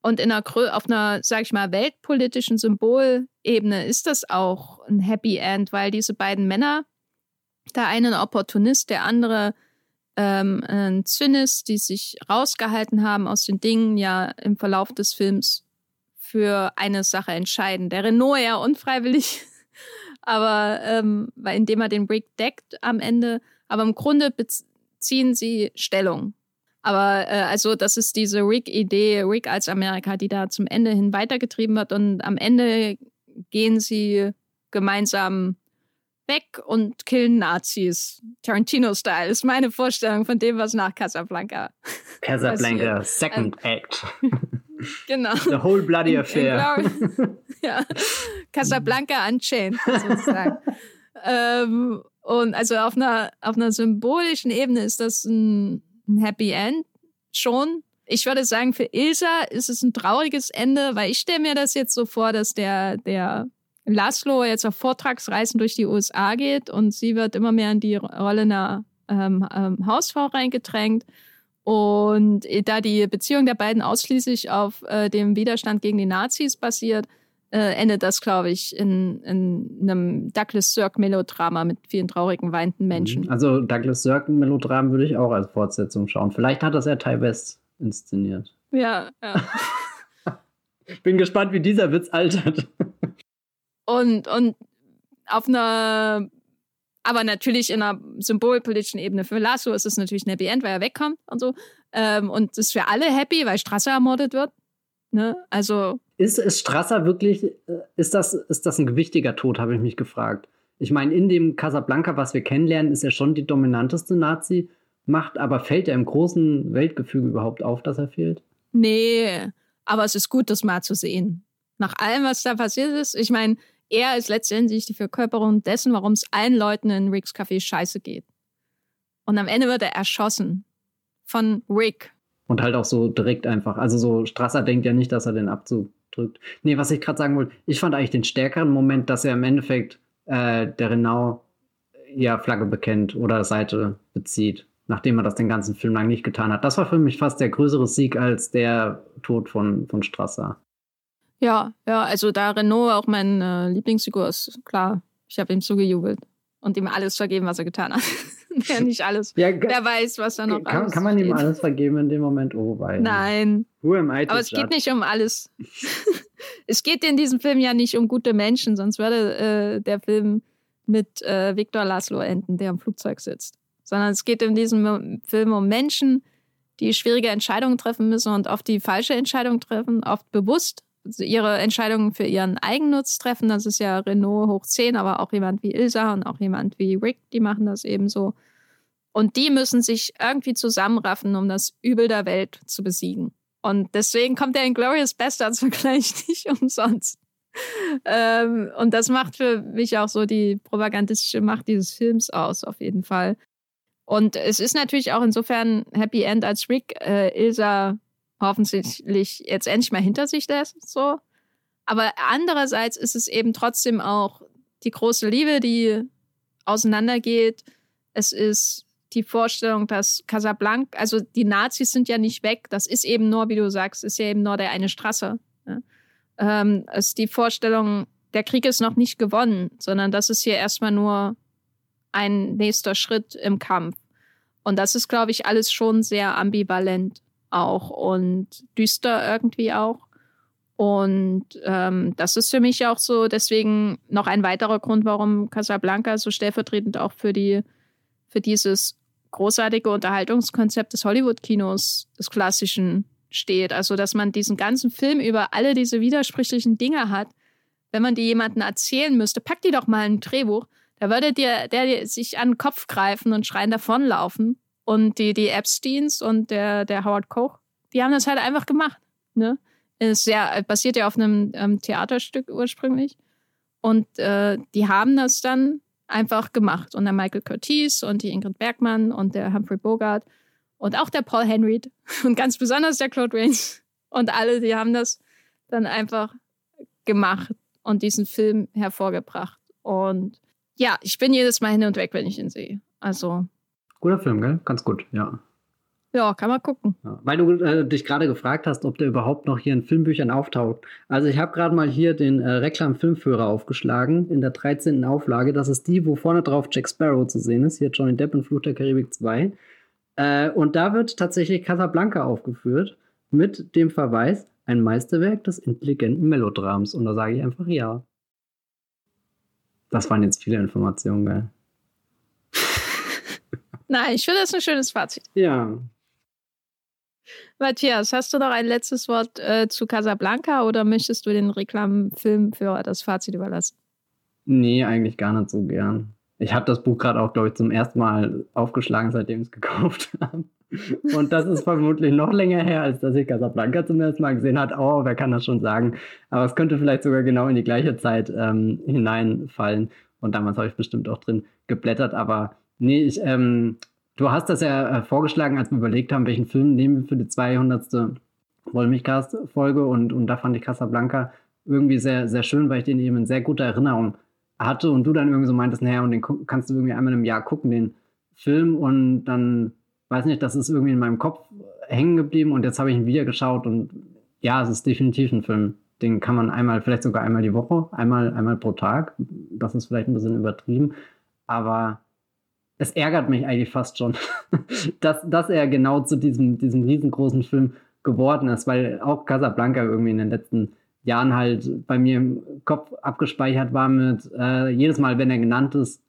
B: Und in einer, auf einer, sag ich mal, weltpolitischen Symbolebene ist das auch ein Happy End, weil diese beiden Männer, der eine ein Opportunist, der andere ähm, ein Zynist, die sich rausgehalten haben aus den Dingen, ja im Verlauf des Films für eine Sache entscheiden. Der Renault ja unfreiwillig, aber ähm, indem er den Rick deckt am Ende, aber im Grunde beziehen sie Stellung. Aber äh, also das ist diese Rick-Idee, Rick als Amerika, die da zum Ende hin weitergetrieben wird und am Ende gehen sie gemeinsam weg und killen Nazis. Tarantino-Style ist meine Vorstellung von dem, was nach Casablanca.
A: Casablanca, Second Act.
B: genau.
A: The whole bloody affair.
B: ja. Casablanca Unchained, sozusagen. ähm, und also auf einer, auf einer symbolischen Ebene ist das ein, ein Happy End schon. Ich würde sagen, für Ilsa ist es ein trauriges Ende, weil ich stelle mir das jetzt so vor, dass der, der Laszlo jetzt auf Vortragsreisen durch die USA geht und sie wird immer mehr in die Rolle einer ähm, ähm, Hausfrau reingedrängt. Und da die Beziehung der beiden ausschließlich auf äh, dem Widerstand gegen die Nazis basiert, äh, endet das, glaube ich, in, in einem Douglas Sirk-Melodrama mit vielen traurigen, weinenden Menschen.
A: Also Douglas Sirk-Melodram würde ich auch als Fortsetzung schauen. Vielleicht hat das ja Ty West inszeniert.
B: Ja, ja.
A: Bin gespannt, wie dieser Witz altert.
B: Und, und auf einer, aber natürlich in einer symbolpolitischen Ebene für Lasso ist es natürlich ein Happy End, weil er wegkommt und so. Ähm, und es ist für alle happy, weil Strasser ermordet wird. Ne? Also.
A: Ist, ist Strasser wirklich, äh, ist das, ist das ein gewichtiger Tod, habe ich mich gefragt. Ich meine, in dem Casablanca, was wir kennenlernen, ist er schon die dominanteste Nazi-Macht, aber fällt er im großen Weltgefüge überhaupt auf, dass er fehlt?
B: Nee, aber es ist gut, das mal zu sehen. Nach allem, was da passiert ist, ich meine, er ist letztendlich die Verkörperung dessen, warum es allen Leuten in Ricks Café scheiße geht. Und am Ende wird er erschossen. Von Rick.
A: Und halt auch so direkt einfach. Also so Strasser denkt ja nicht, dass er den Abzug drückt. Nee, was ich gerade sagen wollte, ich fand eigentlich den stärkeren Moment, dass er im Endeffekt äh, der Renault ja Flagge bekennt oder Seite bezieht, nachdem er das den ganzen Film lang nicht getan hat. Das war für mich fast der größere Sieg als der Tod von, von Strasser.
B: Ja, ja, also da Renault auch mein äh, Lieblingsfigur ist, klar, ich habe ihm zugejubelt und ihm alles vergeben, was er getan hat. ja, nicht alles. Ja, Wer weiß, was da noch
A: kann, alles kann man ihm alles vergeben in dem Moment? Oh, weil.
B: Nein.
A: Who am I
B: Aber es geht nicht um alles. es geht in diesem Film ja nicht um gute Menschen, sonst würde äh, der Film mit äh, Viktor Laszlo enden, der im Flugzeug sitzt. Sondern es geht in diesem Film um Menschen, die schwierige Entscheidungen treffen müssen und oft die falsche Entscheidung treffen, oft bewusst ihre Entscheidungen für ihren Eigennutz treffen. Das ist ja Renault hoch 10, aber auch jemand wie Ilsa und auch jemand wie Rick, die machen das ebenso. Und die müssen sich irgendwie zusammenraffen, um das Übel der Welt zu besiegen. Und deswegen kommt der Inglorious Bastards Vergleich nicht umsonst. ähm, und das macht für mich auch so die propagandistische Macht dieses Films aus, auf jeden Fall. Und es ist natürlich auch insofern Happy End, als Rick äh, Ilsa hoffentlich jetzt endlich mal hinter sich lässt, so. Aber andererseits ist es eben trotzdem auch die große Liebe, die auseinandergeht. Es ist die Vorstellung, dass Casablanca, also die Nazis sind ja nicht weg, das ist eben nur, wie du sagst, ist ja eben nur der eine Straße. Ja. Ähm, es ist die Vorstellung, der Krieg ist noch nicht gewonnen, sondern das ist hier erstmal nur ein nächster Schritt im Kampf. Und das ist, glaube ich, alles schon sehr ambivalent auch und düster irgendwie auch. Und ähm, das ist für mich auch so deswegen noch ein weiterer Grund, warum Casablanca so stellvertretend auch für die für dieses großartige Unterhaltungskonzept des Hollywood-Kinos, des klassischen, steht. Also, dass man diesen ganzen Film über alle diese widersprüchlichen Dinge hat. Wenn man die jemandem erzählen müsste, pack die doch mal ein Drehbuch. Da würde dir, der sich an den Kopf greifen und schreien davonlaufen. Und die, die Epsteins und der, der Howard Koch, die haben das halt einfach gemacht. Ne? Es ja, basiert ja auf einem ähm, Theaterstück ursprünglich. Und äh, die haben das dann einfach gemacht. Und der Michael Curtis und die Ingrid Bergmann und der Humphrey Bogart und auch der Paul Henry und ganz besonders der Claude Rains und alle, die haben das dann einfach gemacht und diesen Film hervorgebracht. Und ja, ich bin jedes Mal hin und weg, wenn ich ihn sehe. Also
A: Guter Film, gell? Ganz gut, ja.
B: Ja, kann man gucken.
A: Ja, weil du äh, dich gerade gefragt hast, ob der überhaupt noch hier in Filmbüchern auftaucht. Also ich habe gerade mal hier den äh, Reklam-Filmführer aufgeschlagen in der 13. Auflage. Das ist die, wo vorne drauf Jack Sparrow zu sehen ist. Hier Johnny Depp in Fluch der Karibik 2. Äh, und da wird tatsächlich Casablanca aufgeführt mit dem Verweis, ein Meisterwerk des intelligenten Melodrams. Und da sage ich einfach ja. Das waren jetzt viele Informationen, gell?
B: Nein, ich finde das ein schönes Fazit.
A: Ja.
B: Matthias, hast du noch ein letztes Wort äh, zu Casablanca oder möchtest du den Reklamfilm für das Fazit überlassen?
A: Nee, eigentlich gar nicht so gern. Ich habe das Buch gerade auch, glaube ich, zum ersten Mal aufgeschlagen, seitdem ich es gekauft habe. Und das ist vermutlich noch länger her, als dass ich Casablanca zum ersten Mal gesehen habe. Oh, wer kann das schon sagen? Aber es könnte vielleicht sogar genau in die gleiche Zeit ähm, hineinfallen. Und damals habe ich bestimmt auch drin geblättert. Aber nee, ich, ähm, du hast das ja äh, vorgeschlagen, als wir überlegt haben, welchen Film nehmen wir für die 200. Wollmilchcast-Folge. Und, und da fand ich Casablanca irgendwie sehr, sehr schön, weil ich den eben in sehr guter Erinnerung hatte. Und du dann irgendwie so meintest, naja, und den kannst du irgendwie einmal im Jahr gucken, den Film. Und dann weiß nicht, das ist irgendwie in meinem Kopf hängen geblieben und jetzt habe ich ihn wieder geschaut und ja, es ist definitiv ein Film. Den kann man einmal, vielleicht sogar einmal die Woche, einmal, einmal pro Tag. Das ist vielleicht ein bisschen übertrieben, aber es ärgert mich eigentlich fast schon, dass, dass er genau zu diesem, diesem riesengroßen Film geworden ist, weil auch Casablanca irgendwie in den letzten Jahren halt bei mir im Kopf abgespeichert war mit äh, jedes Mal, wenn er genannt ist,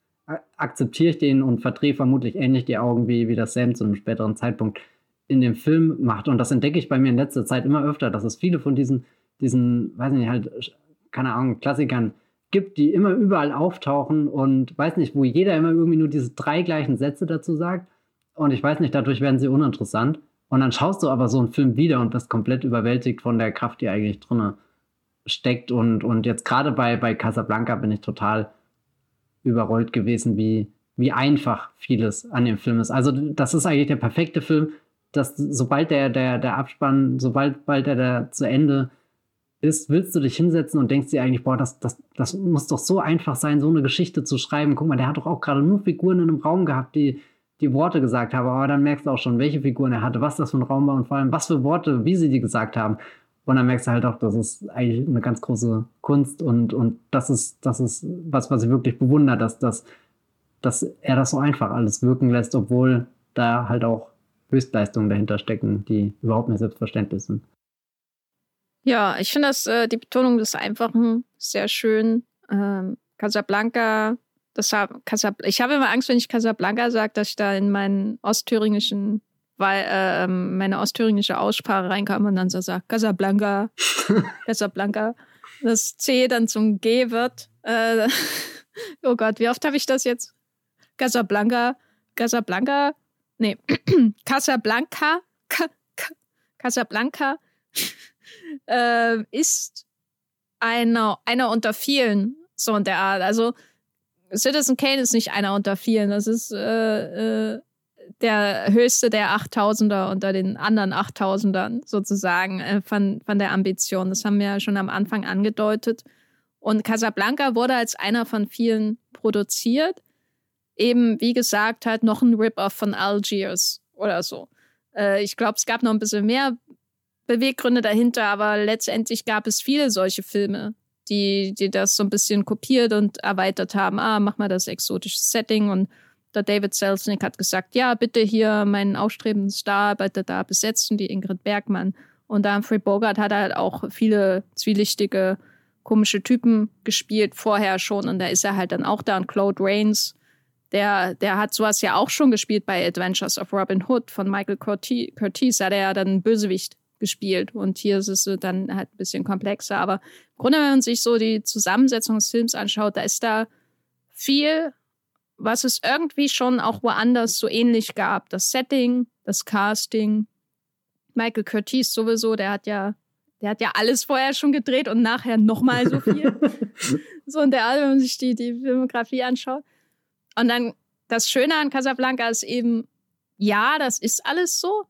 A: akzeptiere ich den und verdrehe vermutlich ähnlich die Augen, wie, wie das Sam zu einem späteren Zeitpunkt in dem Film macht. Und das entdecke ich bei mir in letzter Zeit immer öfter, dass es viele von diesen, diesen, weiß nicht, halt, keine Ahnung, Klassikern gibt, die immer überall auftauchen und weiß nicht, wo jeder immer irgendwie nur diese drei gleichen Sätze dazu sagt. Und ich weiß nicht, dadurch werden sie uninteressant. Und dann schaust du aber so einen Film wieder und bist komplett überwältigt von der Kraft, die eigentlich drin steckt. Und, und jetzt gerade bei, bei Casablanca bin ich total überrollt gewesen, wie, wie einfach vieles an dem Film ist. Also das ist eigentlich der perfekte Film, dass sobald der, der, der Abspann, sobald bald der, der zu Ende ist, willst du dich hinsetzen und denkst dir eigentlich, boah, das, das, das muss doch so einfach sein, so eine Geschichte zu schreiben. Guck mal, der hat doch auch gerade nur Figuren in einem Raum gehabt, die die Worte gesagt haben. Aber dann merkst du auch schon, welche Figuren er hatte, was das für ein Raum war und vor allem, was für Worte, wie sie die gesagt haben. Und dann merkst du halt auch, das ist eigentlich eine ganz große Kunst und, und das ist, das ist was, was ich wirklich bewundere, dass, dass, dass er das so einfach alles wirken lässt, obwohl da halt auch Höchstleistungen dahinter stecken, die überhaupt nicht selbstverständlich sind.
B: Ja, ich finde das, äh, die Betonung des Einfachen sehr schön. Ähm, Casablanca, das hab, Casab ich habe immer Angst, wenn ich Casablanca sage, dass ich da in meinen ostthüringischen weil äh, meine ostthüringische Aussprache reinkam und dann so sagt Casablanca, Casablanca, das C dann zum G wird. Äh, oh Gott, wie oft habe ich das jetzt? Casablanca, Casablanca, nee, Casablanca, Casablanca äh, ist einer, einer unter vielen, so in der Art. Also Citizen Kane ist nicht einer unter vielen, das ist äh, äh, der höchste der 8000er unter den anderen 8000ern sozusagen äh, von, von der Ambition. Das haben wir ja schon am Anfang angedeutet. Und Casablanca wurde als einer von vielen produziert. Eben, wie gesagt, halt noch ein Rip-Off von Algiers oder so. Äh, ich glaube, es gab noch ein bisschen mehr Beweggründe dahinter, aber letztendlich gab es viele solche Filme, die, die das so ein bisschen kopiert und erweitert haben. Ah, mach mal das exotische Setting und der David Selznick hat gesagt, ja, bitte hier meinen aufstrebenden Star, bitte da besetzen, die Ingrid Bergmann. Und da Humphrey Bogart hat halt auch viele zwielichtige, komische Typen gespielt vorher schon. Und da ist er halt dann auch da. Und Claude Rains, der, der hat sowas ja auch schon gespielt bei Adventures of Robin Hood von Michael Curtiz. Da hat er ja dann Bösewicht gespielt. Und hier ist es dann halt ein bisschen komplexer. Aber im Grunde, wenn man sich so die Zusammensetzung des Films anschaut, da ist da viel was es irgendwie schon auch woanders so ähnlich gab. Das Setting, das Casting. Michael Curtis sowieso, der hat ja, der hat ja alles vorher schon gedreht und nachher nochmal so viel. so in der Art, wenn man sich die, die Filmografie anschaut. Und dann das Schöne an Casablanca ist eben, ja, das ist alles so,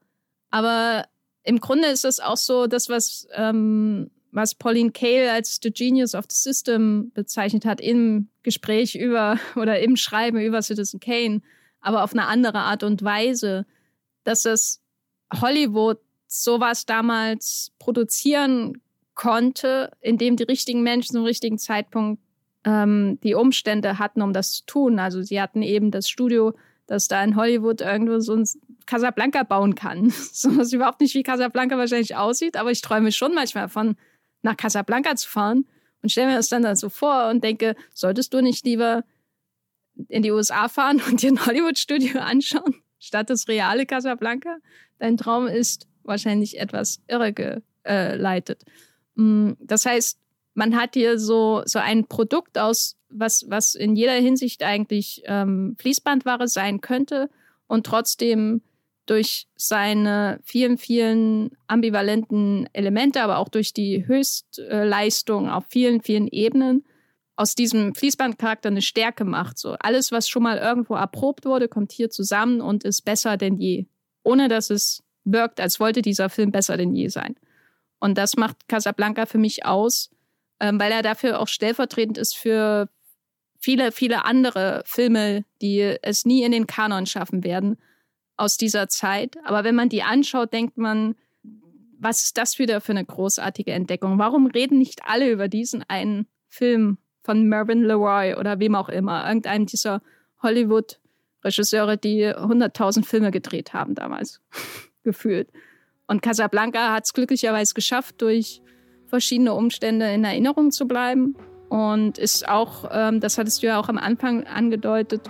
B: aber im Grunde ist es auch so, das, was ähm, was Pauline Kael als The Genius of the System bezeichnet hat im Gespräch über oder im Schreiben über Citizen Kane, aber auf eine andere Art und Weise, dass es Hollywood sowas damals produzieren konnte, indem die richtigen Menschen zum richtigen Zeitpunkt ähm, die Umstände hatten, um das zu tun. Also sie hatten eben das Studio, das da in Hollywood irgendwo so ein Casablanca bauen kann. So was überhaupt nicht wie Casablanca wahrscheinlich aussieht, aber ich träume schon manchmal von nach Casablanca zu fahren und stelle mir das dann, dann so vor und denke, solltest du nicht lieber in die USA fahren und dir ein Hollywood-Studio anschauen, statt das reale Casablanca? Dein Traum ist wahrscheinlich etwas irregeleitet. Mm, das heißt, man hat hier so, so ein Produkt aus was, was in jeder Hinsicht eigentlich ähm, Fließbandware sein könnte und trotzdem durch seine vielen, vielen ambivalenten Elemente, aber auch durch die Höchstleistung auf vielen, vielen Ebenen aus diesem Fließbandcharakter eine Stärke macht. So alles, was schon mal irgendwo erprobt wurde, kommt hier zusammen und ist besser denn je. Ohne dass es wirkt, als wollte dieser Film besser denn je sein. Und das macht Casablanca für mich aus, ähm, weil er dafür auch stellvertretend ist für viele, viele andere Filme, die es nie in den Kanon schaffen werden aus dieser Zeit. Aber wenn man die anschaut, denkt man, was ist das wieder für eine großartige Entdeckung? Warum reden nicht alle über diesen einen Film von Mervyn LeRoy oder wem auch immer, irgendeinem dieser Hollywood-Regisseure, die 100.000 Filme gedreht haben damals, gefühlt. Und Casablanca hat es glücklicherweise geschafft, durch verschiedene Umstände in Erinnerung zu bleiben und ist auch, ähm, das hattest du ja auch am Anfang angedeutet,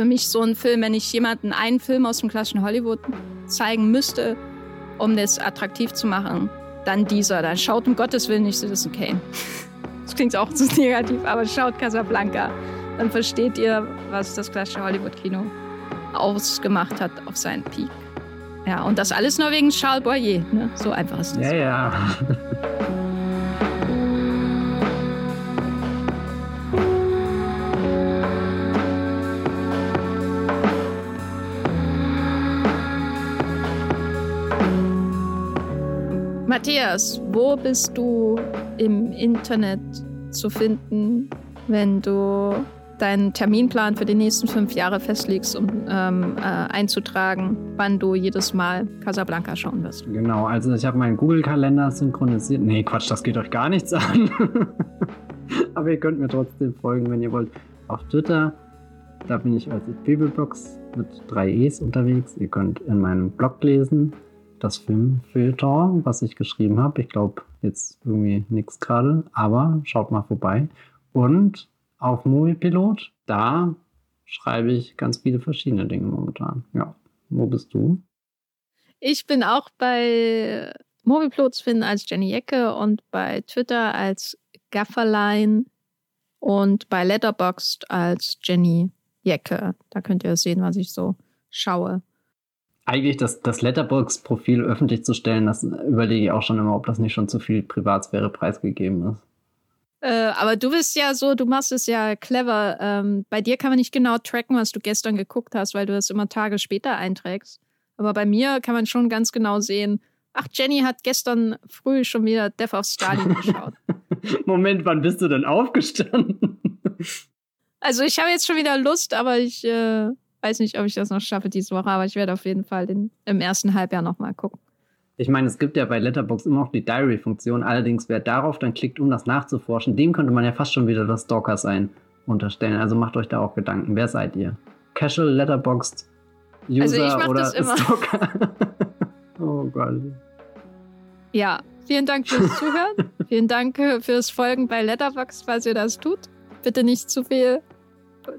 B: für mich so ein Film, wenn ich jemanden einen Film aus dem klassischen Hollywood zeigen müsste, um das attraktiv zu machen, dann dieser. Dann schaut um Gottes Willen nicht Citizen Kane. Das klingt auch zu negativ, aber schaut Casablanca. Dann versteht ihr, was das klassische Hollywood-Kino ausgemacht hat auf seinen Peak. Ja, und das alles nur wegen Charles Boyer. Ne? So einfach ist das.
A: Ja, ja.
B: Matthias, wo bist du im Internet zu finden, wenn du deinen Terminplan für die nächsten fünf Jahre festlegst, um ähm, äh, einzutragen, wann du jedes Mal Casablanca schauen wirst?
A: Genau, also ich habe meinen Google-Kalender synchronisiert. Nee, Quatsch, das geht euch gar nichts an. Aber ihr könnt mir trotzdem folgen, wenn ihr wollt. Auf Twitter, da bin ich als Bibelbox mit drei E's unterwegs. Ihr könnt in meinem Blog lesen, das Filmfilter, was ich geschrieben habe. Ich glaube, jetzt irgendwie nichts gerade, aber schaut mal vorbei. Und auf Moviepilot, da schreibe ich ganz viele verschiedene Dinge momentan. Ja, wo bist du?
B: Ich bin auch bei Moviepilot zu finden als Jenny Ecke und bei Twitter als Gafferlein und bei Letterboxd als Jenny Jecke. Da könnt ihr sehen, was ich so schaue
A: eigentlich das, das Letterbox-Profil öffentlich zu stellen, das überlege ich auch schon immer, ob das nicht schon zu viel Privatsphäre preisgegeben ist.
B: Äh, aber du bist ja so, du machst es ja clever. Ähm, bei dir kann man nicht genau tracken, was du gestern geguckt hast, weil du das immer Tage später einträgst. Aber bei mir kann man schon ganz genau sehen, ach, Jenny hat gestern früh schon wieder Death of Stalin geschaut.
A: Moment, wann bist du denn aufgestanden?
B: also ich habe jetzt schon wieder Lust, aber ich äh, weiß nicht, ob ich das noch schaffe diese Woche, aber ich werde auf jeden Fall den, im ersten Halbjahr nochmal gucken.
A: Ich meine, es gibt ja bei Letterbox immer noch die Diary-Funktion. Allerdings, wer darauf dann klickt, um das nachzuforschen, dem könnte man ja fast schon wieder das Stalker-Sein unterstellen. Also macht euch da auch Gedanken. Wer seid ihr? Casual Letterboxd User also ich mach oder das immer. Stalker? oh Gott.
B: Ja, vielen Dank fürs Zuhören. vielen Dank fürs Folgen bei Letterbox, falls ihr das tut. Bitte nicht zu viel,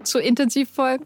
B: zu intensiv folgen.